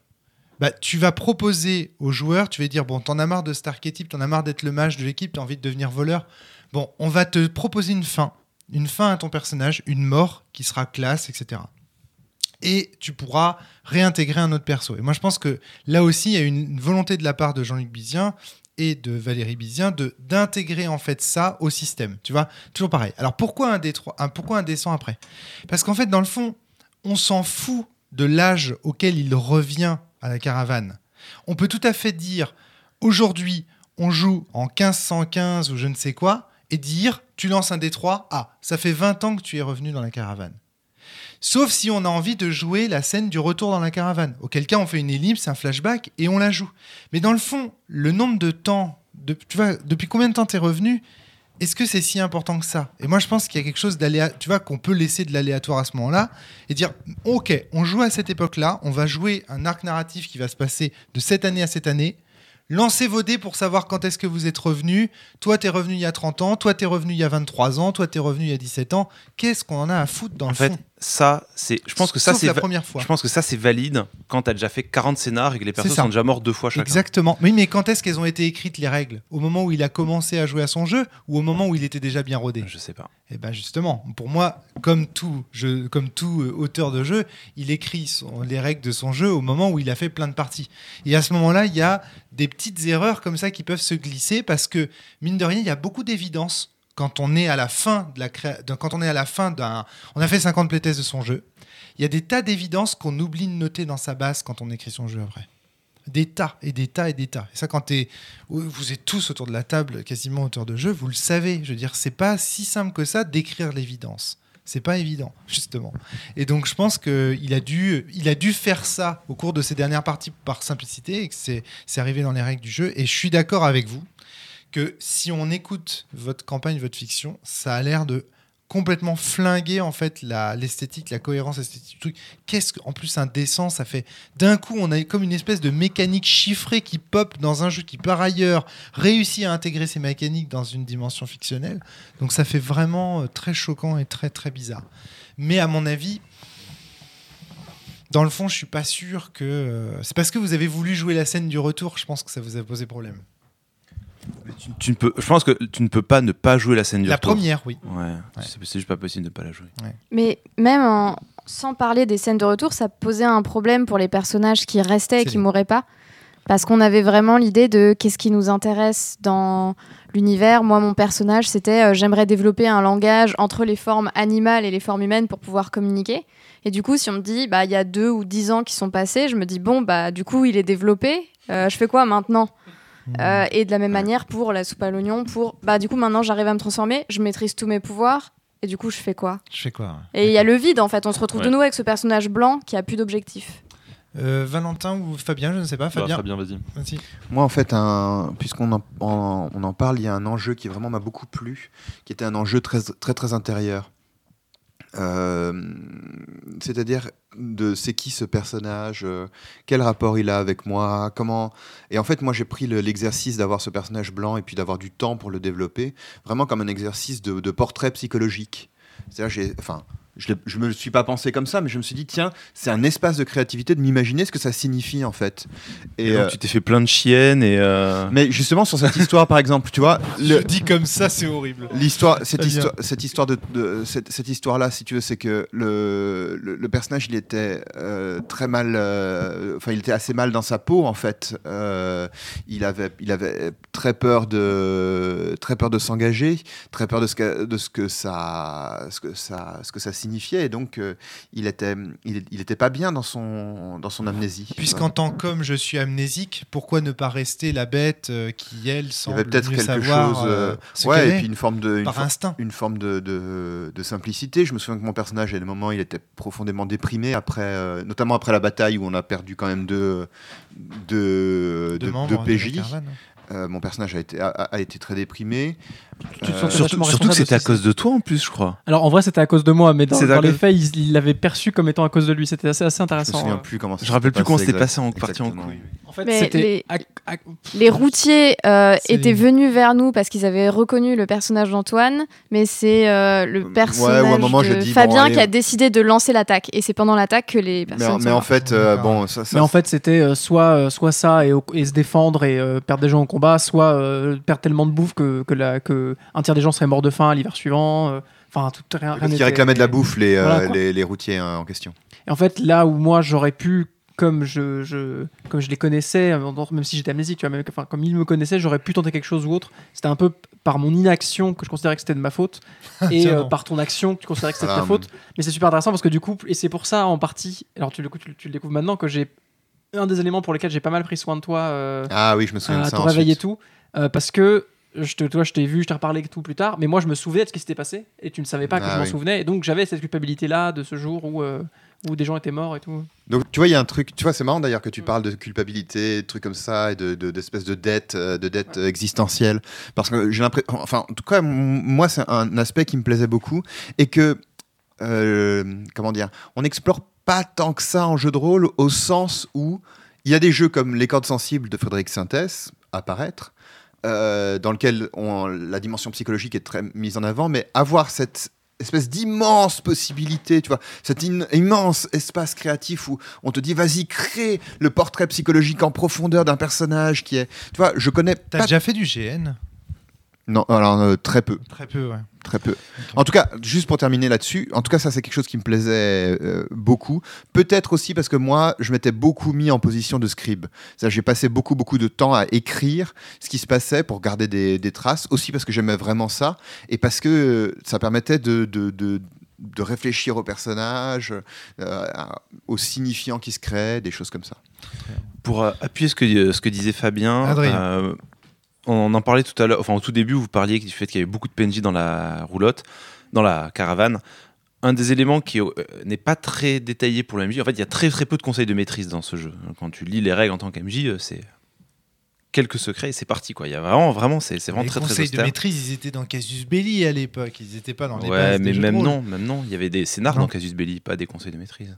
bah, tu vas proposer aux joueurs, tu vas dire, bon, t'en as marre de cet archétype, t'en as marre d'être le mage de l'équipe, t'as envie de devenir voleur. Bon, on va te proposer une fin, une fin à ton personnage, une mort qui sera classe, etc. Et tu pourras réintégrer un autre perso. Et moi, je pense que là aussi, il y a une volonté de la part de Jean-Luc Bizien et de Valérie Bizien de d'intégrer en fait ça au système. Tu vois, toujours pareil. Alors pourquoi un D3, un, pourquoi un D100 après? Parce qu'en fait, dans le fond, on s'en fout de l'âge auquel il revient à la caravane. On peut tout à fait dire aujourd'hui, on joue en 1515 ou je ne sais quoi, et dire tu lances un D3, ah, ça fait 20 ans que tu es revenu dans la caravane. Sauf si on a envie de jouer la scène du retour dans la caravane. Auquel cas, on fait une ellipse, un flashback, et on la joue. Mais dans le fond, le nombre de temps, tu vois, depuis combien de temps tu es revenu est-ce que c'est si important que ça? Et moi, je pense qu'il y a quelque chose d'aléatoire, tu vois, qu'on peut laisser de l'aléatoire à ce moment-là et dire, ok, on joue à cette époque-là, on va jouer un arc narratif qui va se passer de cette année à cette année. Lancez vos dés pour savoir quand est-ce que vous êtes revenu. Toi, t'es revenu il y a 30 ans. Toi, t'es revenu il y a 23 ans. Toi, t'es revenu il y a 17 ans. Qu'est-ce qu'on en a à foutre dans En le fait, fond ça, c'est. Je pense que ça, c'est. la première fois. Je pense que ça, c'est valide quand t'as déjà fait 40 scénars et que les persos ça. sont déjà morts deux fois chacun. Exactement. Oui, mais quand est-ce qu'elles ont été écrites, les règles? Au moment où il a commencé à jouer à son jeu ou au moment où il était déjà bien rodé? Je sais pas. Eh ben justement, pour moi, comme tout, jeu, comme tout euh, auteur de jeu, il écrit son- les règles de son jeu au moment où il a fait plein de parties. Et à ce moment-là, il y a des petites erreurs comme ça qui peuvent se glisser parce que mine de rien, il y a beaucoup d'évidence quand on est à la fin de la quand on est à la fin d'un, on a fait 50 playtests de son jeu. Il y a des tas d'évidences qu'on oublie de noter dans sa base quand on écrit son jeu après. Des tas et des tas et des tas. Et ça, quand vous êtes tous autour de la table, quasiment auteurs de jeu, vous le savez. Je veux dire, c'est pas si simple que ça d'écrire l'évidence. C'est pas évident, justement. Et donc, je pense qu'il a dû, il a dû faire ça au cours de ces dernières parties par simplicité et que c'est arrivé dans les règles du jeu. Et je suis d'accord avec vous que si on écoute votre campagne, votre fiction, ça a l'air de complètement flinguer en fait l'esthétique, la, cohérence esthétique du truc. Qu'est-ce qu'en plus un dessin, ça fait d'un coup on a comme une espèce de mécanique chiffrée qui pop dans un jeu qui par ailleurs réussit à intégrer ces mécaniques dans une dimension fictionnelle. Donc ça fait vraiment euh, très choquant et très très bizarre. Mais à mon avis, dans le fond, je suis pas sûr que euh, c'est parce que vous avez voulu jouer la scène du retour. Je pense que ça vous a posé problème. Tu, tu ne peux, je pense que tu ne peux pas ne pas jouer la scène du La retour. première, oui. Ouais, c'est c'est juste pas possible de ne pas la jouer. Mais même en- sans parler des scènes de retour, ça posait un problème pour les personnages qui restaient et qui mouraient pas. Parce qu'on avait vraiment l'idée de qu'est-ce qui nous intéresse dans l'univers. Moi, mon personnage, c'était euh, j'aimerais développer un langage entre les formes animales et les formes humaines pour pouvoir communiquer. Et du coup, si on me dit, bah, il y a deux ou dix ans qui sont passés, je me dis, bon, bah, du coup, il est développé. Euh, je fais quoi maintenant? Euh, Et de la même manière pour la soupe à l'oignon, pour, bah, du coup, maintenant, j'arrive à me transformer, je maîtrise tous mes pouvoirs. Et du coup, je fais quoi? Je fais quoi et il y a le vide en fait, on se retrouve de nouveau avec ce personnage blanc qui a plus d'objectif. Euh, Valentin ou Fabien, je ne sais pas. Bah, Fabien, Fabien, vas-y. Moi, en fait, un- puisqu'on en, en- on en parle, il y a un enjeu qui vraiment m'a beaucoup plu, qui était un enjeu très, très, très intérieur. Euh, C'est-à-dire de c'est qui ce personnage, euh, quel rapport il a avec moi, comment. Et en fait, moi, j'ai pris le- l'exercice d'avoir ce personnage blanc et puis d'avoir du temps pour le développer, vraiment comme un exercice de, de portrait psychologique. C'est-à-dire, j'ai, enfin, je, je me suis pas pensé comme ça, mais je me suis dit, tiens, c'est un espace de créativité de m'imaginer ce que ça signifie en fait. Et Et, donc, euh, tu t'es fait plein de chiennes et. euh, mais justement sur cette histoire, par exemple, tu vois, Je le- dis comme ça, c'est horrible. L'histoire, cette histoire, cette histoire de, de- cette, cette histoire-là, si tu veux, c'est que le, le, le personnage, il était euh, très mal, euh, enfin, il était assez mal dans sa peau en fait. Euh, il avait, il avait très peur de, très peur de s'engager, très peur de ce que, de ce que ça, ce que ça, ce que ça signifiait, et donc euh, il était, il, il était pas bien dans son, dans son amnésie. Puisqu'en tant qu'homme, je suis amnésique, pourquoi ne pas rester la bête euh, qui, elle, il y semble avait peut-être quelque savoir chose, euh, ce ouais, et est, puis une forme de, une par for- instinct une forme de, de, de simplicité. Je me souviens que mon personnage, à des moments, il était profondément déprimé, après, notamment après la bataille où on a perdu quand même deux, deux, de deux- membres la PJ. Euh, mon personnage a été, a, a été très déprimé. Tu te sentais Surtout, surtout que c'était à cause de toi en plus, je crois. Alors en vrai, c'était à cause de moi, mais dans, C'est dans les faits, il l'avait perçu comme étant à cause de lui. C'était assez, assez Je me intéressant. souviens euh. plus comment ça Je rappelle plus comment c'était passé en partie en couille. En fait, Mais les- à- à- Les routiers euh, étaient venus vers nous parce qu'ils avaient reconnu le personnage d'Antoine, mais c'est euh, le personnage moment, de bon, Fabien allez. qui a décidé de lancer l'attaque. Et c'est pendant l'attaque que les Mais, personnes. en- mais sont en fait, euh, bon, ça, ça- Mais en fait, c'était euh, soit, euh, soit ça et, se défendre et euh, perdre des gens au combat, soit euh, perdre tellement de bouffe que, que, la, que un tiers des gens seraient morts de faim l'hiver suivant. euh, Enfin, tout rien. rien qui réclamaient de la bouffe, les, euh, Voilà, quoi. les, les routiers hein, en question. Et en fait, là où moi j'aurais pu, comme je, je, comme je les connaissais, euh, même si j'étais amnésique, tu vois, même, enfin, comme ils me connaissaient, j'aurais pu tenter quelque chose ou autre. C'était un peu par mon inaction que je considérais que c'était de ma faute, et euh, par ton action que tu considérais que c'était de ta faute. Mais c'est super intéressant parce que du coup, et c'est pour ça en partie, alors tu, le- tu, tu le découvres maintenant, que j'ai un des éléments pour lesquels j'ai pas mal pris soin de toi. euh, Ah oui, je me souviens à de ça. ton réveil et tout, euh, parce que je te, toi, je t'ai vu, je t'ai reparlé tout plus tard, mais moi je me souvenais de ce qui s'était passé et tu ne savais pas que Ah je m'en souvenais, et donc j'avais cette culpabilité là de ce jour où, euh, où des gens étaient morts et tout. Donc tu vois, il y a un truc, tu vois, c'est marrant d'ailleurs que tu Mm. parles de culpabilité, de trucs comme ça, et de de- d'espèces de, dette, euh, de dette euh, existentielle, parce que j'ai l'impression, enfin, en tout cas, moi, c'est un aspect qui me plaisait beaucoup, et que, euh, comment dire, on n'explore pas tant que ça en jeu de rôle, au sens où il y a des jeux comme Les cordes sensibles de Frédéric Sintès, apparaître, euh, dans lequel on- la dimension psychologique est très mise en avant, mais avoir cette espèce d'immense possibilité, tu vois, cet in- immense espace créatif où on te dit vas-y crée le portrait psychologique en profondeur d'un personnage qui est, tu vois, je connais T'as déjà fait du GN Non, alors euh, très peu, Très peu, ouais. très peu. En tout cas, juste pour terminer là-dessus, en tout cas ça c'est quelque chose qui me plaisait euh, beaucoup. Peut-être aussi parce que moi je m'étais beaucoup mis en position de scribe. C'est-à-dire j'ai passé beaucoup beaucoup de temps à écrire ce qui se passait pour garder des, des traces. Aussi parce que j'aimais vraiment ça et parce que euh, ça permettait de, de, de- de réfléchir au personnage, euh, aux signifiants qui se créent, des choses comme ça. Pour euh, appuyer ce que, ce que disait Fabien, Adrien. euh, on en parlait tout à l'heure, enfin au tout début, vous parliez du fait qu'il y avait beaucoup de PNJ dans la roulotte, dans la caravane. Un des éléments qui euh, n'est pas très détaillé pour le MJ, en fait, il y a très très peu de conseils de maîtrise dans ce jeu. Quand tu lis les règles en tant qu'MJ, euh, c'est quelques secrets et c'est parti quoi. Il y a vraiment, vraiment, c'est vraiment les très très conseils de austère. maîtrise, ils étaient dans Casus Belli à l'époque. Ils n'étaient pas dans les Ouais, mais des même non, même non, il y avait des scénars Non. dans Casus Belli, pas des conseils de maîtrise.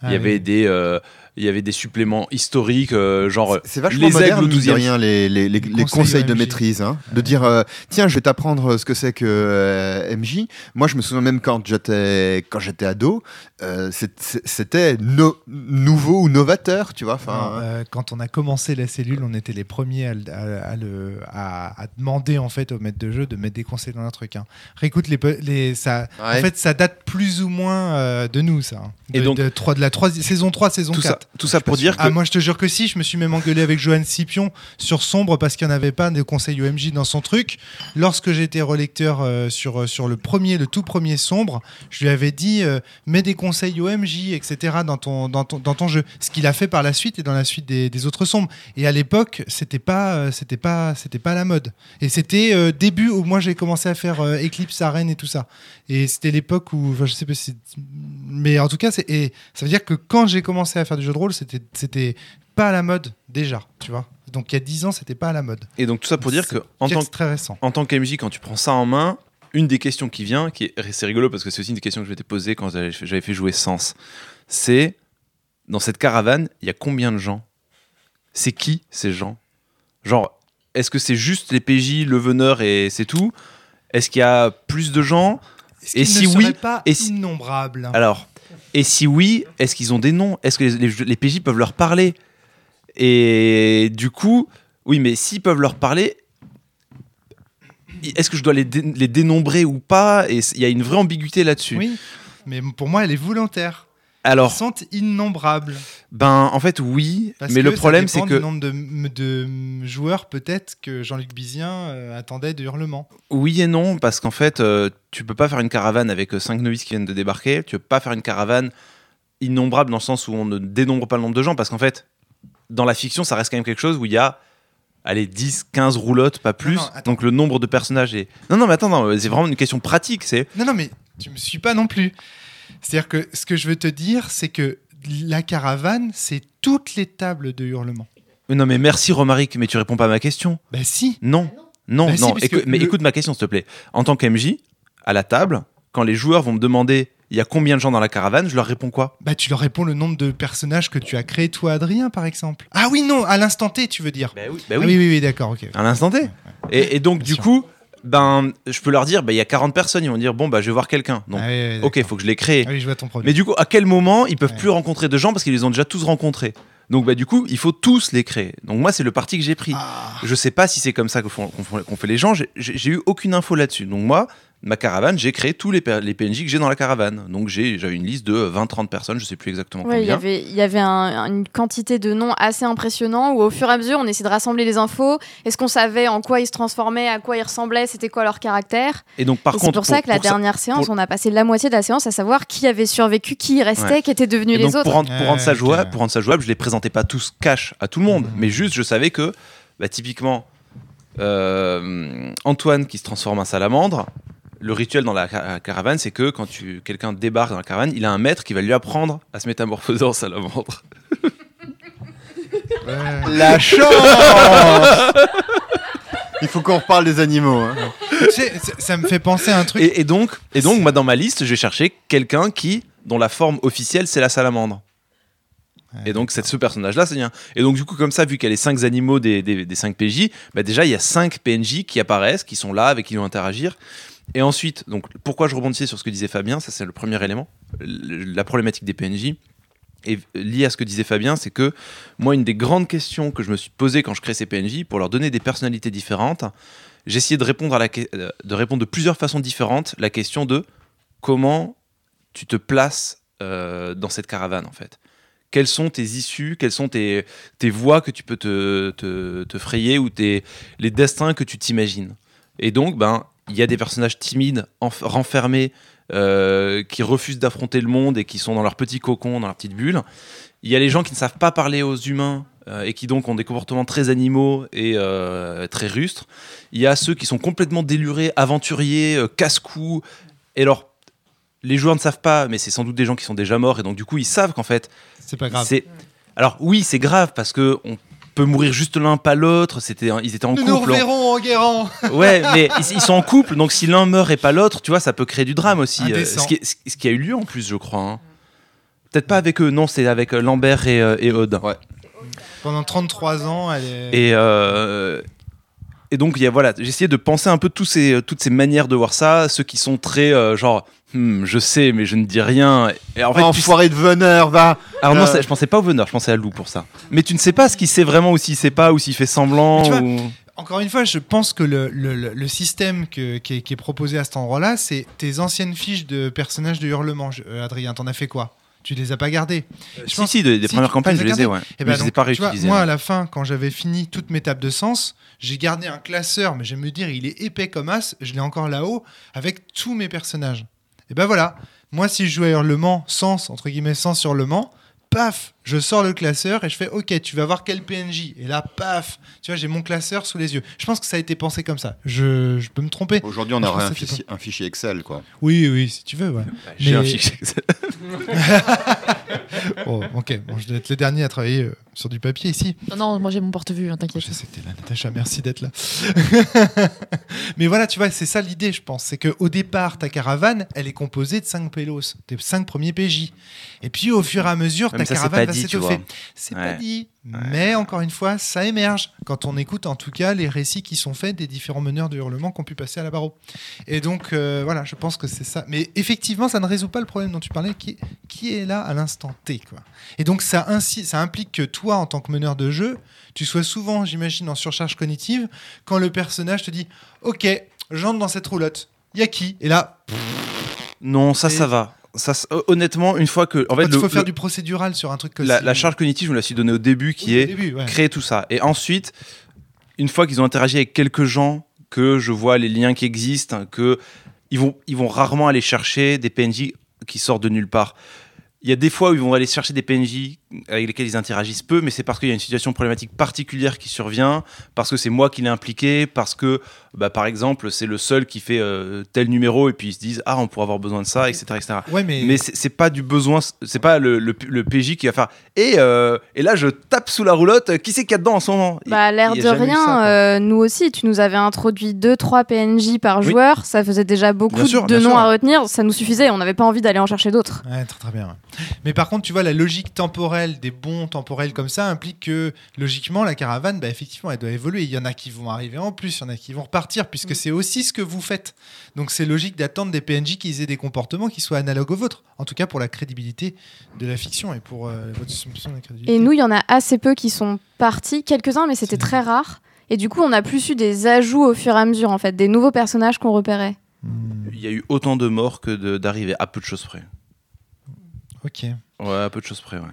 Ah il y avait des, euh, il y avait des suppléments historiques, euh, genre C'est vachement les moderne, aigles au mine de 12e. rien, les, les, les- les conseils conseils de maîtrise. hein. De dire, euh, tiens, je vais t'apprendre ce que c'est que euh, MJ. Moi, je me souviens même quand j'étais quand j'étais ado, euh, c'était no- nouveau ou novateur, tu vois. Enfin, euh, quand on a commencé la cellule, on était les premiers à, le- à- à le- à- à demander en fait au maître de jeu de mettre des conseils dans un truc. Hein. Réécoute les, les ça. Ouais. En fait, ça date plus ou moins euh, de nous, ça. hein. Et De, donc- de, trois- de la troisi- saison 3, saison tout 4. ça, tout ça pour dire que Ah, moi je te jure que si, je me suis même engueulé avec Johan Scipion sur Sombre parce qu'il n'y en avait pas de conseils OMJ dans son truc. Lorsque j'étais relecteur euh, sur, euh, sur le premier, le tout premier Sombre, je lui avais dit euh, mets des conseils OMJ, etc. dans ton, dans ton, dans ton jeu. Ce qu'il a fait par la suite et dans la suite des, des autres Sombres. Et à l'époque, c'était pas, euh, c'était pas, c'était pas la mode. Et c'était début où moi j'ai commencé à faire Eclipse, Arène et tout ça. Et c'était l'époque où, enfin, je sais pas si, mais en tout cas, c'est, et ça veut dire que quand j'ai commencé à faire du jeu de rôle, c'était, c'était pas à la mode déjà, tu vois. Donc il y a 10 ans, c'était pas à la mode. et donc tout ça pour dire que en tant que très récent. en tant qu'MJ, quand tu prends ça en main, une des questions qui vient, qui est c'est rigolo parce que c'est aussi une des questions que je m'étais posée quand j'avais fait jouer Sens. C'est dans cette caravane, il y a combien de gens? C'est qui ces gens? Genre, est-ce que c'est juste les PJ, le veneur et c'est tout? Est-ce qu'il y a plus de gens? Et si ne oui, pas et si- innombrables? Alors, et si oui, est-ce qu'ils ont des noms? Est-ce que les, les- les PJ peuvent leur parler? Et du coup, oui, mais s'ils peuvent leur parler, est-ce que je dois les, dé- les dénombrer ou pas? Et il y a une vraie ambiguïté là-dessus. Oui, mais pour moi, elle est volontaire. Alors, sont innombrables. ben, en fait, oui, Parce mais que le problème, c'est que du nombre de, de joueurs, peut-être, que Jean-Luc Bizien euh, attendait de Hurlement. oui et non, parce qu'en fait, euh, tu peux pas faire une caravane avec 5 novices qui viennent de débarquer. Tu peux pas faire une caravane innombrable dans le sens où on ne dénombre pas le nombre de gens, parce qu'en fait, dans la fiction, ça reste quand même quelque chose où il y a allez, 10, 15 roulottes, pas plus. non, donc le nombre de personnages est. Non, non, mais attends, non, c'est vraiment une question pratique. C'est Non, non, mais tu me suis pas non plus. C'est-à-dire que ce que je veux te dire, c'est que la caravane, c'est toutes les tables de Hurlement. Non, mais merci Romaric, mais tu réponds pas à ma question. Ben si. Non, non, Bah si, non. écou- que mais le- écoute ma question, s'il te plaît. En tant qu'MJ, à la table, quand les joueurs vont me demander il y a combien de gens dans la caravane, je leur réponds quoi? Bah, tu leur réponds le nombre de personnages que tu as créé, toi, Adrien, par exemple. Ah oui, non, à l'instant T, tu veux dire. Ben oui, Ah oui, oui, oui, d'accord, ok. à l'instant T. Et, et donc, Bien du sûr. coup, ben, je peux leur dire, ben, il y a 40 personnes, ils vont dire, bon, bah, je vais voir quelqu'un. Donc, Ah oui, oui, ok, faut que je les crée. Ah oui, je vois ton problème. Mais du coup, à quel moment ils peuvent Ouais. plus rencontrer de gens parce qu'ils les ont déjà tous rencontrés? Donc, bah, du coup, il faut tous les créer. Donc, moi, c'est le parti que j'ai pris. Ah, Je sais pas si c'est comme ça qu'on fait les gens. J'ai eu aucune info là-dessus. Donc, moi, ma caravane, j'ai créé tous les, PNJ que j'ai dans la caravane. Donc, j'ai j'avais une liste de 20-30 personnes, je sais plus exactement Ouais, il y combien. avait, il y avait un- une quantité de noms assez impressionnant où au fur et à mesure on essayait de rassembler les infos. Est-ce qu'on savait en quoi ils se transformaient, à quoi ils ressemblaient, c'était quoi leur caractère? Et donc, par Et contre, c'est pour, ça que la ça- dernière séance, pour- on a passé la moitié de la séance à savoir qui avait survécu, qui restait, Ouais. qui était devenu Et les donc, autres. Pour rendre, pour, rendre ça jouable, pour rendre ça jouable, je les présentais pas tous cash à tout le monde, Mhm. mais juste je savais que, bah, typiquement, euh, Antoine qui se transforme en salamandre, le rituel dans la ca- caravane, c'est que quand tu, quelqu'un débarque dans la caravane, il a un maître qui va lui apprendre à se métamorphoser en salamandre. ouais. La chance Il faut qu'on reparle des animaux. hein. Tu sais, ça- ça me fait penser à un truc. Et, et donc, et donc, moi, dans ma liste, je vais chercher quelqu'un qui, dont la forme officielle, c'est la salamandre. Ouais, Et donc, c'est ce personnage-là, c'est bien. Et donc, du coup, comme ça, vu qu'il y a les 5 animaux des, des, des 5 PJ, bah déjà, il y a 5 PNJ qui apparaissent, qui sont là, avec qui ils vont interagir. Et ensuite, donc, pourquoi je rebondissais sur ce que disait Fabien, ça c'est le premier élément, la problématique des PNJ. Et lié à ce que disait Fabien, c'est que moi, une des grandes questions que je me suis posée quand je crée ces PNJ, pour leur donner des personnalités différentes, essayé de répondre, à la, de répondre de plusieurs façons différentes la question de comment tu te places euh, dans cette caravane, en fait. Quelles sont tes issues, quelles sont tes, tes voies que tu peux te, te, te frayer ou tes, les destins que tu t'imagines? Et donc, ben, il y a des personnages timides, enf- renfermés, euh, qui refusent d'affronter le monde et qui sont dans leur petit cocon, dans leur petite bulle. Il y a les gens qui ne savent pas parler aux humains euh, et qui donc ont des comportements très animaux et euh, très rustres. Il y a ceux qui sont complètement délurés, aventuriers, casse-cou. Et alors, les joueurs ne savent pas, mais c'est sans doute des gens qui sont déjà morts et donc du coup ils savent qu'en fait C'est pas grave. alors oui c'est grave parce que on peut mourir juste l'un pas l'autre. C'était ils étaient en Nous nous couple. reverrons en guérant. Ouais, mais ils, ils sont en couple, donc si l'un meurt et pas l'autre, tu vois, ça peut créer du drame aussi. euh, ce, qui, est- ce qui a eu lieu en plus, je crois. hein. Peut-être pas avec eux, non, c'est avec euh, Lambert et, euh, et Aude. Pendant 33 ans, elle est. Et, euh, et donc, il y a, voilà, j'ai essayé de penser un peu tous ces, toutes ces manières de voir ça, ceux qui sont très euh, genre, Hmm, je sais, mais je ne dis rien. Et en fait, tu sais- Enfoiré de veneur, va alors non, Euh. c'est- je pensais pas au veneur, je pensais à Lou pour ça. Mais tu ne sais pas ce qu'il sait vraiment ou s'il sait pas ou s'il fait semblant. Vois, Encore une fois, je pense que le, le- le- le système que- qui, est, qui est proposé à cet endroit-là, c'est tes anciennes fiches de personnages de hurlement. Je- euh, Adrien, t'en as fait quoi? Tu les as pas gardées Je si, pense- si, des, des si, premières campagnes, je les ai, ouais. Eh mais ben je les ai donc, pas vois, réutilisés. moi, à la fin, quand j'avais fini toutes mes tables de sens, j'ai gardé un classeur, mais je vais me dire, il est épais comme as, je l'ai encore là-haut, avec tous mes personnages. Et ben voilà, moi, si je joue à Hurlement, sens, entre guillemets, sans Hurlement, paf, je sors le classeur et je fais, ok, tu vas voir quel PNJ. Et là, paf, tu vois, j'ai mon classeur sous les yeux. Je pense que ça a été pensé comme ça. Je, je peux me tromper. Aujourd'hui, on aurait un fichier, un fichier Excel, quoi. Oui, oui, si tu veux, ouais. J'ai un fichier Excel. Oh, ok, bon, je dois être le dernier à travailler euh, sur du papier ici. Non, non, moi j'ai mon porte-vue, hein, t'inquiète. Je sais que t'es là, Natacha, merci d'être là. Mais voilà, tu vois, c'est ça l'idée, je pense. C'est qu'au départ, ta caravane, elle est composée de 5 pélos, des 5 premiers PJ. Et puis, au fur et à mesure, ta ça, caravane va s'étoffer. C'est pas dit. Mais encore une fois, ça émerge quand on écoute en tout cas les récits qui sont faits des différents meneurs de hurlement qui ont pu passer à la barreau. Et donc, euh, voilà, je pense que c'est ça. Mais effectivement, ça ne résout pas le problème dont tu parlais, qui, qui est là à l'instant T. Quoi. Et donc, ça, ainsi, ça implique que toi, en tant que meneur de jeu, tu sois souvent, j'imagine, en surcharge cognitive quand le personnage te dit Ok, j'entre dans cette roulotte. Y a qui? Et là, Non, ça, Et- ça va. Ça, honnêtement, une fois que. En fait, il le- faut faire le- du procédural sur un truc que la, la charge cognitive, je me la suis donnée au début, qui au est début, ouais. créer tout ça. Et ensuite, une fois qu'ils ont interagi avec quelques gens, que je vois les liens qui existent, que ils vont, ils vont rarement aller chercher des PNJ qui sortent de nulle part. Il y a des fois où ils vont aller chercher des PNJ avec lesquels ils interagissent peu, mais c'est parce qu'il y a une situation problématique particulière qui survient, parce que c'est moi qui l'ai impliqué, parce que, bah, par exemple, c'est le seul qui fait euh, tel numéro et puis ils se disent ah on pourrait avoir besoin de ça, etc., etc. Ouais, mais, Mais c'est pas du besoin, c'est pas le, le, le PJ qui va faire. Et, euh, et là, je tape sous la roulotte. Qui c'est qu'il y a dedans en ce moment? Bah, à l'air de rien, ça, euh, nous aussi, tu nous avais introduit 2-3 PNJ par Oui. joueur. Ça faisait déjà beaucoup Bien sûr, de noms sûr. à retenir. Ça nous suffisait. On n'avait pas envie d'aller en chercher d'autres. Ouais, très, très bien. Mais par contre, tu vois, la logique temporelle des bons temporels comme ça implique que, logiquement, la caravane, bah, effectivement, elle doit évoluer. Il y en a qui vont arriver en plus, il y en a qui vont repartir, puisque c'est aussi ce que vous faites. Donc, c'est logique d'attendre des PNJ qui aient des comportements qui soient analogues aux vôtres. En tout cas, pour la crédibilité de la fiction et pour euh, votre soupçon de la crédibilité. Et nous, il y en a assez peu qui sont partis. Quelques-uns, mais c'était très rare. Et du coup, on a plus eu des ajouts au fur et à mesure, en fait, des nouveaux personnages qu'on repérait. Hmm, Il y a eu autant de morts que d'arrivées, à peu de choses près. ok. Ouais, à peu de choses près, ouais.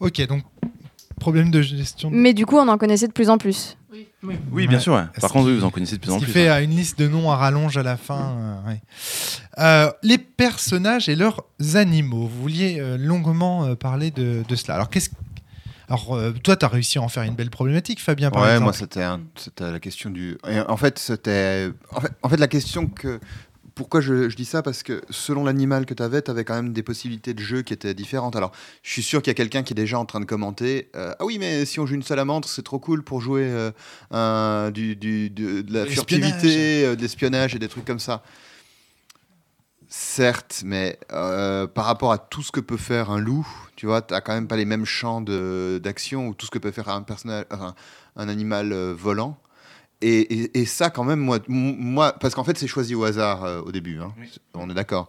Ok, donc, problème de gestion. Mais du coup, on en connaissait de plus en plus. Oui, bien Ouais. sûr, ouais. Ce Par contre, qui- oui, vous en connaissez de plus Ce en qui plus. fait hein. euh, une liste de noms à rallonge à la fin. euh, ouais. Euh, les personnages et leurs animaux. Vous vouliez euh, longuement euh, parler de, de cela. Alors, qu'est-ce alors, euh, toi, tu as réussi à en faire une belle problématique, Fabien, par ouais, exemple. moi c'était la question du. en fait, c'était. En fait, en fait, la question que. Pourquoi je, je dis ça? Parce que selon l'animal que tu avais, tu avais quand même des possibilités de jeu qui étaient différentes. Alors, je suis sûr qu'il y a quelqu'un qui est déjà en train de commenter euh, Ah oui, mais si on joue une salamandre, c'est trop cool pour jouer euh, un- du, du- du- de la furtivité, euh, de l'espionnage et des trucs comme ça. Certes, mais euh, par rapport à tout ce que peut faire un loup, tu vois, tu quand même pas les mêmes champs d'action ou tout ce que peut faire un, personnage, un, un animal volant. Et, et- et ça, quand même, moi, moi parce qu'en fait, c'est choisi au hasard euh, au début, hein. on est d'accord.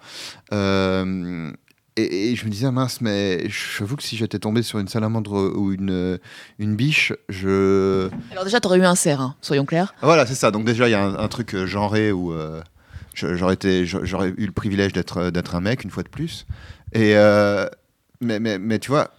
Euh, et, et je me disais, mince, mais j'avoue que si j'étais tombé sur une salamandre ou une, une biche, je. Alors déjà, t'aurais eu un cerf, hein, soyons clairs. Voilà, c'est ça. Donc déjà, il y a un, un truc euh, genré où euh, j'aurais été, j'a- j'aurais eu le privilège d'être euh, d'être un mec une fois de plus. Et euh, mais, mais, mais tu vois,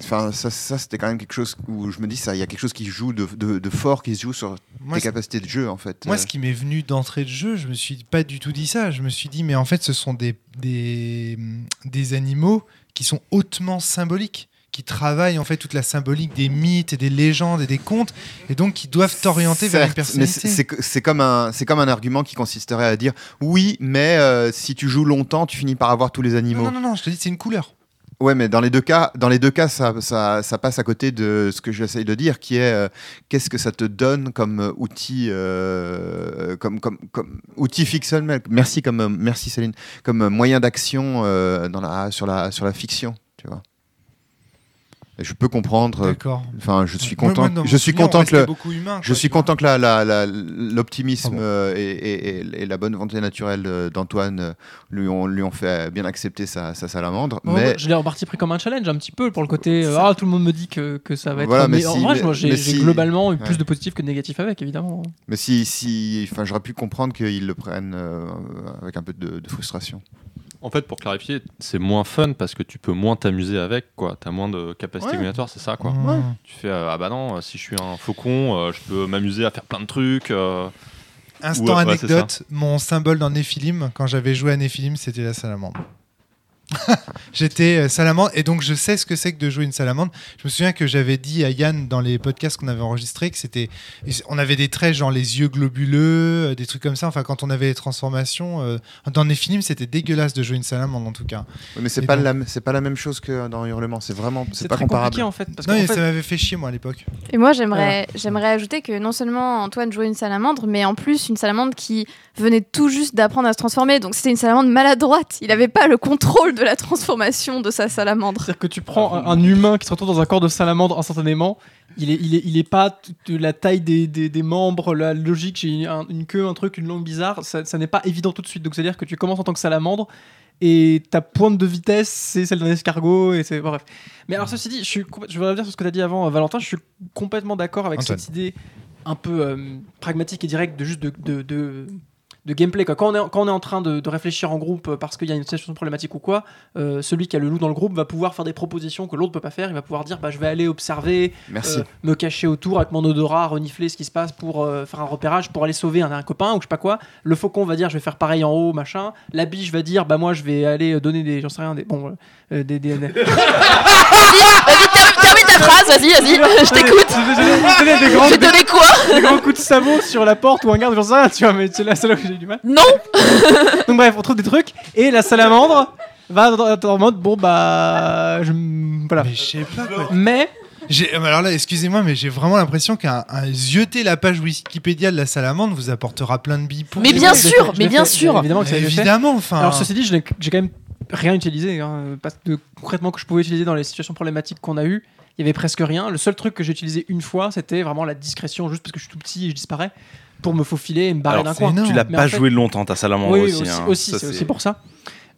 enfin ça, ça c'était quand même quelque chose où je me dis ça, il y a quelque chose qui joue de, de, de fort, qui se joue sur Moi, tes capacités de jeu en fait. Moi, Euh, ce qui m'est venu d'entrée de jeu, je me suis pas du tout dit ça. Je me suis dit, mais en fait, ce sont des, des, des animaux qui sont hautement symboliques, qui travaillent en fait toute la symbolique des mythes et des légendes et des contes, et donc qui doivent t'orienter vers une personnalité. c'est- comme un c'est comme un argument qui consisterait à dire oui, mais euh, si tu joues longtemps, tu finis par avoir tous les animaux. Non, non, non, non, je te dis, c'est une couleur. Ouais, mais dans les deux cas, dans les deux cas, ça, ça, ça passe à côté de ce que j'essaye de dire, qui est euh, qu'est-ce que ça te donne comme euh, outil, euh, comme, comme, comme outil fictionnel. Merci comme euh, merci Céline, comme moyen d'action dans la sur la sur la fiction, tu vois. Je peux comprendre. euh, D'accord. Enfin, je suis content. moi, je suis content que restait le, beaucoup humain, je suis content que la- la- la- l'optimisme Pardon. euh, et, et- et- et la bonne volonté naturelle euh, d'Antoine lui ont, lui ont fait bien accepter sa, sa salamandre. Mais Je l'ai reparti pris comme un challenge un petit peu pour le côté ah tout le monde me dit que, que ça va être Voilà, mais, mais en si- vrai mais- moi, j'ai mais j'ai si- globalement eu ouais. plus de positif que de négatif avec évidemment Mais si, si, enfin, j'aurais pu comprendre qu'ils le prennent euh, avec un peu de, de frustration. En fait, pour clarifier, c'est moins fun parce que tu peux moins t'amuser avec, quoi. T'as moins de capacité Ouais. combinatoire, c'est ça, quoi. Ouais. Tu fais, euh, ah bah non, si je suis un faucon, euh, je peux m'amuser à faire plein de trucs. euh. Instant ouais, anecdote, mon symbole dans Néphilim, quand j'avais joué à Néphilim, c'était la salamandre. J'étais euh, salamandre et donc je sais ce que c'est que de jouer une salamandre. Je me souviens que j'avais dit à Yann dans les podcasts qu'on avait enregistrés que c'était. On avait des traits genre les yeux globuleux, euh, des trucs comme ça. Enfin, quand on avait les transformations. euh, dans les films, c'était dégueulasse de jouer une salamandre en tout cas. Oui, mais c'est pas, donc- la, c'est pas la même chose que dans Hurlement. C'est vraiment. C'est pas très comparable. compliqué en fait. Parce non, mais fait, ça m'avait fait chier moi à l'époque. Et moi, j'aimerais, j'aimerais ajouter que non seulement Antoine jouait une salamandre, mais en plus une salamandre qui venait tout juste d'apprendre à se transformer. Donc c'était une salamandre maladroite. Il n'avait pas le contrôle de la transformation de sa salamandre. C'est-à-dire que tu prends un, un humain qui se retrouve dans un corps de salamandre instantanément, il est, il est, il est pas de la taille des, des, des membres, la logique, j'ai un- une queue, un truc, une langue bizarre, ça, ça n'est pas évident tout de suite. Donc c'est-à-dire que tu commences en tant que salamandre et ta pointe de vitesse, c'est celle d'un escargot et c'est bon, bref. Mais alors ceci dit, je, suis, complè- je veux revenir sur ce que tu as dit avant, euh, Valentin, je suis complètement d'accord avec Antoine. cette idée un peu euh, pragmatique et directe de juste de, de, de- de gameplay. Quoi. Quand, on est, quand on est en train de, de réfléchir en groupe euh, parce qu'il y a une situation problématique ou quoi, euh, celui qui a le loup dans le groupe va pouvoir faire des propositions que l'autre peut pas faire. Il va pouvoir dire bah, je vais aller observer, Merci. euh, me cacher autour avec mon odorat, renifler ce qui se passe pour euh, faire un repérage, pour aller sauver un, un copain ou je sais pas quoi. Le faucon va dire je vais faire pareil en haut, machin. La biche va dire bah moi je vais aller donner des, j'en sais rien, des bon, euh, des, des- des- Vas-y, termine, termine ta phrase, vas-y, vas-y, je t'écoute. Te donner quoi des grands coups de sabot sur la porte ou un garde, j'en sais rien, tu vois, mais c'est là, c'est là où j'ai du mal. Non Donc bref, on trouve des trucs et la salamandre va en mode bon bah je voilà. Mais je sais pas. quoi. Mais J'ai- euh, Alors là, excusez-moi, mais j'ai vraiment l'impression qu'un un zioter la page Wikipédia de la salamandre vous apportera plein de billes pour. Mais bien sûr, mais bien sûr. Évidemment que ça a été fait. Évidemment, enfin. Alors ceci dit, je n'ai- j'ai quand même rien utilisé hein, concrètement que je pouvais utiliser dans les situations problématiques qu'on a eues, il y avait presque rien. Le seul truc que j'ai utilisé une fois, c'était vraiment la discrétion, juste parce que je suis tout petit et je disparais, pour me faufiler et me barrer d'un coin. énorme. Tu l'as Mais pas en fait- joué longtemps, ta salamandre Oui, aussi. aussi, hein. aussi, Ça, c'est aussi pour ça.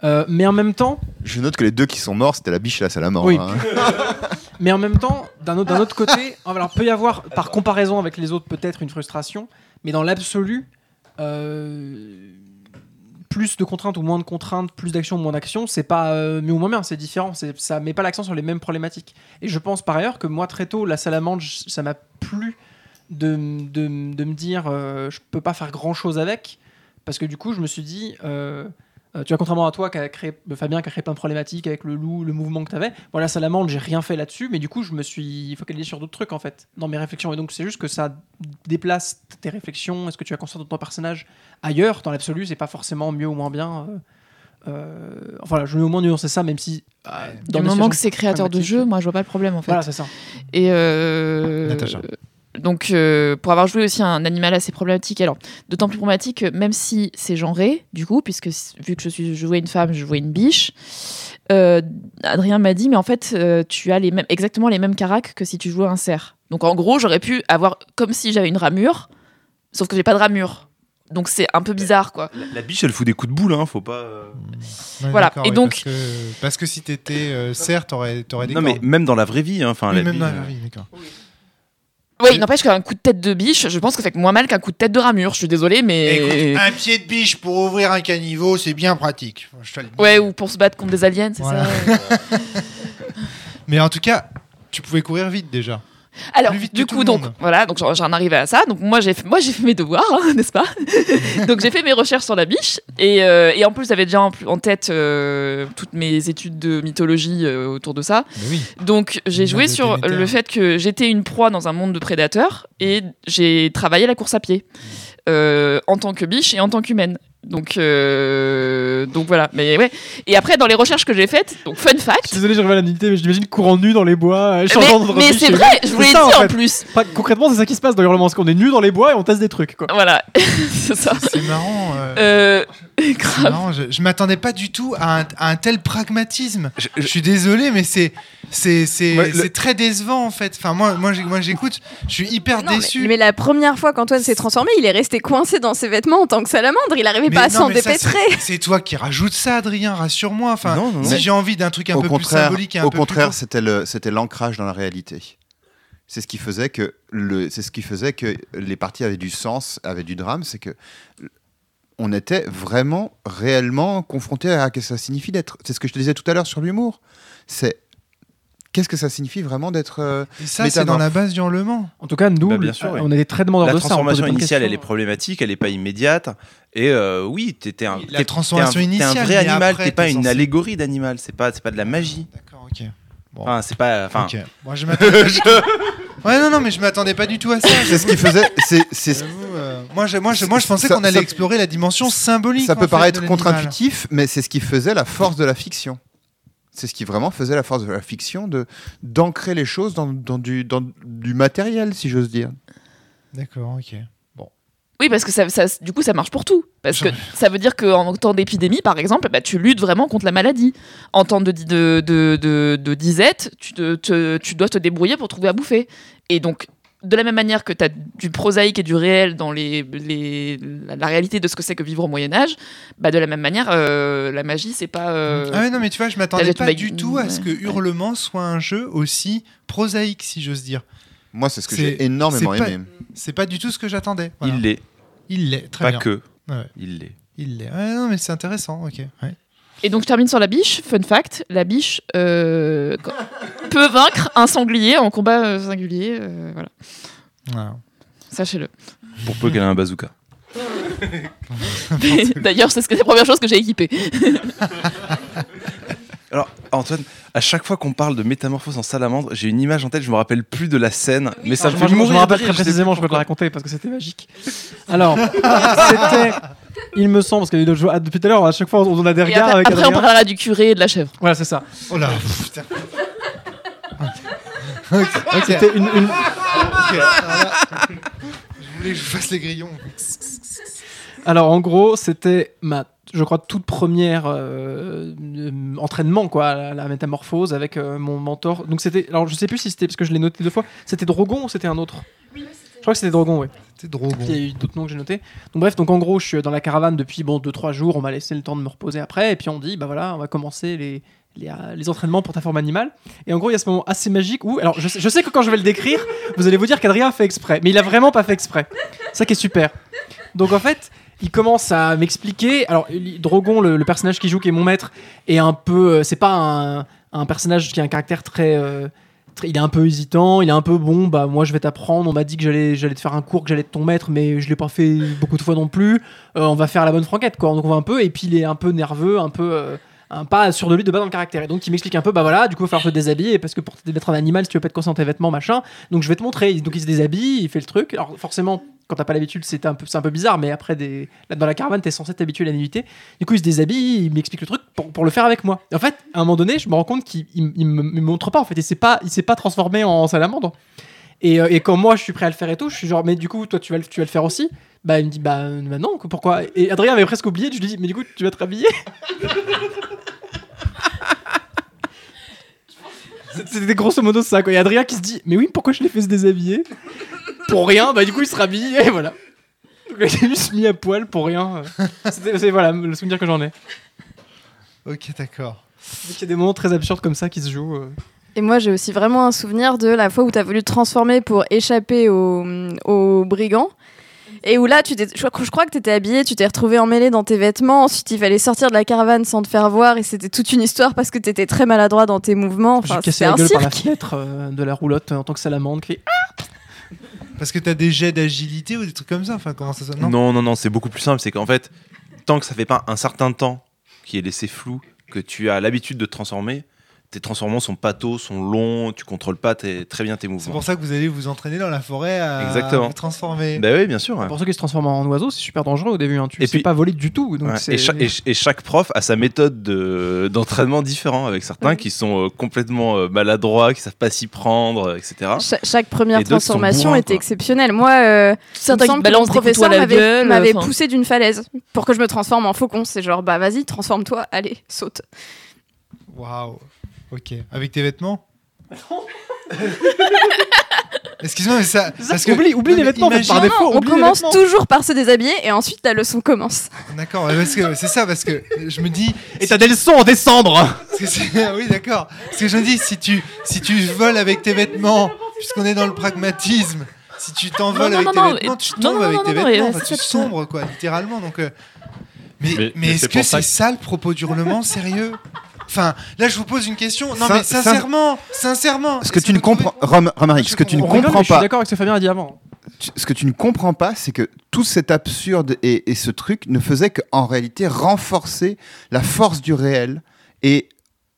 Euh, mais en même temps, Je note que les deux qui sont morts, c'était la biche et la salamandre. Oui. hein. Mais en même temps, d'un autre, d'un autre côté, alors peut y avoir par comparaison avec les autres peut-être une frustration, mais dans l'absolu, euh, plus de contraintes ou moins de contraintes, plus d'action ou moins d'action, c'est pas euh, mieux ou moins bien, c'est différent. C'est, ça met pas l'accent sur les mêmes problématiques. Et je pense par ailleurs que moi très tôt, la salamandre, ça m'a plu de, de, me dire euh, je peux pas faire grand chose avec, parce que du coup je me suis dit. Euh, tu vois, contrairement à toi, qui a créé, euh, Fabien, qui a créé plein de problématiques avec le loup, le mouvement que tu avais. Voilà, Salamandre, j'ai rien fait là-dessus, mais du coup, je me suis focalisé sur d'autres trucs, en fait, dans mes réflexions. Et donc, c'est juste que ça déplace tes réflexions. Est-ce que tu as conscience de ton personnage ailleurs Dans l'absolu, c'est pas forcément mieux ou moins bien. euh, euh, enfin, voilà, je vais au moins nuancer ça, même si. euh, dans Du moment que c'est créateur de jeu, moi je vois pas le problème en fait. Voilà, c'est ça. Et euh, Natacha. Donc euh, pour avoir joué aussi un animal assez problématique, alors d'autant plus problématique que même si c'est genré, du coup, puisque vu que je suis jouais une femme, je jouais une biche, euh, Adrien m'a dit mais en fait euh, tu as les mêmes, exactement les mêmes caracs que si tu jouais un cerf. Donc en gros j'aurais pu avoir comme si j'avais une ramure, sauf que j'ai pas de ramure. Donc c'est un peu bizarre quoi. La, la biche, elle fout des coups de boule, hein, faut pas. euh, Ouais, voilà. Et oui, donc- Parce que, parce que si t'étais euh, cerf, t'aurais t'aurais des Non, mais même dans la vraie vie, hein, enfin, Oui, la même biche, dans la vie, d'accord. Oui, il n'empêche qu'un coup de tête de biche, je pense que ça fait moins mal qu'un coup de tête de ramure. Je suis désolée, mais Écoute, un pied de biche pour ouvrir un caniveau, c'est bien pratique. Je te le dis. ouais, ou pour se battre contre des aliens, c'est Voilà. ça. Mais en tout cas, tu pouvais courir vite déjà. Alors, Plus vite que du coup, donc voilà, donc j'en arrivais à ça. Donc moi j'ai fait, moi j'ai fait mes devoirs, hein, n'est-ce pas? Donc j'ai fait mes recherches sur la biche et, euh, et en plus j'avais déjà en, en tête euh, toutes mes études de mythologie euh, autour de ça. Oui. Donc j'ai joué sur le fait que j'étais une proie dans un monde de prédateurs et j'ai travaillé la course à pied en tant que biche et en tant qu'humaine. Donc, euh, donc voilà. Mais ouais. Et après, dans les recherches que j'ai faites, donc fun Je fact. suis désolé, j'ai revu la nudité, mais j'imagine courant nu dans les bois, euh, Mais, changeant de mais biche c'est vrai, je vous l'ai dit en en, fait. plus. Concrètement, c'est ça qui se passe dans Hurlement, qu'on est nu dans les bois et on teste des trucs. Quoi. Voilà, c'est ça. C'est marrant. euh, Euh, c'est grave. marrant, je, je m'attendais pas du tout à un, à un tel pragmatisme. je- Je suis désolé, mais c'est c'est c'est Ouais, le- très décevant en fait. Enfin moi moi j'écoute, je suis hyper Non, mais- déçu. mais, la première fois qu'Antoine s'est transformé, il est resté coincé dans ses vêtements en tant que salamandre. Il n'arrivait Mais pas s'en dépêtrer. C'est toi qui rajoute ça, Adrien. Rassure-moi. Enfin, Non, non, non. si j'ai envie d'un truc un peu plus symbolique et un au peu contraire, plus c'était l'ancrage dans la réalité. C'est ce qui faisait que le, c'est ce qui faisait que les parties avaient du sens, avaient du drame, c'est que on était vraiment, réellement confronté à ce que ça signifie d'être. C'est ce que je te disais tout à l'heure sur l'humour. C'est qu'est-ce que ça signifie vraiment d'être. euh, Et ça, c'est dans la base du hurlement. En tout cas, nous, Bah, bien sûr, oui. on est très demandeurs La de ça. pose transformation initiale, elle est problématique, elle n'est pas immédiate. Et euh, oui, t'étais un, la t'es- transformation un- initiale, un vrai animal, t'es pas une allégorie d'animal. C'est pas, c'est pas de la magie. D'accord, ok. Enfin, c'est pas. Enfin. Moi, je m'attendais. Ouais, non, non, mais je m'attendais pas du tout à ça. C'est ce qui faisait. C'est, euh, moi, je, moi, je, moi, je pensais qu'on allait ça- explorer la dimension symbolique. ça peut fait, paraître contre-intuitif, mais c'est ce qui faisait la force de la fiction. C'est ce qui vraiment faisait la force de la fiction, de d'ancrer les choses dans, dans du, dans du matériel, si j'ose dire. D'accord, ok. Oui, parce que ça, ça- du coup, ça marche pour tout. Parce que ça veut dire qu'en temps d'épidémie, par exemple, bah, tu luttes vraiment contre la maladie. En temps de, di- de, de, de, de disette, tu, te- te- tu dois te débrouiller pour trouver à bouffer. Et donc, de la même manière que tu as du prosaïque et du réel dans les, les, la, la réalité de ce que c'est que vivre au Moyen-Âge, bah, de la même manière, euh, la magie, c'est pas. euh, Ah ouais, non, mais tu vois, je m'attendais pas du tout à ce que ouais. Hurlement soit un jeu aussi prosaïque, si j'ose dire. Moi, c'est ce que j'ai énormément c'est pas- aimé. C'est pas du tout ce que j'attendais. Voilà. il l'est. Il l'est, très Pas bien. que. Ouais. Il l'est. Il l'est. Ouais, non, mais c'est intéressant, ok. Ouais. Et donc je termine sur la biche. Fun fact, la biche euh, peut vaincre un sanglier en combat euh, singulier. euh, voilà, Voilà. sachez-le. Pour peu qu'elle ait un bazooka. D'ailleurs, c'est ce que- c'est la première chose que j'ai équipée. Alors, Antoine, à chaque fois qu'on parle de métamorphose en salamandre, j'ai une image en tête, je me rappelle plus de la scène, mais ça me fait je, je me mourir rappelle très rire, je sais précisément, je peux te la raconter parce que c'était magique. Alors, c'était. Il me semble, parce que ah, depuis tout à l'heure, à chaque fois, on a des Et regards après, avec après, on parlera du curé et de la chèvre. Voilà, c'est ça. Oh là, putain. ok, ok. C'était une, une- je voulais que je fasse les grillons. Alors, en gros, c'était ma, je crois, toute première euh, euh, entraînement, quoi, la, la métamorphose avec euh, mon mentor. Donc, c'était. Alors, je sais plus si c'était, parce que je l'ai noté deux fois, c'était Drogon ou c'était un autre? Crois que c'était Drogon, oui. C'est drôle. Il y a eu d'autres noms que j'ai notés. Donc bref, donc en gros, je suis dans la caravane depuis bon 2-3 jours. On m'a laissé le temps de me reposer après, et puis on dit bah voilà, on va commencer les les, euh, les entraînements pour ta forme animale. Et en gros, il y a ce moment assez magique où, alors je sais, je sais que quand je vais le décrire, vous allez vous dire qu'Adrien a fait exprès, mais il a vraiment pas fait exprès. Ça qui est super. Donc en fait. Il commence à m'expliquer. Alors, Drogon, le, le personnage qui joue, qui est mon maître, est un peu. euh, C'est pas un, un personnage qui a un caractère très, euh, très- Il est un peu hésitant. Il est un peu bon. Bah, moi, je vais t'apprendre. On m'a dit que j'allais, j'allais te faire un cours, que j'allais être ton maître, mais je l'ai pas fait beaucoup de fois non plus. Euh, on va faire la bonne franquette, quoi. Donc, on va un peu. Et puis, il est un peu nerveux, un peu. euh, pas sûr de lui de bas dans le caractère. Et donc, il m'explique un peu, bah voilà, du coup, il va falloir te déshabiller parce que pour te mettre un animal, si tu veux pas être conscient de tes vêtements, machin. Donc, je vais te montrer. Donc, il se déshabille, il fait le truc. Alors, forcément, quand t'as pas l'habitude, c'est un, peu, un peu bizarre, mais après, là, dans la caravane, t'es censé t'habituer à la nudité. Du coup, il se déshabille, il m'explique le truc pour, pour le faire avec moi. Et en fait, à un moment donné, je me rends compte qu'il il, il me, me montre pas, en fait, il il s'est pas transformé en salamandre. Et, euh, et quand moi, je suis prêt à le faire et tout, je suis genre, mais du coup, toi, tu vas, le- tu vas le faire aussi? Bah, il me dit, bah, euh, bah non, pourquoi? Et Adrien avait presque oublié, je lui dis, mais du coup, tu vas te rhabiller? C'était grosso modo ça, quoi. Et Adrien qui se dit, mais oui, pourquoi je l'ai fait se déshabiller Pour rien, bah du coup, il se rhabille, et voilà. Donc, il est juste mis à poil pour rien. C'était- C'est voilà le souvenir que j'en ai. Ok, d'accord. Il y a des moments très absurdes comme ça qui se jouent. euh. Et moi, j'ai aussi vraiment un souvenir de la fois où tu as voulu te transformer pour échapper aux, aux brigands. Et où là, tu t'es- je, crois- je crois que tu étais habillé, tu t'es retrouvé emmêlé dans tes vêtements. Ensuite, il fallait sortir de la caravane sans te faire voir. Et c'était toute une histoire parce que tu étais très maladroit dans tes mouvements. J'ai Enfin, cassé c'est la un gueule par la fenêtre euh, de la roulotte euh, en tant que salamandre. qui fait, Ah Parce que t'as des jets d'agilité ou des trucs comme ça. Enfin, comment ça sonne non, Non, non, non, c'est beaucoup plus simple. C'est qu'en fait, tant que ça fait pas un certain temps qui est laissé flou, que tu as l'habitude de te transformer, tes transformations sont patos, sont longs, tu contrôles pas tes- très bien tes C'est mouvements. pour ça que vous allez vous entraîner dans la forêt à Exactement. vous transformer. Bah oui, bien sûr. ouais. Pour ceux qui se transforment en oiseaux, c'est super dangereux au début. Hein. Tu Et sais puis- pas voler du tout. Donc Ouais. c'est- Et, cha- et ch- et chaque prof a sa méthode de- d'entraînement différent, avec certains qui sont euh, complètement euh, maladroits, qui savent pas s'y prendre, etc. Cha- chaque première Et transformation bourrins, était quoi. exceptionnelle. Moi, euh, Certains qui balancent professeur m'avait gueule. m'avait enfin. poussé d'une falaise pour que je me transforme en faucon. C'est genre, bah vas-y, transforme-toi, allez, saute. Waouh. Ok. Avec tes vêtements Excuse-moi, mais ça. Ça, Parce que, oublie, oublie Non, les vêtements en fait, imagine- par défaut. on commence toujours par se déshabiller et ensuite la leçon commence. D'accord, ouais, parce que c'est ça, parce que je me dis. Et t'as des leçons en décembre oui, d'accord. Parce que je me dis, si tu, si tu voles avec tes vêtements, puisqu'on est dans le pragmatisme, si tu t'envoles avec non, tes non, vêtements, tu tombes avec tes vêtements, tu sombres, quoi, littéralement. Donc, euh, mais Mais- mais, mais est-ce que c'est ça le propos du hurlement, sérieux? Enfin, là, je vous pose une question. Non, Sin- mais sincèrement, sincèrement. Ce que tu ne comprends, Rom- Romaric, ce que tu ne comprends Je suis pas, d'accord avec ce que Fabien a dit avant. tu- ce que tu ne comprends pas, c'est que tout cet absurde et, et ce truc ne faisait qu'en réalité renforcer la force du réel et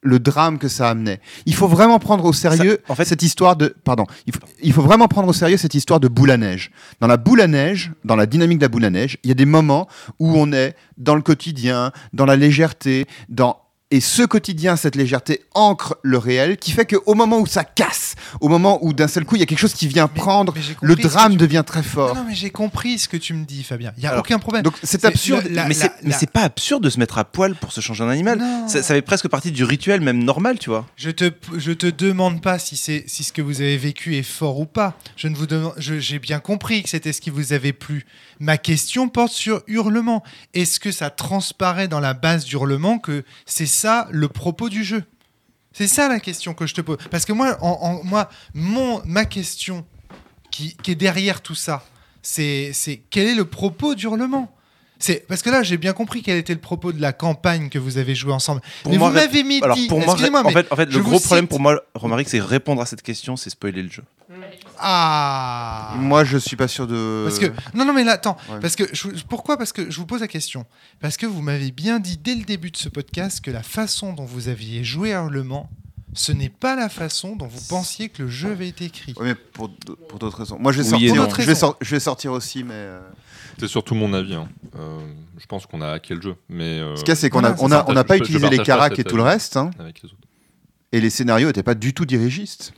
le drame que ça amenait. Il faut vraiment prendre au sérieux Ça- en fait- cette histoire de pardon, il faut, il faut vraiment prendre au sérieux cette histoire de boule à neige. Dans la boule à neige, dans la dynamique de la boule à neige, il y a des moments où on est dans le quotidien, dans la légèreté, dans et ce quotidien, cette légèreté ancre le réel, qui fait qu'au moment où ça casse, au moment où d'un seul coup il y a quelque chose qui vient Mais- prendre, mais le drame tu- devient très fort. non, mais j'ai compris ce que tu me dis, Fabien. Il y a Alors, aucun problème. Donc c'est absurde. le- la- mais c'est la- pas absurde de se mettre à poil pour se changer un animal. Ça, ça fait presque partie du rituel, même normal, tu vois. Je te, je te demande pas si, c'est, si ce que vous avez vécu est fort ou pas. Je ne vous demande, j'ai bien compris que c'était ce qui vous avait plu. Ma question porte sur hurlement. Est-ce que ça transparaît dans la base d'hurlement que c'est ça le propos du jeu C'est ça la question que je te pose. Parce que moi, en, en- moi mon, ma question qui, qui est derrière tout ça, c'est, quel est le propos d'hurlement c'est parce que là j'ai bien compris quel était le propos de la campagne que vous avez joué ensemble. Pour mais moi, vous m'avez mis Alors pour moi, excusez-moi, en fait, en fait le gros problème cite- pour moi, Romaric, c'est répondre à cette question, c'est spoiler le jeu. Ah Moi, je suis pas sûr de. Parce que non non mais là attends Ouais. parce que je- pourquoi? Parce que je vous pose la question parce que vous m'avez bien dit dès le début de ce podcast que la façon dont vous aviez joué à Hurlement ce n'est pas la façon dont vous pensiez que le jeu avait été écrit. Ouais, mais pour, d'autres raisons. Moi, je vais, Oui sortir, non. je, vais sor- je vais sortir aussi, mais. euh, C'est surtout mon avis. hein. Euh, je pense qu'on a hacké le jeu. Mais euh, Ce qu'il y a, c'est qu'on voilà, a, on c'est a, ça. on n'a pas utilisé les caracs et tout le reste, hein, avec les autres. et les scénarios n'étaient pas du tout dirigistes.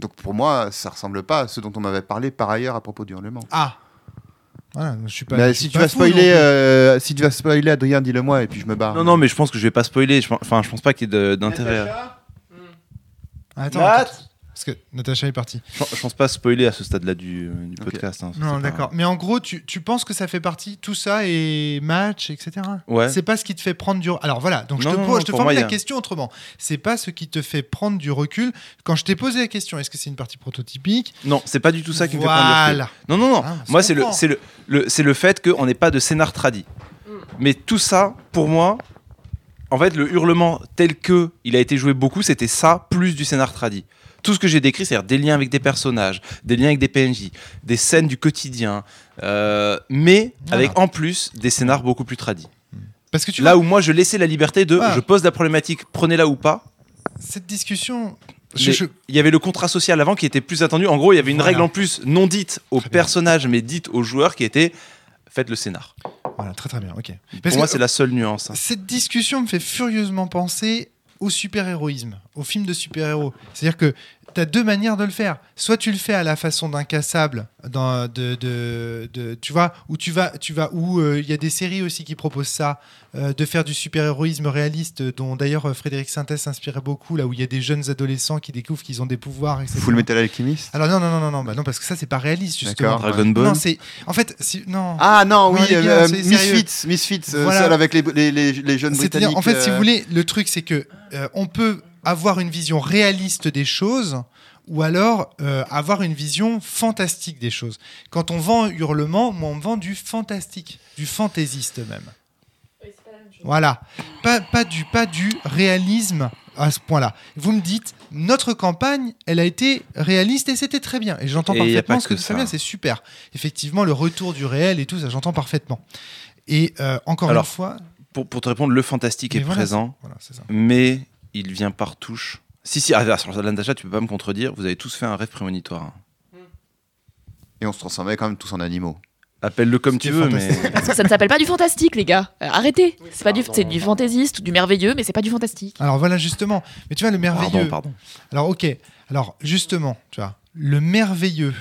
Donc pour moi, ça ressemble pas à ce dont on m'avait parlé par ailleurs à propos du hurlement. Ah voilà je suis pas. Mais je si suis tu pas vas fou spoiler, plus. euh, si tu vas spoiler, Adrien, dis-le-moi et puis je me barre. Non, non, mais je pense que je vais pas spoiler. Je, pense- enfin, je pense pas qu'il y ait d'intérêt. Attends, attends, parce que Natacha est partie. Je, je pense pas spoiler à ce stade-là du, podcast. hein, Non pas- d'accord mais en gros tu, tu penses que ça fait partie tout ça et match etc. Ouais. C'est pas ce qui te fait prendre du. Alors voilà, donc je Non, te, non, pose- non, je te moi, la a- question autrement. C'est pas ce qui te fait prendre du recul. Quand je t'ai posé la question, est-ce que c'est une partie prototypique? Non, c'est pas du tout ça qui me fait prendre du recul. Non, non, non. Ah, Moi, c'est le, le, le, c'est le fait qu'on n'ait pas de scénar tradit. Mais tout ça, pour moi, en fait, le hurlement tel que il a été joué beaucoup, c'était ça plus du scénar tradit. Tout ce que j'ai décrit, c'est-à-dire des liens avec des personnages, des liens avec des PNJ, des scènes du quotidien, euh, mais Voilà. avec en plus des scénars beaucoup plus tradis. Parce que tu Là vois, où moi, je laissais la liberté de, Ah. je pose la problématique, prenez-la ou pas. cette discussion. je- Il y avait le contrat social avant qui était plus attendu. En gros, il y avait une Voilà. règle en plus non dite aux personnages, mais dite aux joueurs qui était faites le scénar. Voilà, très très bien, ok. Pour moi, c'est la seule nuance. hein. cette discussion me fait furieusement penser au super-héroïsme, au film de super-héros. C'est-à-dire que tu as deux manières de le faire. Soit tu le fais à la façon d'incassable, dans, de, de, de- tu vois, où tu vas, tu vas, où euh, il y a des séries aussi qui proposent ça, euh, de faire du super-héroïsme réaliste, dont d'ailleurs euh, Frédéric Sintès s'inspirait beaucoup, là où il y a des jeunes adolescents qui découvrent qu'ils ont des pouvoirs, etc. Full Metal Alchemist? Alors non, non, non, non, non, bah non, parce que ça c'est pas réaliste justement. D'accord. Dragon Ball? Non, c'est, en fait, si- non. Ah non, oui, Non, gars, euh. Misfits, Misfits, euh, Voilà. celle avec les, les, les, les jeunes C'est-à-dire, britanniques. en fait, si euh, vous voulez, le truc, c'est que euh, on peut avoir une vision réaliste des choses ou alors euh, avoir une vision fantastique des choses. Quand on vend Hurlement, moi, on me vend du fantastique, du fantaisiste même. Voilà, pas, pas, du, pas du réalisme à ce point-là. Vous me dites, notre campagne, elle a été réaliste et c'était très bien. Et j'entends parfaitement ce que ça. fais bien, c'est super. Effectivement, le retour du réel et tout, ça, j'entends parfaitement. Et euh, encore Alors, une fois, Pour, pour te répondre, le fantastique est voilà, présent, voilà, c'est ça. mais il vient par touche. Si, si, ah, sur Landacha, tu peux pas me contredire, vous avez tous fait un rêve prémonitoire. hein. Et on se transformait quand même tous en animaux. Appelle-le comme tu veux, mais. Parce que ça ne s'appelle pas du fantastique, les gars. Euh, arrêtez. C'est pas du, c'est du fantaisiste ou du merveilleux, mais c'est pas du fantastique. Alors voilà justement. Mais tu vois le merveilleux. Pardon, pardon. Alors ok. Alors justement, tu vois le merveilleux.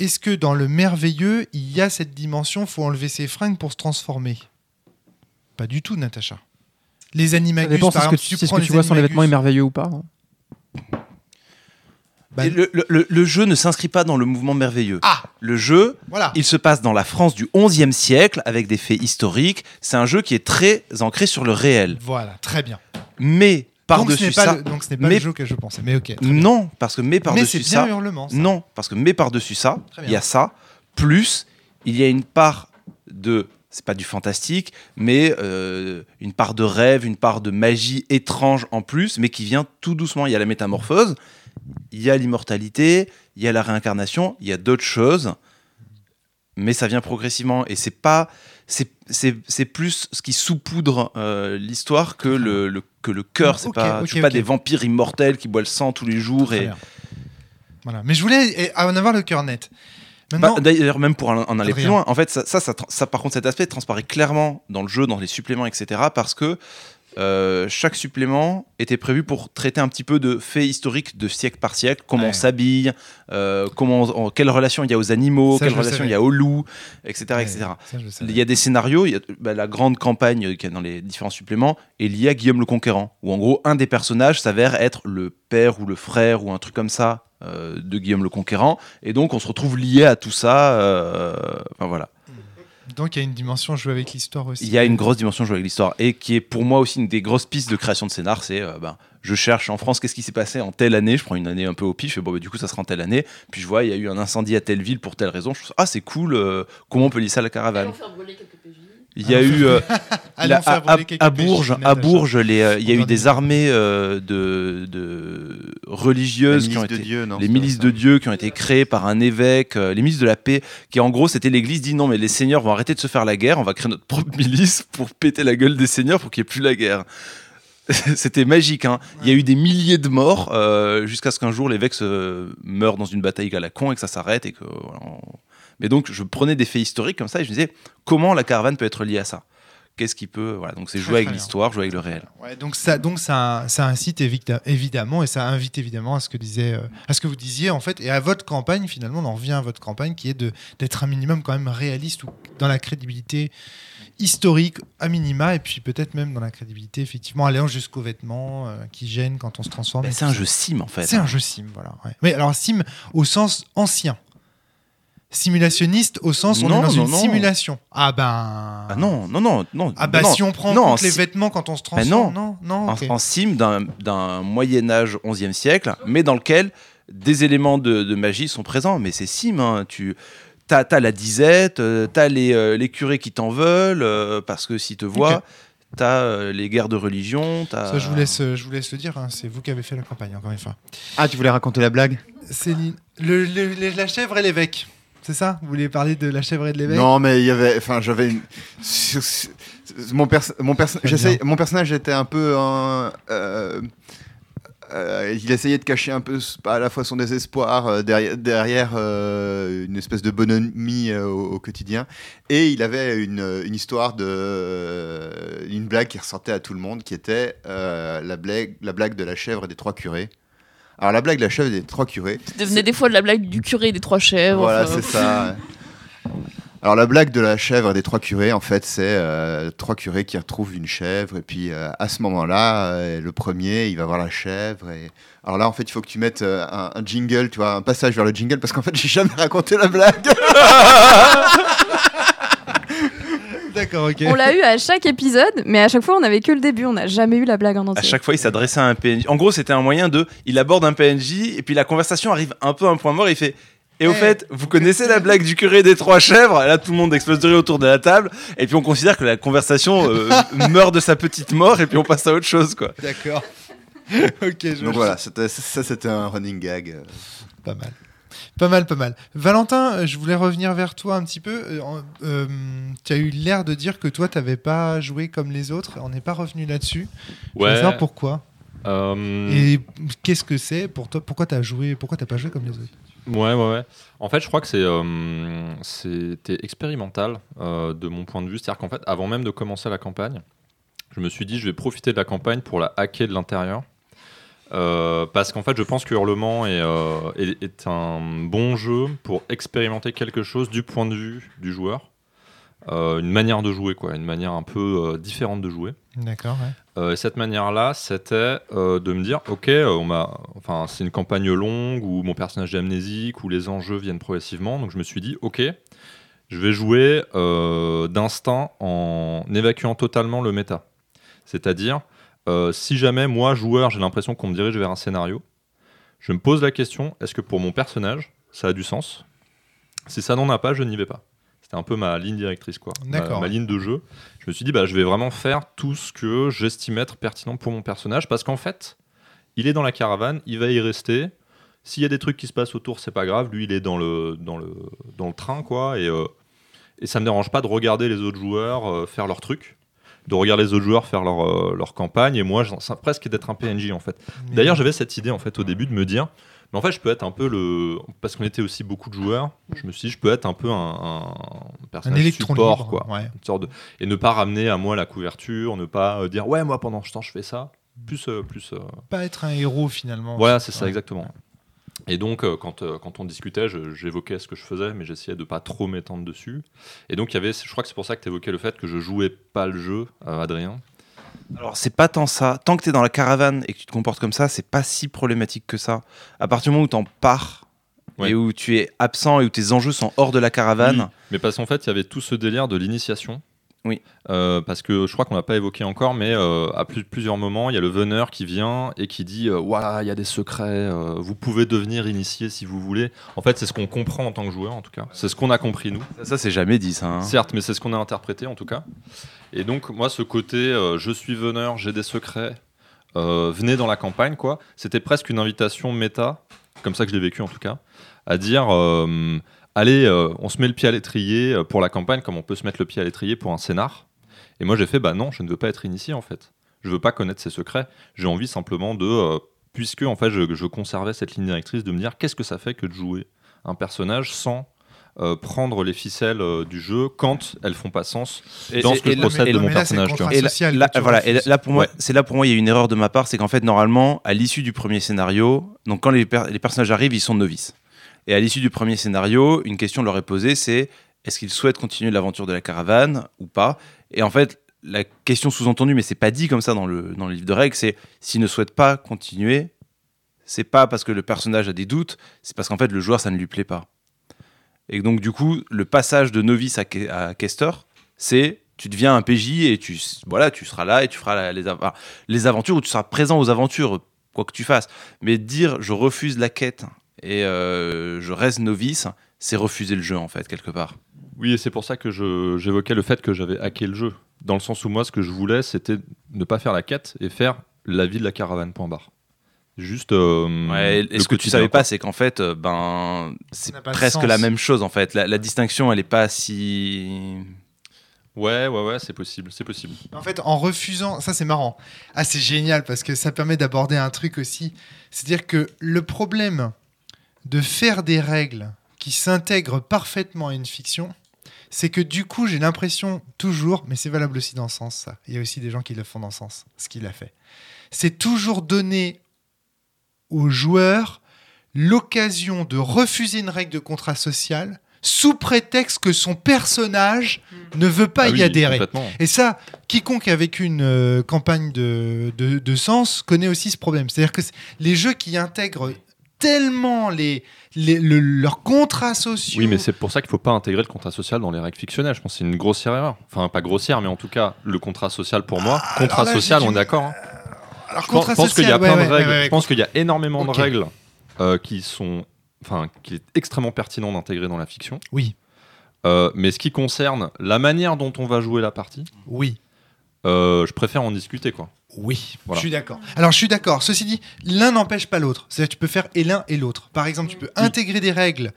Est-ce que dans le merveilleux il y a cette dimension Faut enlever ses fringues pour se transformer? Pas du tout, Natacha. Les Ça animagus, dépend si par ce que exemple, tu, si ce que tu vois sur les animagus- vêtements est merveilleux ou pas. hein. Et le, le- le- le jeu ne s'inscrit pas dans le mouvement merveilleux. Ah Le jeu, Voilà. il se passe dans la France du XIe siècle avec des faits historiques. C'est un jeu qui est très ancré sur le réel. Voilà, très bien. Mais par-dessus ça. le, donc ce n'est pas mais- le jeu que je pensais. Mais ok. très bien. Non, parce que mais par-dessus ça. ça. Non, parce que mais par-dessus ça, il y a ça, plus il y a une part de c'est pas du fantastique, mais euh, une part de rêve, une part de magie étrange en plus, mais qui vient tout doucement. Il y a la métamorphose, il y a l'immortalité, il y a la réincarnation, il y a d'autres choses, mais ça vient progressivement et c'est pas c'est c'est c'est plus ce qui saupoudre euh, l'histoire que le, le- que le cœur. C'est Ok, pas, ok, je suis pas des vampires immortels qui boivent le sang tous les jours et. Voilà. Mais je voulais en avoir le cœur net. Bah, D'ailleurs, même pour en en aller plus loin, en fait, ça, ça, ça, ça, par contre, cet aspect transparaît clairement dans le jeu, dans les suppléments, etc. Parce que euh, chaque supplément était prévu pour traiter un petit peu de faits historiques de siècle par siècle, comment Ouais. on s'habille, euh, comment, on- quelle relation il y a aux animaux, Ça, quelle relation il y a aux loups, etc. ouais, etc. ça. Il y a des scénarios, il y a, bah, la grande campagne euh, qu'il y a dans les différents suppléments est liée à Guillaume le Conquérant, où en gros un des personnages s'avère être le père ou le frère ou un truc comme ça euh, de Guillaume le Conquérant, et donc on se retrouve lié à tout ça. Enfin voilà. Donc il y a une dimension jouer avec l'histoire aussi. Il y a une grosse dimension jouée avec l'histoire, et qui est pour moi aussi une des grosses pistes de création de scénar, c'est euh, ben, je cherche en France qu'est-ce qui s'est passé en telle année, je prends une année un peu au pif, et bon bah, du coup ça sera en telle année, puis je vois il y a eu un incendie à telle ville pour telle raison, je trouve ah c'est cool, euh, comment on peut lier ça à la caravane Il y a Allons eu euh, la- à, Bourges, à. Bourges, les, euh, il y a eu des armées euh, de, de religieuses qui ont été Dieu, non, les milices de. Dieu qui ont été créées par un évêque, euh, les milices de la paix, qui en gros c'était l'Église dit non mais les seigneurs vont arrêter de se faire la guerre, on va créer notre propre milice pour péter la gueule des seigneurs pour qu'il n'y ait plus la guerre. C'était magique. Hein. Il y a eu des milliers de morts euh, jusqu'à ce qu'un jour l'évêque se meure dans une bataille à la con et que ça s'arrête et que. voilà, on- Mais donc je prenais des faits historiques comme ça et je me disais comment la caravane peut être liée à ça? Qu'est-ce qui peut voilà donc c'est jouer avec l'histoire, jouer avec le réel. Ouais, donc ça, donc ça, ça incite évidemment et ça invite évidemment à ce que disait, euh, à ce que vous disiez en fait et à votre campagne finalement. On en revient à votre campagne qui est d'être un minimum quand même réaliste ou dans la crédibilité historique à minima et puis peut-être même dans la crédibilité effectivement allant jusqu'aux vêtements euh, qui gênent quand on se transforme. Ben, c'est un jeu sim en fait. C'est un jeu sim, voilà. ouais. Mais alors sim au sens ancien. Simulationniste au sens où on Non, est dans non, une non. simulation. Ah ben. Ah non non non non. Ah bah non. si on prend en non, compte les si- vêtements quand on se Ben transforme. non, non, en, ok. en sim d'un d'un Moyen Âge 11e siècle, mais dans lequel des éléments de, de magie sont présents. Mais c'est sim, hein. tu t'as as la disette, euh, t'as les, euh, les curés qui t'en veulent euh, parce que s'ils te voient, t'as euh, les guerres de religion, t'as. Ça, je vous laisse, je vous laisse le dire. hein, C'est vous qui avez fait la campagne, encore une fois. Ah, tu voulais raconter la blague? Céline, le, le- le- la chèvre et l'évêque, c'est ça Vous voulez parler de la chèvre et de l'évêque Non, mais il y avait. Enfin, j'avais une. Mon, perso- mon, perso- mon personnage était un peu euh, euh, il essayait de cacher un peu à la fois son désespoir euh, derrière, derrière une espèce de bonhomie au, au quotidien et il avait une, une histoire de une blague qui ressortait à tout le monde qui était la blague la blague de la chèvre et des trois curés. Alors la blague de la chèvre des trois curés, Ça devenait des fois de la blague du curé et des trois chèvres. voilà, enfin, c'est ça. Alors la blague de la chèvre et des trois curés, en fait, c'est euh, trois curés qui retrouvent une chèvre et puis euh, à ce moment-là, euh, le premier, il va voir la chèvre et alors là, en fait, il faut que tu mettes euh, un, un jingle, tu vois, un passage vers le jingle parce qu'en fait, j'ai jamais raconté la blague. D'accord, ok. On l'a eu à chaque épisode, mais à chaque fois on n'avait que le début, on n'a jamais eu la blague en À entier. chaque fois, il s'adressait à un PNJ. En gros, c'était un moyen de. Il aborde un PNJ et puis la conversation arrive un peu à un point mort. Et il fait. Et au Eh, fait, vous connaissez la blague du curé des trois chèvres? Là, tout le monde explose de rire autour de la table. Et puis, on considère que la conversation euh, meurt de sa petite mort. Et puis, on passe à autre chose, quoi. D'accord. ok, je Donc voilà, ça c'était un running gag. euh. Pas mal. Pas mal, pas mal. Valentin, euh, je voulais revenir vers toi un petit peu. Euh, euh, tu as eu l'air de dire que toi, tu n'avais pas joué comme les autres. On n'est pas revenu là-dessus. Je veux Ouais. savoir pourquoi. euh, Et qu'est-ce que c'est pour toi? Pourquoi tu as joué? Pourquoi t'as pas joué comme les autres? Ouais, ouais, ouais. En fait, je crois que c'est, c'était expérimental de mon point de vue. C'est-à-dire qu'en fait, avant même de commencer la campagne, je me suis dit, je vais profiter de la campagne pour la hacker de l'intérieur. Euh, parce qu'en fait, je pense que Hurlement est, euh, est, est un bon jeu pour expérimenter quelque chose du point de vue du joueur. Euh, une manière de jouer, quoi, une manière un peu différente de jouer. D'accord, ouais. Cette manière-là, c'était de me dire, ok, on m'a, enfin, c'est une campagne longue où mon personnage est amnésique, où les enjeux viennent progressivement. Donc je me suis dit, ok, je vais jouer d'instinct en évacuant totalement le méta. C'est-à-dire, euh, si jamais moi, joueur, j'ai l'impression qu'on me dirige vers un scénario, je me pose la question, est-ce que pour mon personnage, ça a du sens? Si ça n'en a pas, je n'y vais pas. C'était un peu ma ligne directrice, quoi. Ma, ligne de jeu. Je me suis dit, bah, je vais vraiment faire tout ce que j'estime être pertinent pour mon personnage, parce qu'en fait, il est dans la caravane, il va y rester. S'il y a des trucs qui se passent autour, c'est pas grave. Lui, il est dans le, dans le, dans le train, quoi. Et, euh, et ça me dérange pas de regarder les autres joueurs euh, faire leurs trucs, de regarder les autres joueurs faire leur, euh, leur campagne. Et moi, presque d'être un PNJ, en fait. D'ailleurs, j'avais cette idée en fait au début de me dire, mais en fait, je peux être un peu le, parce qu'on était aussi beaucoup de joueurs. Je me suis dit, je peux être un peu un, un un personnage électron support, libre, quoi, ouais. une sorte de, et ne pas ramener à moi la couverture, ne pas euh, dire, ouais, moi pendant ce temps, je fais ça. Plus, euh, plus. euh, Pas être un héros finalement. Voilà, c'est ça exactement. Et donc, euh, quand, euh, quand on discutait, j'évoquais ce que je faisais, mais j'essayais de pas trop m'étendre dessus. Et donc, il y avait, je crois que c'est pour ça que tu évoquais le fait que je jouais pas le jeu, euh, Adrien. Alors, c'est pas tant ça. Tant que tu es dans la caravane et que tu te comportes comme ça, c'est pas si problématique que ça. À partir du moment où tu en pars Ouais. et où tu es absent et où tes enjeux sont hors de la caravane, Oui, mais parce qu'en fait, il y avait tout ce délire de l'initiation. Oui. Euh, parce que je crois qu'on l'a pas évoqué encore, mais euh, à plus- plusieurs moments, il y a le veneur qui vient et qui dit euh, Voilà, il y a des secrets, euh, vous pouvez devenir initié si vous voulez. En fait, c'est ce qu'on comprend en tant que joueur, en tout cas. C'est ce qu'on a compris, nous. ça, ça, c'est jamais dit ça. hein. Certes, mais c'est ce qu'on a interprété, en tout cas. Et donc, moi, ce côté euh, je suis veneur, j'ai des secrets, euh, venez dans la campagne, quoi, c'était presque une invitation méta, comme ça que je l'ai vécu, en tout cas, à dire. Allez, euh, on se met le pied à l'étrier euh, pour la campagne, comme on peut se mettre le pied à l'étrier pour un scénar. Et moi, j'ai fait, bah non, je ne veux pas être initié, en fait. Je veux pas connaître ses secrets. J'ai envie simplement de, euh, puisque en fait, je, je conservais cette ligne directrice, de me dire, qu'est-ce que ça fait que de jouer un personnage sans euh, prendre les ficelles euh, du jeu quand elles font pas sens Et- dans et- ce que et je possède de mon personnage. tu vois. contrat Et là, là- voilà, et là, refuses. là, pour moi, Ouais. c'est là pour moi il y a une erreur de ma part, c'est qu'en fait normalement à l'issue du premier scénario, donc quand les, per- les personnages arrivent, ils sont novices. Et à l'issue du premier scénario, une question leur est posée, c'est est-ce qu'ils souhaitent continuer l'aventure de la caravane ou pas? Et en fait, la question sous-entendue, mais c'est pas dit comme ça dans le dans le livre de règles, c'est s'ils ne souhaitent pas continuer, c'est pas parce que le personnage a des doutes, c'est parce qu'en fait le joueur ça ne lui plaît pas. Et donc du coup, le passage de novice à, à c'est tu deviens un PJ et tu voilà, tu seras là et tu feras les, les aventures ou tu seras présent aux aventures quoi que tu fasses. Mais dire je refuse la quête et euh, je reste novice, c'est refuser le jeu en fait quelque part. Oui, et c'est pour ça que je- j'évoquais le fait que j'avais hacké le jeu. Dans le sens où moi, ce que je voulais, c'était ne pas faire la quête et faire la vie de la caravane, point barre. Juste. euh, Ouais, et ce que tu savais pas, c'est qu'en fait, euh, ben, c'est presque la même chose en fait. La, la distinction, elle est pas si. Ouais, ouais, ouais, c'est possible, c'est possible. En fait, en refusant, ça c'est marrant. Ah, c'est génial parce que ça permet d'aborder un truc aussi. C'est-à-dire que le problème de faire des règles qui s'intègrent parfaitement à une fiction, c'est que du coup, j'ai l'impression toujours, mais c'est valable aussi dans ce sens, ça. Il y a aussi des gens qui le font dans ce sens, ce qu'il a fait. C'est toujours donner aux joueurs l'occasion de refuser une règle de contrat social sous prétexte que son personnage ne veut pas Ah y oui, adhérer. Et ça, quiconque a vécu une euh, campagne de, de, de sens connaît aussi ce problème. C'est-à-dire que les jeux qui intègrent tellement les, les- le- leurs contrats sociaux. Oui, mais c'est pour ça qu'il faut pas intégrer le contrat social dans les règles fictionnelles. Je pense que c'est une grossière erreur. Enfin, pas grossière, mais en tout cas, le contrat social pour moi. contrat alors là, social, on est d'accord. hein. Alors, Je pense, contrat pense qu'il y a social, plein ouais, de ouais, règles. ouais, ouais. Je pense qu'il y a énormément de règles euh, qui sont, enfin, qu'il est extrêmement pertinent d'intégrer dans la fiction. Oui, Euh, mais ce qui concerne la manière dont on va jouer la partie, oui. euh, je préfère en discuter, quoi. Oui, Voilà. je suis d'accord. Alors, je suis d'accord. Ceci dit, l'un n'empêche pas l'autre. C'est-à-dire que tu peux faire et l'un et l'autre. Par exemple, tu peux intégrer des règles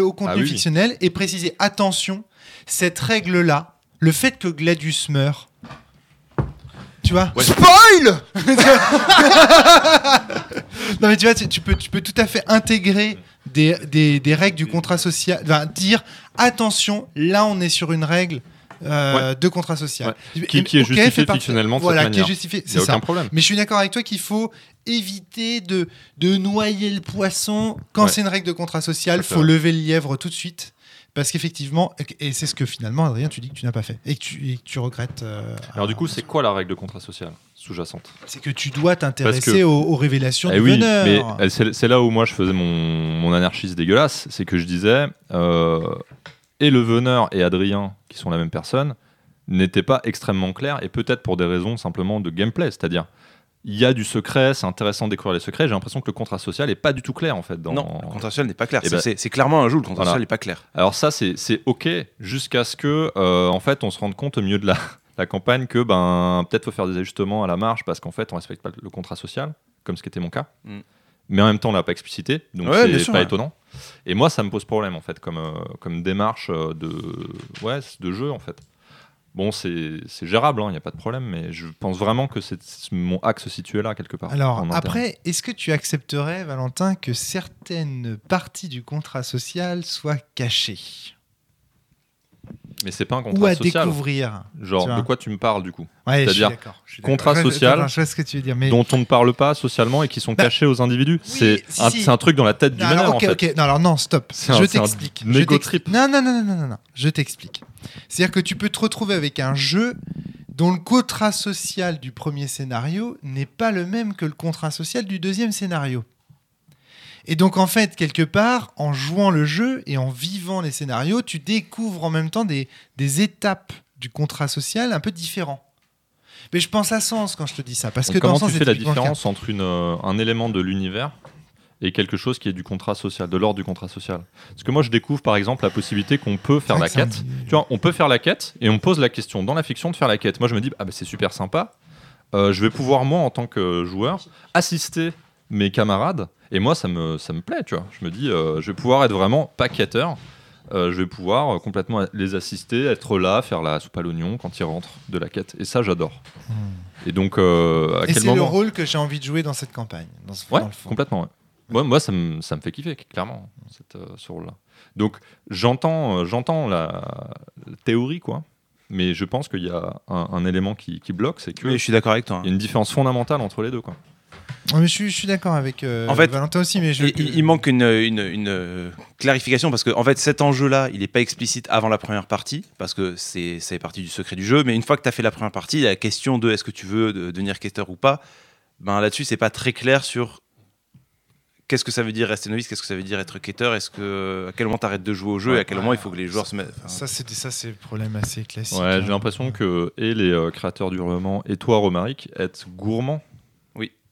au contenu Ah oui, fictionnel et préciser attention, cette règle-là, le fait que Gladius meurt. Tu vois Spoil Non, mais tu vois, tu, tu peux, tu peux tout à fait intégrer des, des, des règles du contrat social. Enfin, dire attention, là, on est sur une règle euh, de contrat social. Qui- est justifié fictionnellement de cette Voilà, qui est manière. justifié. Il C'est ça. aucun problème. Mais je suis d'accord avec toi qu'il faut éviter de, de noyer le poisson. Quand Ouais. c'est une règle de contrat social, à faut lever le lièvre tout de suite. Parce qu'effectivement, et c'est ce que finalement, Adrien, tu dis que tu n'as pas fait et que tu, et que tu regrettes. euh, Alors du coup, c'est quoi la règle de contrat social sous-jacente? C'est que tu dois t'intéresser aux, aux révélations Eh du oui, veneur. mais c'est là où moi je faisais mon, mon anarchiste dégueulasse, c'est que je disais, euh, et le veneur et Adrien, qui sont la même personne, n'étaient pas extrêmement clairs, et peut-être pour des raisons simplement de gameplay, c'est-à-dire, il y a du secret, c'est intéressant de découvrir les secrets. J'ai l'impression que le contrat social est pas du tout clair en fait. Dans... Non, le contrat social n'est pas clair. Eh C'est- ben- c'est clairement un jeu le contrat Voilà. social n'est pas clair. Alors ça, c'est c'est ok jusqu'à ce que, euh, en fait, on se rende compte au milieu de la, la campagne que ben peut-être faut faire des ajustements à la marge parce qu'en fait, on respecte pas le contrat social, comme ce qui était mon cas. Mm. Mais en même temps, on l'a pas explicité, donc Ouais, c'est pas ouais. étonnant. Et moi, ça me pose problème en fait, comme euh, comme démarche euh, de ouais de jeu en fait. Bon, c'est gérable, il n'y a pas de problème, mais je pense vraiment que c'est mon axe situé là quelque part. Alors après, est-ce que tu accepterais, Valentin, que certaines parties du contrat social soient cachées? Mais c'est pas un ou contrat à social. découvrir Genre, de quoi tu me parles du coup Ouais, C'est-à-dire contrat social attends, Je vois ce que tu veux dire, mais dont on ne parle pas socialement et qui sont Bah, cachés aux individus. c'est si, un, si. c'est un truc dans la tête du meneur alors, ok, en fait. Non, alors non, stop. Un- je t'explique. Trip. Non, non, non, non, non, non. Je t'explique. C'est-à-dire que tu peux te retrouver avec un jeu dont le contrat social du premier scénario n'est pas le même que le contrat social du deuxième scénario. Et donc, en fait, quelque part, en jouant le jeu et en vivant les scénarios, tu découvres en même temps des, des étapes du contrat social un peu différents. Mais je pense à Sens quand je te dis ça. Parce Donc, que dans comment Sens, tu c'est fais la différence entre une, euh, un élément de l'univers et quelque chose qui est du contrat social, de l'ordre du contrat social? Parce que moi, je découvre par exemple la possibilité qu'on peut faire la un quête. Tu vois, on peut faire la quête et on pose la question dans la fiction de faire la quête. Moi, je me dis, ah bah, c'est super sympa. Euh, je vais pouvoir, moi, en tant que joueur, assister mes camarades. Et moi, ça me, ça me plaît, tu vois. Je me dis, euh, je vais pouvoir être vraiment pas quêteur. Euh, je vais pouvoir euh, complètement les assister, être là, faire la soupe à l'oignon quand ils rentrent de la quête. Et ça, j'adore. Et donc, euh, à Et quel c'est le moment rôle que j'ai envie de jouer dans cette campagne. Dans ce, Ouais, dans le fond. complètement. Ouais. Ouais, moi, ça me, ça me fait kiffer, clairement, cette, euh, ce rôle-là. Donc, j'entends, euh, j'entends la, la théorie, quoi. Mais je pense qu'il y a un, un élément qui, qui bloque, c'est qu'il Oui, je suis d'accord avec toi. y a une différence fondamentale entre les deux, quoi. Mais je suis, je suis d'accord avec euh, En fait, Valentin aussi, mais je. Il, manque une, une- une, euh, clarification parce que en fait cet enjeu-là, il n'est pas explicite avant la première partie parce que c'est ça fait partie du secret du jeu. Mais une fois que tu as fait la première partie, la question de est-ce que tu veux de- devenir quêteur ou pas, ben là-dessus c'est pas très clair sur qu'est-ce que ça veut dire rester novice, qu'est-ce que ça veut dire être quêteur, est-ce que à quel moment t'arrêtes de jouer au jeu et à quel moment il faut que les joueurs se mettent. enfin, Ça, c'est ça, c'est le problème assez classique. Ouais, hein. j'ai l'impression que et les euh, créateurs du roman et toi, Romaric, êtes gourmands.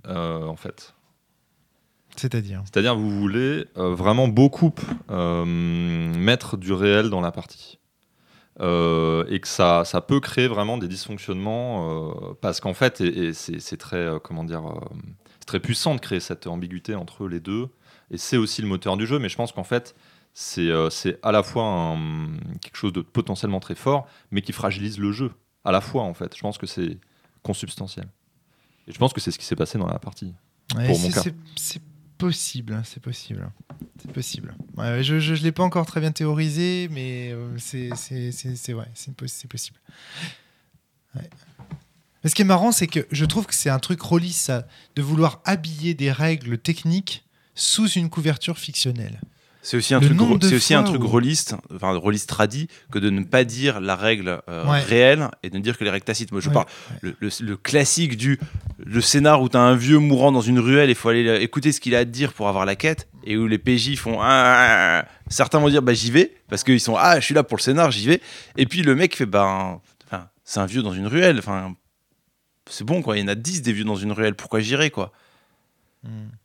Euh, en fait. C'est-à-dire. C'est-à-dire, vous voulez euh, vraiment beaucoup euh, mettre du réel dans la partie. Euh, et que ça, ça peut créer vraiment des dysfonctionnements parce qu'en fait, et, et c'est très, comment dire, c'est très puissant de créer cette ambiguïté entre les deux. Et c'est aussi le moteur du jeu, mais je pense qu'en fait, c'est c'est à la fois un- quelque chose de potentiellement très fort, mais qui fragilise le jeu. À la fois, en fait. Je pense que c'est consubstantiel. Et je pense que c'est ce qui s'est passé dans la partie. Ouais, Pour mon c'est- cas. c'est- C'est possible, hein, c'est possible. C'est possible. Ouais, je ne l'ai pas encore très bien théorisé, mais euh, c'est c'est- vrai, possible. Ouais. Mais ce qui est marrant, c'est que je trouve que c'est un truc ça, de vouloir habiller des règles techniques sous une couverture fictionnelle. C'est aussi un Le truc, c'est aussi un truc où- rôliste, enfin rôliste tradit, que de ne pas dire la règle euh, Ouais. réelle et de ne dire que les règles tacites. Moi, je Ouais, parle le, le- le classique du le scénar où tu as un vieux mourant dans une ruelle et il faut aller écouter ce qu'il a à te dire pour avoir la quête et où les PJ font Ah, ah, ah. certains vont dire bah j'y vais parce qu'ils sont ah je suis là pour le scénar j'y vais et puis le mec fait ben enfin, c'est un vieux dans une ruelle enfin c'est bon quoi il y en a 10 des vieux dans une ruelle pourquoi j'irai quoi?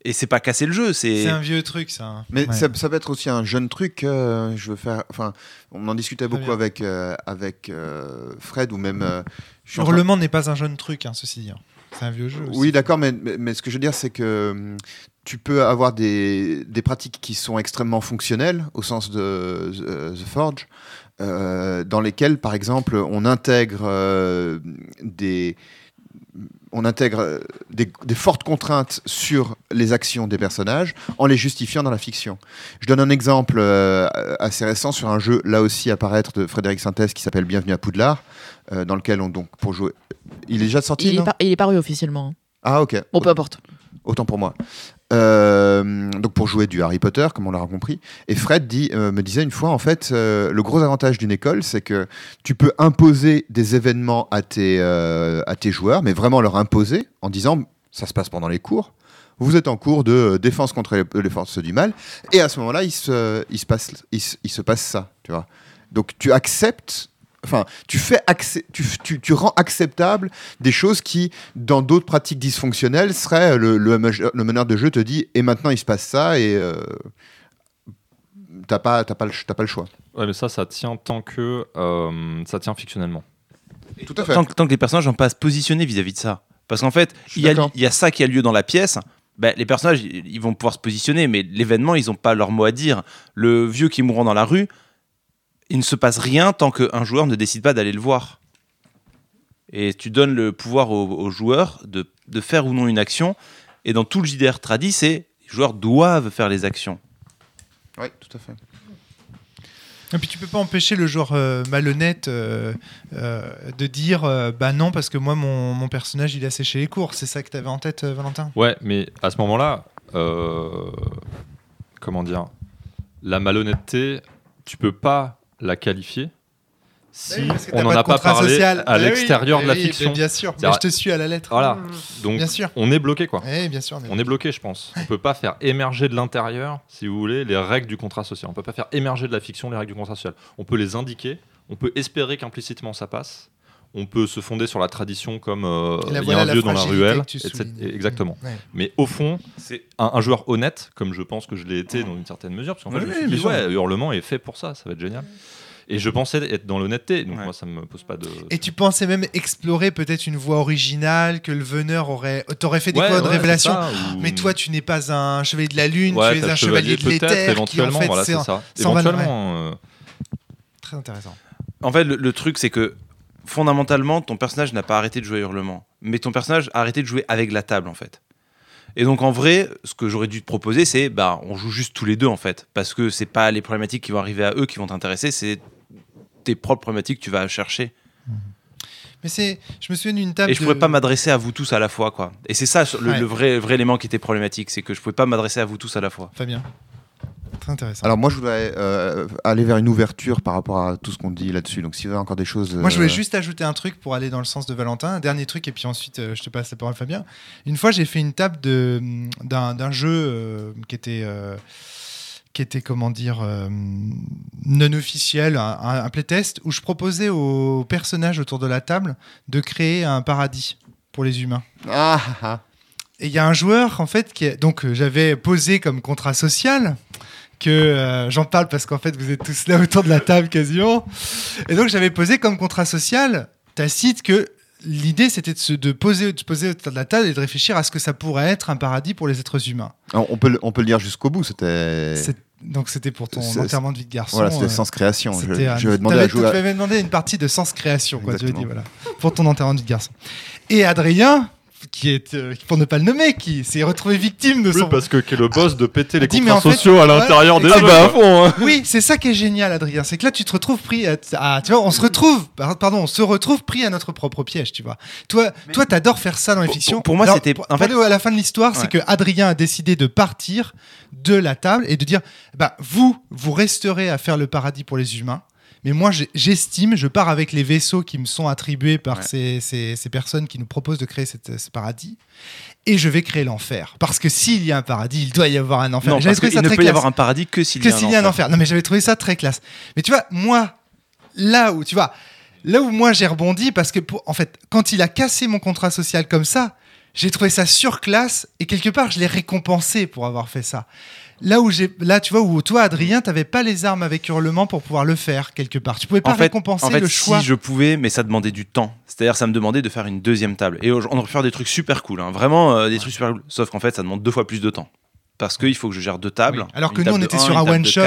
Et c'est pas casser le jeu c'est C'est un vieux truc, ça. hein. Mais Ouais. ça, ça peut être aussi un jeune truc. euh, je veux faire. Enfin, on en discutait beaucoup bien. avec euh, avec euh, Fred ou même. euh, suis en train- Hurlement n'est pas un jeune truc, hein, ceci dit. hein. C'est un vieux jeu. aussi. Oui, d'accord, mais, mais, mais ce que je veux dire, c'est que hum, tu peux avoir des, des pratiques qui sont extrêmement fonctionnelles, au sens de euh, The Forge, euh, dans lesquelles, par exemple, on intègre euh, des. On intègre euh, des, des fortes contraintes sur les actions des personnages en les justifiant dans la fiction. Je donne un exemple euh, assez récent sur un jeu, là aussi à paraître, de Frédéric Sintès qui s'appelle Bienvenue à Poudlard, euh, dans lequel on donc pour jouer. Il est déjà sorti Il est, par- il est paru officiellement. hein. Ah ok. Bon, peu importe. Autant pour moi. Euh, donc pour jouer du Harry Potter, comme on l'aura compris. Et Fred euh, me disait une fois, en fait, euh, le gros avantage d'une école, c'est que tu peux imposer des événements à tes, à tes joueurs, mais vraiment leur imposer en disant, ça se passe pendant les cours. Vous êtes en cours de défense contre les, forces du mal, et à ce moment-là, il se, il se passe, il se, il se passe ça, tu vois. Donc tu acceptes enfin, tu fais tu, tu, tu rends acceptable des choses qui, dans d'autres pratiques dysfonctionnelles, seraient le, le, le meneur de jeu te dit et maintenant il se passe ça et euh, t'as pas, t'as pas, le pas le choix. Ouais, mais ça, ça tient tant que euh, ça tient fictionnellement. Tout à fait. Tant, que- tant que les personnages n'ont pas à se positionner vis-à-vis de ça. Parce qu'en fait, il y, a, d'accord. il y a ça qui a lieu dans la pièce. Ben, les personnages, ils ils vont pouvoir se positionner, mais l'événement, ils n'ont pas leur mot à dire. Le vieux qui mourant dans la rue, il ne se passe rien tant qu'un joueur ne décide pas d'aller le voir. Et tu donnes le pouvoir au, au joueur de, de faire ou non une action. Et dans tout le JDR tradi, c'est les joueurs doivent faire les actions. Oui, tout à fait. Et puis tu peux pas empêcher le joueur euh, malhonnête euh, euh, de dire euh, bah non parce que moi mon, mon personnage il a séché les cours. C'est ça que tu avais en tête euh, Valentin? Ouais, mais à ce moment-là, euh, comment dire, la malhonnêteté, tu peux pas la qualifier si Oui, on n'en a pas parlé social. à oui, l'extérieur de la oui, fiction. Bien sûr, mais je te suis à la lettre. Voilà. Donc Bien sûr. on est bloqué quoi. Bien sûr. On est bloqué, je pense. On peut pas faire émerger de l'intérieur, si vous voulez, les règles du contrat social. On peut pas faire émerger de la fiction les règles du contrat social. On peut les indiquer. On peut espérer qu'implicitement ça passe. On peut se fonder sur la tradition comme euh, il y a un vieux dans la ruelle. Exactement. Ouais. Mais au fond, C'est un, un joueur honnête, comme je pense que je l'ai été dans une certaine mesure, parce qu'en fait, Oui, je me suis dit, ouais, Hurlement est fait pour ça, ça va être génial. Et je pensais être dans l'honnêteté, donc Ouais. moi, ça me pose pas de. Et tu pensais même explorer peut-être une voie originale que le veneur aurait t'aurait fait Ouais, découvrir de ouais, révélation. c'est ça, ou- Mais toi, tu n'es pas un chevalier de la lune, Ouais, tu es un chevalier de l'éther. qui, en éventuellement, fait, voilà, c'est ça. Éventuellement, euh, Très intéressant. En fait, le, le truc, c'est que fondamentalement, ton personnage n'a pas arrêté de jouer Hurlement. Mais ton personnage a arrêté de jouer avec la table, en fait. Et donc, en vrai, ce que j'aurais dû te proposer, c'est bah, on joue juste tous les deux, en fait. Parce que c'est pas les problématiques qui vont arriver à eux qui vont t'intéresser, c'est tes propres problématiques que tu vas chercher. Mais c'est, je me souviens d'une table. Et je de- pourrais pas m'adresser à vous tous à la fois, quoi. Et c'est ça le, Ouais. le vrai, vrai élément qui était problématique, c'est que je pouvais pas m'adresser à vous tous à la fois. Fabien. Très intéressant. Alors moi, je voudrais euh, aller vers une ouverture par rapport à tout ce qu'on dit là-dessus. Donc, si vous avez encore des choses... Moi, je voulais euh, juste ajouter un truc pour aller dans le sens de Valentin. Un dernier truc, et puis ensuite, euh, je te passe la parole, Fabien. Une fois, j'ai fait une table de, d'un, jeu qui était. qui était, comment dire, euh, non officiel, un, playtest, où je proposais aux personnages autour de la table de créer un paradis pour les humains. Ah, ah, ah. Et il y a un joueur, en fait, qui est- donc j'avais posé comme contrat social que euh, j'en parle parce qu'en fait vous êtes tous là autour de la table quasiment. Et donc j'avais posé comme contrat social tacite que l'idée c'était de se de poser de se poser autour de la table et de réfléchir à ce que ça pourrait être un paradis pour les êtres humains. Alors, on, peut, le- on peut le dire jusqu'au bout. C'était... C'est- Donc c'était pour ton C'est- enterrement de vie de garçon. Voilà, c'était euh, sens création. Je, c'était un- je vais demander t'avais- à jouer. à- Tu m'avais demandé une partie de sens création, quoi. Tu avais dit, Exactement. voilà, pour ton enterrement de vie de garçon. Et Adrien, qui est, euh, pour ne pas le nommer, qui s'est retrouvé victime de Oui, son. parce que qu'est le boss de péter les mais contrats en fait, sociaux à ouais, l'intérieur des bah, à quoi. Oui, c'est ça qui est génial, Adrien. C'est que là, tu te retrouves pris à, à- tu vois, on se retrouve, par- pardon, on se retrouve pris à notre propre piège, tu vois. Toi, toi, t'adores faire ça dans les fictions. pour- pour moi, c'était- en fait- à la fin de l'histoire, c'est que Adrien a décidé de partir de la table et de dire, bah, vous, vous resterez à faire le paradis pour les humains. Mais moi, j'estime, je pars avec les vaisseaux qui me sont attribués par Ouais. ces, ces- ces personnes qui nous proposent de créer cette- ce paradis, et je vais créer l'enfer. Parce que s'il y a un paradis, il doit y avoir un enfer. Non, parce trouvé ça ne très peut y avoir un paradis que s'il y a un s'il y a un enfer. enfer. Non, mais j'avais trouvé ça très classe. Mais tu vois, moi, là où, tu vois, là où moi j'ai rebondi, parce que, pour, en fait, quand il a cassé mon contrat social comme ça, j'ai trouvé ça surclasse et quelque part, je l'ai récompensé pour avoir fait ça. Là où j'ai, là, tu vois, où toi, Adrien, t'avais pas les armes avec hurlement pour pouvoir le faire quelque part. Tu pouvais pas en fait, récompenser en fait, le choix. Si je pouvais, mais ça demandait du temps. C'est-à-dire, ça me demandait de faire une deuxième table. Et on aurait pu faire des trucs super cool, hein. vraiment euh, des trucs super cool. Sauf qu'en fait, ça demande deux fois plus de temps. Parce qu'il faut que je gère deux tables. Oui. Alors que nous, on était un, sur un one shot.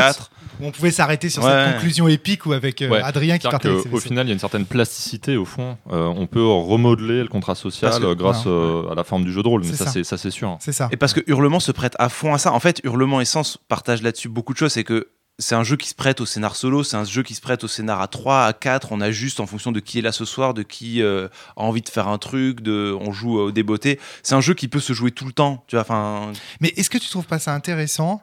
où on pouvait s'arrêter sur Ouais. cette conclusion épique ou avec euh, Ouais. Adrien qui partait vaisseaux. final, il y a une certaine plasticité au fond. Euh, on peut remodeler le contrat social que- grâce euh, à la forme du jeu de rôle, mais ça, c'est sûr. C'est ça. Et parce que Hurlement se prête à fond à ça. En fait, Hurlement et Sens partagent là-dessus beaucoup de choses. C'est que c'est un jeu qui se prête au scénar solo, c'est un jeu qui se prête au scénar à 3, à 4. On ajuste en fonction de qui est là ce soir, de qui euh, a envie de faire un truc, de, on joue au débeauté. C'est un jeu qui peut se jouer tout le temps. Tu vois, enfin, Mais est-ce que tu trouves pas ça intéressant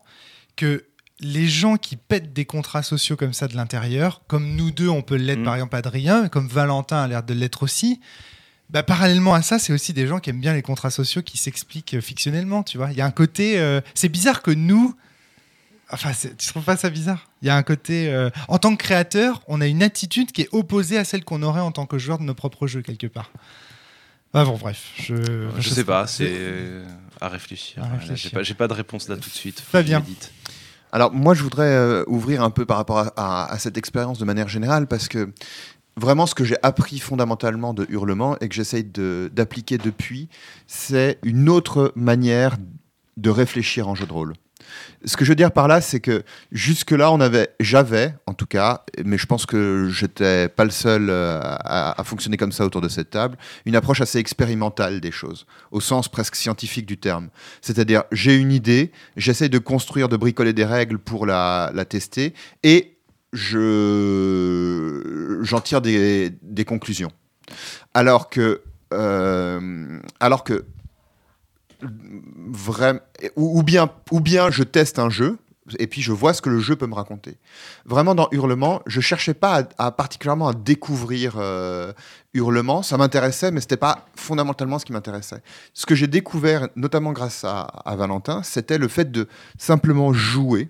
que les gens qui pètent des contrats sociaux comme ça de l'intérieur, comme nous deux, on peut l'être Mm. par exemple Adrien, comme Valentin a l'air de l'être aussi, bah, parallèlement à ça, c'est aussi des gens qui aiment bien les contrats sociaux qui s'expliquent euh, fictionnellement, tu vois. Il y a un côté... euh, c'est bizarre que nous, Enfin, tu trouves pas ça bizarre? Il y a un côté. euh, en tant que créateur, on a une attitude qui est opposée à celle qu'on aurait en tant que joueur de nos propres jeux, quelque part. Ah bon, bref. Je, Je sais pas, c'est à réfléchir. À Voilà, réfléchir. J'ai pas, de réponse là tout de suite. Fabien. Alors moi, je voudrais euh, ouvrir un peu par rapport à, à- à cette expérience de manière générale parce que vraiment ce que j'ai appris fondamentalement de Hurlement et que j'essaye de- d'appliquer depuis, c'est une autre manière de réfléchir en jeu de rôle. Ce que je veux dire par là, c'est que jusque-là, on avait, j'avais, en tout cas, mais je pense que j'étais pas le seul euh, à, fonctionner comme ça autour de cette table, une approche assez expérimentale des choses, au sens presque scientifique du terme. C'est-à-dire, j'ai une idée, j'essaie de construire, de bricoler des règles pour la, la tester, et je, j'en tire des, des conclusions. Alors que, euh, alors que, ou, bien, ou bien je teste un jeu. Et puis je vois ce que le jeu peut me raconter. Vraiment dans Hurlement, je cherchais pas à, particulièrement à découvrir euh, Hurlement. Ça m'intéressait, mais c'était pas fondamentalement ce qui m'intéressait. Ce que j'ai découvert, notamment grâce à Valentin, c'était le fait de simplement jouer,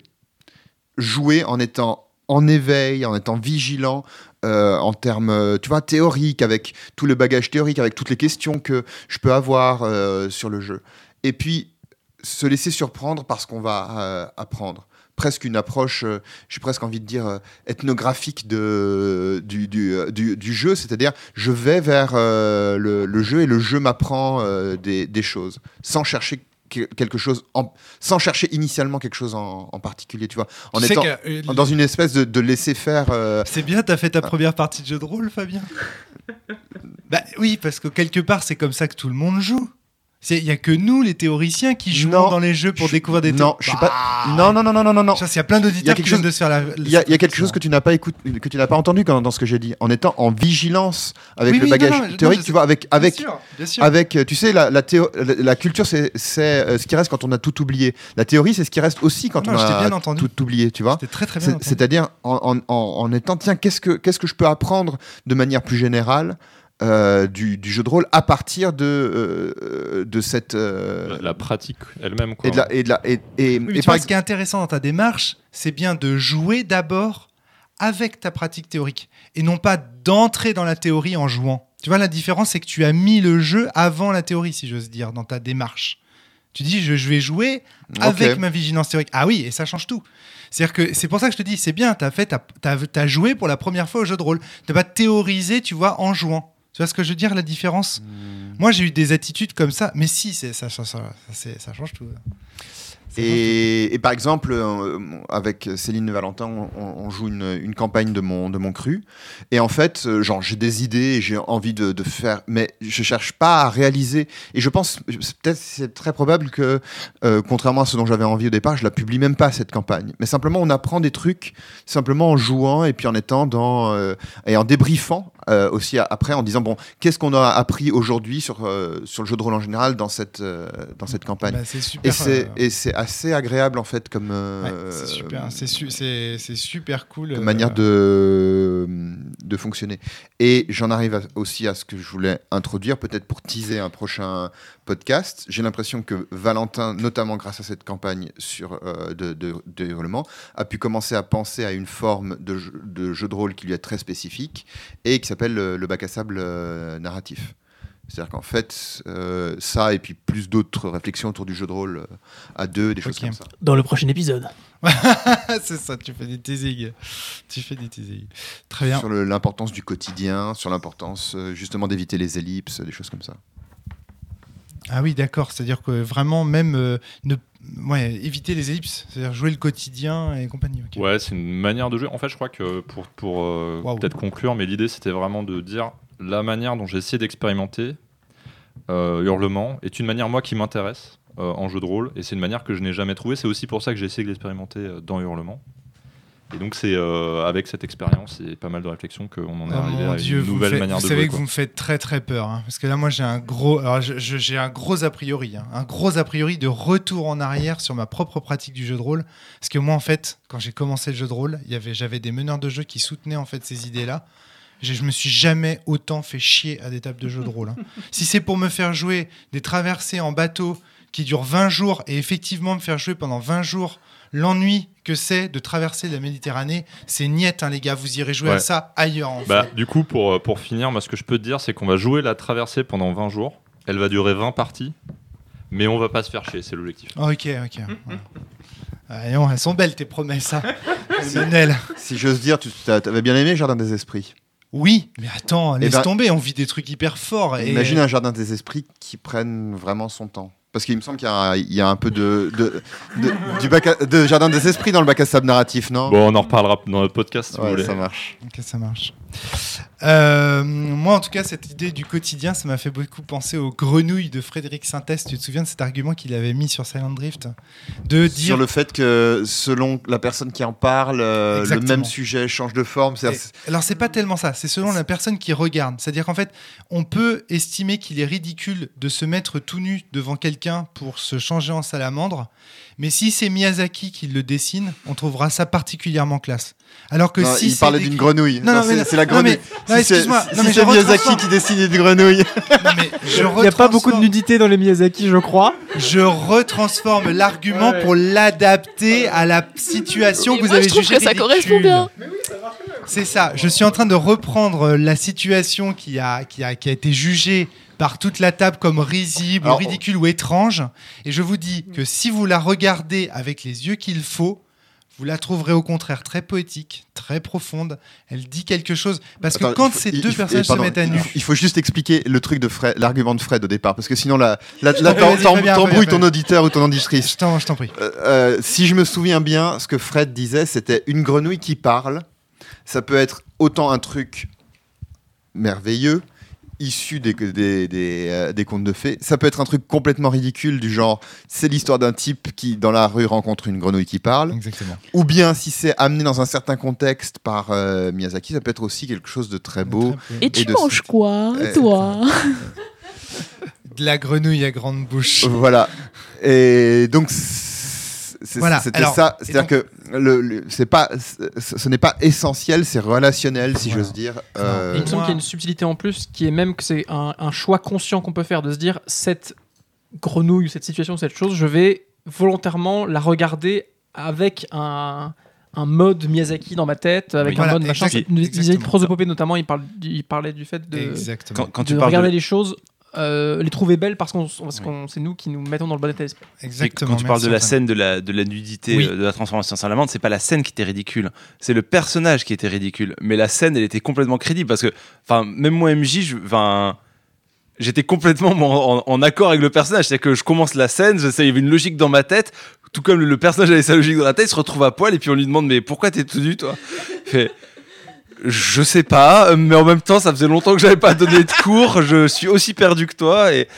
jouer en étant en éveil, en étant vigilant, euh, en termes, euh, tu vois, théoriques, avec tout le bagage théorique, avec toutes les questions que je peux avoir euh, sur le jeu. Et puis, se laisser surprendre par ce qu'on va apprendre. Presque une approche, j'ai presque envie de dire, ethnographique de, du, du, du- jeu, c'est-à-dire je vais vers le, jeu et le jeu m'apprend des, choses, sans chercher quelque chose, en- sans chercher initialement quelque chose en, en particulier, tu vois, en Tu étant que, euh, dans une espèce de, de laisser faire. euh, C'est bien, t'as fait ta première partie de jeu de rôle, Fabien? Bah oui, parce que quelque part, c'est comme ça que tout le monde joue. Il y a que nous, les théoriciens, qui jouons Non, dans les jeux pour je- découvrir des non, je suis pas. Non, non, non, non, non, non, non. Il y a plein d'auditeurs qui chose- de se faire la. Il y a, il y a quelque chose que tu n'as pas écouté, que tu n'as pas entendu quand- dans ce que j'ai dit, en étant en vigilance avec Oui, le oui, bagage non, non, je- théorique, tu vois, avec avec Bien sûr, bien sûr. avec, euh, tu sais, la, la, théo- la, la culture, c'est c'est, euh, ce qui reste quand on a tout oublié. La théorie, c'est ce qui reste aussi quand on a bien entendu. tout oublié, tu vois. C'était très très bien. C'est-. C'est-à-dire en, en- en- en étant, tiens, qu'est-ce que, qu'est-ce que je peux apprendre de manière plus générale euh, du, du jeu de rôle à partir de, euh, de cette. euh, La, la pratique elle-même, quoi. et de la. Et de la et, et- Oui, mais et tu par vois, ce qui est intéressant dans ta démarche, c'est bien de jouer d'abord avec ta pratique théorique et non pas d'entrer dans la théorie en jouant. Tu vois, la différence, c'est que tu as mis le jeu avant la théorie, si j'ose dire, dans ta démarche. Tu dis, je, je vais jouer avec ma vigilance théorique. Ah oui, et ça change tout. C'est-à-dire que c'est pour ça que je te dis, c'est bien, tu as fait, t'as, t'as- t'as joué pour la première fois au jeu de rôle. Tu pas théorisé, tu vois, en jouant. Tu vois ce que je veux dire, la différence? Moi, j'ai eu des attitudes comme ça, mais si, ça, ça, ça, ça, c'est- ça change tout. Et, et par exemple, euh, avec Céline Valentin, on, on joue une, une campagne de mon, de mon cru. Et en fait, euh, genre, j'ai des idées et j'ai envie de, de faire, mais je cherche pas à réaliser. Et je pense, c'est peut-être, c'est très probable que, euh, contrairement à ce dont j'avais envie au départ, je la publie même pas cette campagne. Mais simplement, on apprend des trucs simplement en jouant et puis en étant dans euh, et en débriefant euh, aussi après en disant bon, qu'est-ce qu'on a appris aujourd'hui sur euh, sur le jeu de rôle en général dans cette euh, dans cette campagne. Bah, super. c'est et c'est assez agréable en fait comme Ouais, c'est super, c'est su- super cool. comme manière de de fonctionner. Et j'en arrive à- aussi à ce que je voulais introduire peut-être pour teaser un prochain podcast. J'ai l'impression que Valentin, notamment grâce à cette campagne sur de, de, de hurlement, a pu commencer à penser à une forme de jeu de, jeu de rôle qui lui est très spécifique et qui s'appelle le, le bac à sable euh, narratif. C'est-à-dire qu'en fait, euh, ça et puis plus d'autres réflexions autour du jeu de rôle euh, à deux, des choses comme ça. Dans le prochain épisode. c'est ça, tu fais des teasings. Tu fais des teasings. Très bien. Sur l'importance du quotidien, sur l'importance euh, justement d'éviter les ellipses, des choses comme ça. Ah oui, d'accord. C'est-à-dire que vraiment, même euh, ne... ouais, éviter les ellipses, c'est-à-dire jouer le quotidien et compagnie. ok. Ouais, c'est une manière de jouer. En fait, je crois que pour, pour euh, peut-être conclure, mais l'idée c'était vraiment de dire la manière dont j'ai essayé d'expérimenter euh, Hurlement est une manière, moi, qui m'intéresse euh, en jeu de rôle, et c'est une manière que je n'ai jamais trouvée. C'est aussi pour ça que j'ai essayé de l'expérimenter euh, dans Hurlement. Et donc, c'est euh, avec cette expérience et pas mal de réflexions qu'on en est Oh arrivé à Dieu, une vous, nouvelle faites- manière vous de savez jouer. que quoi. vous me faites très très peur. hein, parce que là, moi, j'ai un gros, j'ai un gros a priori, hein, un gros a priori de retour en arrière sur ma propre pratique du jeu de rôle. Parce que moi, en fait, quand j'ai commencé le jeu de rôle, il y avait, j'avais des meneurs de jeu qui soutenaient en fait ces idées-là. Je, je me suis jamais autant fait chier à des tables de jeu de rôle. hein. si c'est pour me faire jouer des traversées en bateau qui dure 20 jours et effectivement me faire jouer pendant 20 jours l'ennui que c'est de traverser la Méditerranée, c'est niette, hein, les gars. Vous irez jouer à ça ailleurs. En Bah, fait. du coup, pour, euh, pour finir, moi, ce que je peux te dire, c'est qu'on va jouer la traversée pendant 20 jours. Elle va durer 20 parties, mais on va pas se faire chier, c'est l'objectif. Ok, ok. ouais. Ah, non, elles sont belles tes promesses, hein. Si j'ose dire, tu t'avais bien aimé Jardin des Esprits. Oui, mais attends, laisse ben- tomber, on vit des trucs hyper forts. Et... Imagine un Jardin des Esprits qui prenne vraiment son temps. Parce qu'il me semble qu'il y, a un- il y a un peu de, de, de- du bac à- de Jardin des Esprits dans le bac à sable narratif, non? Bon, on en reparlera dans notre podcast si Ouais, vous voulez. ça marche. Ok, ça marche. Euh, moi, en tout cas, cette idée du quotidien, ça m'a fait beaucoup penser aux grenouilles de Frédéric Sintès. Tu te souviens de cet argument qu'il avait mis sur Silent Drift? De dire. Sur le fait que selon la personne qui en parle, euh, le même sujet change de forme. Et- Alors, c'est pas tellement ça, c'est selon la personne qui regarde. C'est-à-dire qu'en fait, on peut estimer qu'il est ridicule de se mettre tout nu devant quelqu'un pour se changer en salamandre, mais si c'est Miyazaki qui le dessine, on trouvera ça particulièrement classe. Alors que Non, si il parlait décrit- d'une grenouille. Non, non, mais c'est non, c'est la non, mais- grenouille. non, si c'est excuse-moi, si non, mais c'est je Miyazaki qui dessine une grenouille. Non, mais je Il n'y a pas beaucoup de nudité dans les Miyazaki, je crois. Je retransforme l'argument Ouais. pour l'adapter à la situation Et que vous moi, avez je trouve jugée que ça correspond bien. C'est ça. Je suis en train de reprendre la situation qui a, qui a, qui a été jugée par toute la table comme risible, Alors, ridicule ou étrange. Et je vous dis que si vous la regardez avec les yeux qu'il faut, vous la trouverez au contraire très poétique, très profonde. Elle dit quelque chose. Parce que quand faut- ces deux personnages se mettent à nu, Il faut juste expliquer le truc de Fred, l'argument de Fred au départ, parce que sinon là, t'embrouilles ton auditeur ou ton auditrice. je t'en je t'en prie. Euh, euh, si je me souviens bien, ce que Fred disait, c'était une grenouille qui parle. Ça peut être autant un truc merveilleux, issu des, des, des, euh, des contes de fées. Ça peut être un truc complètement ridicule, du genre, c'est l'histoire d'un type qui, dans la rue, rencontre une grenouille qui parle. Exactement. Ou bien, si c'est amené dans un certain contexte par euh, Miyazaki, ça peut être aussi quelque chose de très beau. Et tu de manges quoi, Euh, toi De la grenouille à grande bouche. Voilà. Et donc, c'est- c'est- Voilà. c'était ça. C'est-à-dire donc- que le, le- c'est pas, ce n'est pas essentiel, c'est relationnel, si Voilà. j'ose dire. Euh, il me semble moi- qu'il y a une subtilité en plus qui est même que c'est un, un choix conscient qu'on peut faire de se dire cette grenouille, cette situation, cette chose, je vais volontairement la regarder avec un, un mode Miyazaki dans ma tête, avec un mode machin. une prosopopée notamment, il, parle, il parlait du fait de, Exactement. Quand, quand de tu regarder de, les choses, euh, les trouver belles parce qu'on parce qu'on- c'est nous qui nous mettons dans le bon état d'esprit. Et Exactement. Quand tu parles de la scène de la, de la nudité, Oui. euh, de la transformation en salamandre, c'est pas la scène qui était ridicule, c'est le personnage qui était ridicule. Mais la scène, elle était complètement crédible parce que, enfin, même moi, MJ, je- enfin, j'étais complètement en, en- en accord avec le personnage. C'est que je commence la scène, je sais, il y avait une logique dans ma tête, tout comme le personnage avait sa logique dans la tête, il se retrouve à poil et puis on lui demande mais pourquoi t'es tout nu, toi? Fait, je sais pas, mais en même temps, ça faisait longtemps que j'avais pas donné de cours, je suis aussi perdu que toi et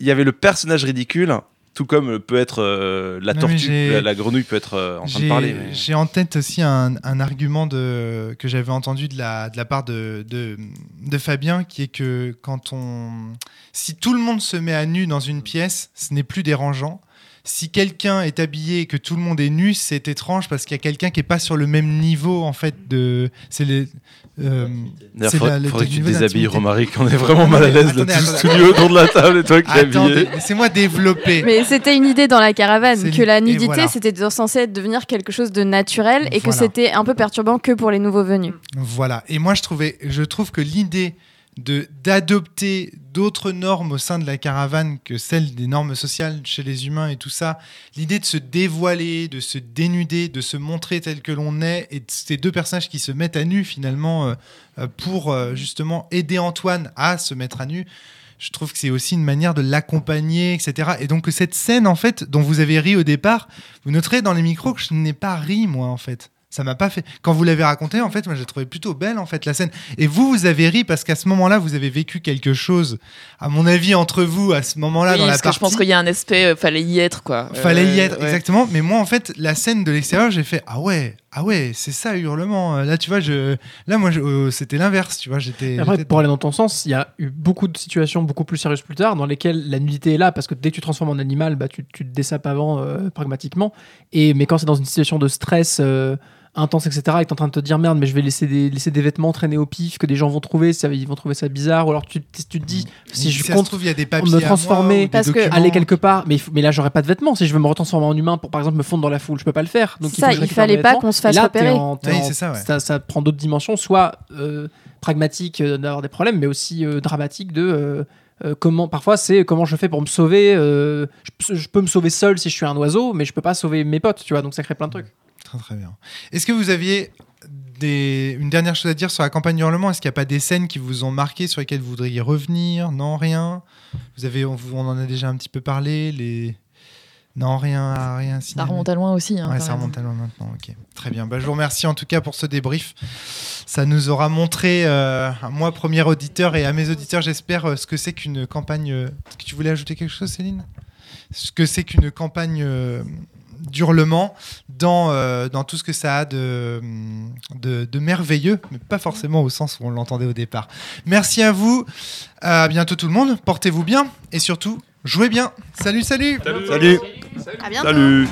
il y avait le personnage ridicule. Tout comme peut être euh, la Non, tortue, la, la grenouille peut être euh, en train de parler. mais- J'ai en tête aussi un, un argument de, que j'avais entendu de la, de la part de, de, de Fabien, qui est que quand on, si tout le monde se met à nu dans une pièce, ce n'est plus dérangeant. Si quelqu'un est habillé et que tout le monde est nu, c'est étrange parce qu'il y a quelqu'un qui est pas sur le même niveau en fait de. C'est les. euh, c'est faudrait, la- le faudrait que tu déshabilles. Romaric, on est vraiment mal à l'aise là, attendez, studio autour de la table et toi qui habillé. laissez-moi développer. Mais c'était une idée dans la caravane, C'est que la nudité, voilà. c'était censé devenir quelque chose de naturel et que Voilà. c'était un peu perturbant que pour les nouveaux venus. Voilà. Et moi, je, trouvais, je trouve que l'idée d'adopter d'autres normes au sein de la caravane que celles des normes sociales chez les humains et tout ça, l'idée de se dévoiler, de se dénuder, de se montrer tel que l'on est, et de ces deux personnages qui se mettent à nu finalement euh, euh, pour euh, justement aider Antoine à se mettre à nu. Je trouve que c'est aussi une manière de l'accompagner, etc. Et donc cette scène, en fait, dont vous avez ri au départ, vous noterez dans les micros que je n'ai pas ri, moi, en fait. Ça m'a pas fait. Quand vous l'avez raconté, en fait, moi, j'ai trouvé plutôt belle, en fait, la scène. Et vous, vous avez ri parce qu'à ce moment-là, vous avez vécu quelque chose, à mon avis, entre vous, à ce moment-là, Oui, dans la parce que partie. je pense qu'il y a un aspect, euh, fallait y être quoi. Fallait y Euh, être, ouais. exactement. Mais moi, en fait, la scène de l'extérieur, j'ai fait Ah ouais, ah ouais, c'est ça, hurlement. Là, tu vois, je... là, moi, je- euh, c'était l'inverse, tu vois. J'étais. Après, pour aller dans ton sens, il y a eu beaucoup de situations beaucoup plus sérieuses plus tard dans lesquelles la nudité est là parce que dès que tu te transformes en animal, bah, tu, tu te dessapes avant euh, pragmatiquement. Et, mais quand c'est dans une situation de stress euh, intense, etc., et que t'es en train de te dire merde, mais je vais laisser des, laisser des vêtements traîner au pif que des gens vont trouver, ça, ils vont trouver ça bizarre, ou alors tu, tu te dis si je compte trouve, il y a des me transformer, Parce que- aller quelque part, mais, il mais là j'aurais pas de vêtements. Si je veux me retransformer en humain pour par exemple me fondre dans la foule, je peux pas le faire. Donc Ça, il récupère fallait pas qu'on se fasse là, repérer. en- Oui, ça, ouais. ça, ça prend d'autres dimensions, soit euh, pragmatique euh, d'avoir des problèmes, mais aussi euh, dramatique de euh, euh, comment. Parfois, c'est comment je fais pour me sauver. euh, je, je peux me sauver seul si je suis un oiseau, mais je peux pas sauver mes potes, tu vois. Donc ça crée plein de trucs. Très très bien. Est-ce que vous aviez des... une dernière chose à dire sur la campagne du Hurlement Est-ce qu'il n'y a pas des scènes qui vous ont marqué, sur lesquelles vous voudriez revenir? Non, rien? Vous avez, on, en a déjà un petit peu parlé les... Non, rien, rien. Ça remonte à loin aussi. hein, Ouais, ça remonte à loin maintenant. Ok, très bien. Bah, je vous remercie en tout cas pour ce débrief. Ça nous aura montré, euh, à moi, premier auditeur, et à mes auditeurs, j'espère, euh, ce que c'est qu'une campagne. euh, Est-ce que tu voulais ajouter quelque chose, Céline? Ce que c'est qu'une campagne euh, d'hurlement dans, euh, dans tout ce que ça a de, de, de merveilleux, mais pas forcément au sens où on l'entendait au départ. Merci à vous. À bientôt tout le monde. Portez-vous bien et surtout, jouez bien. Salut, salut Salut À bientôt. Salut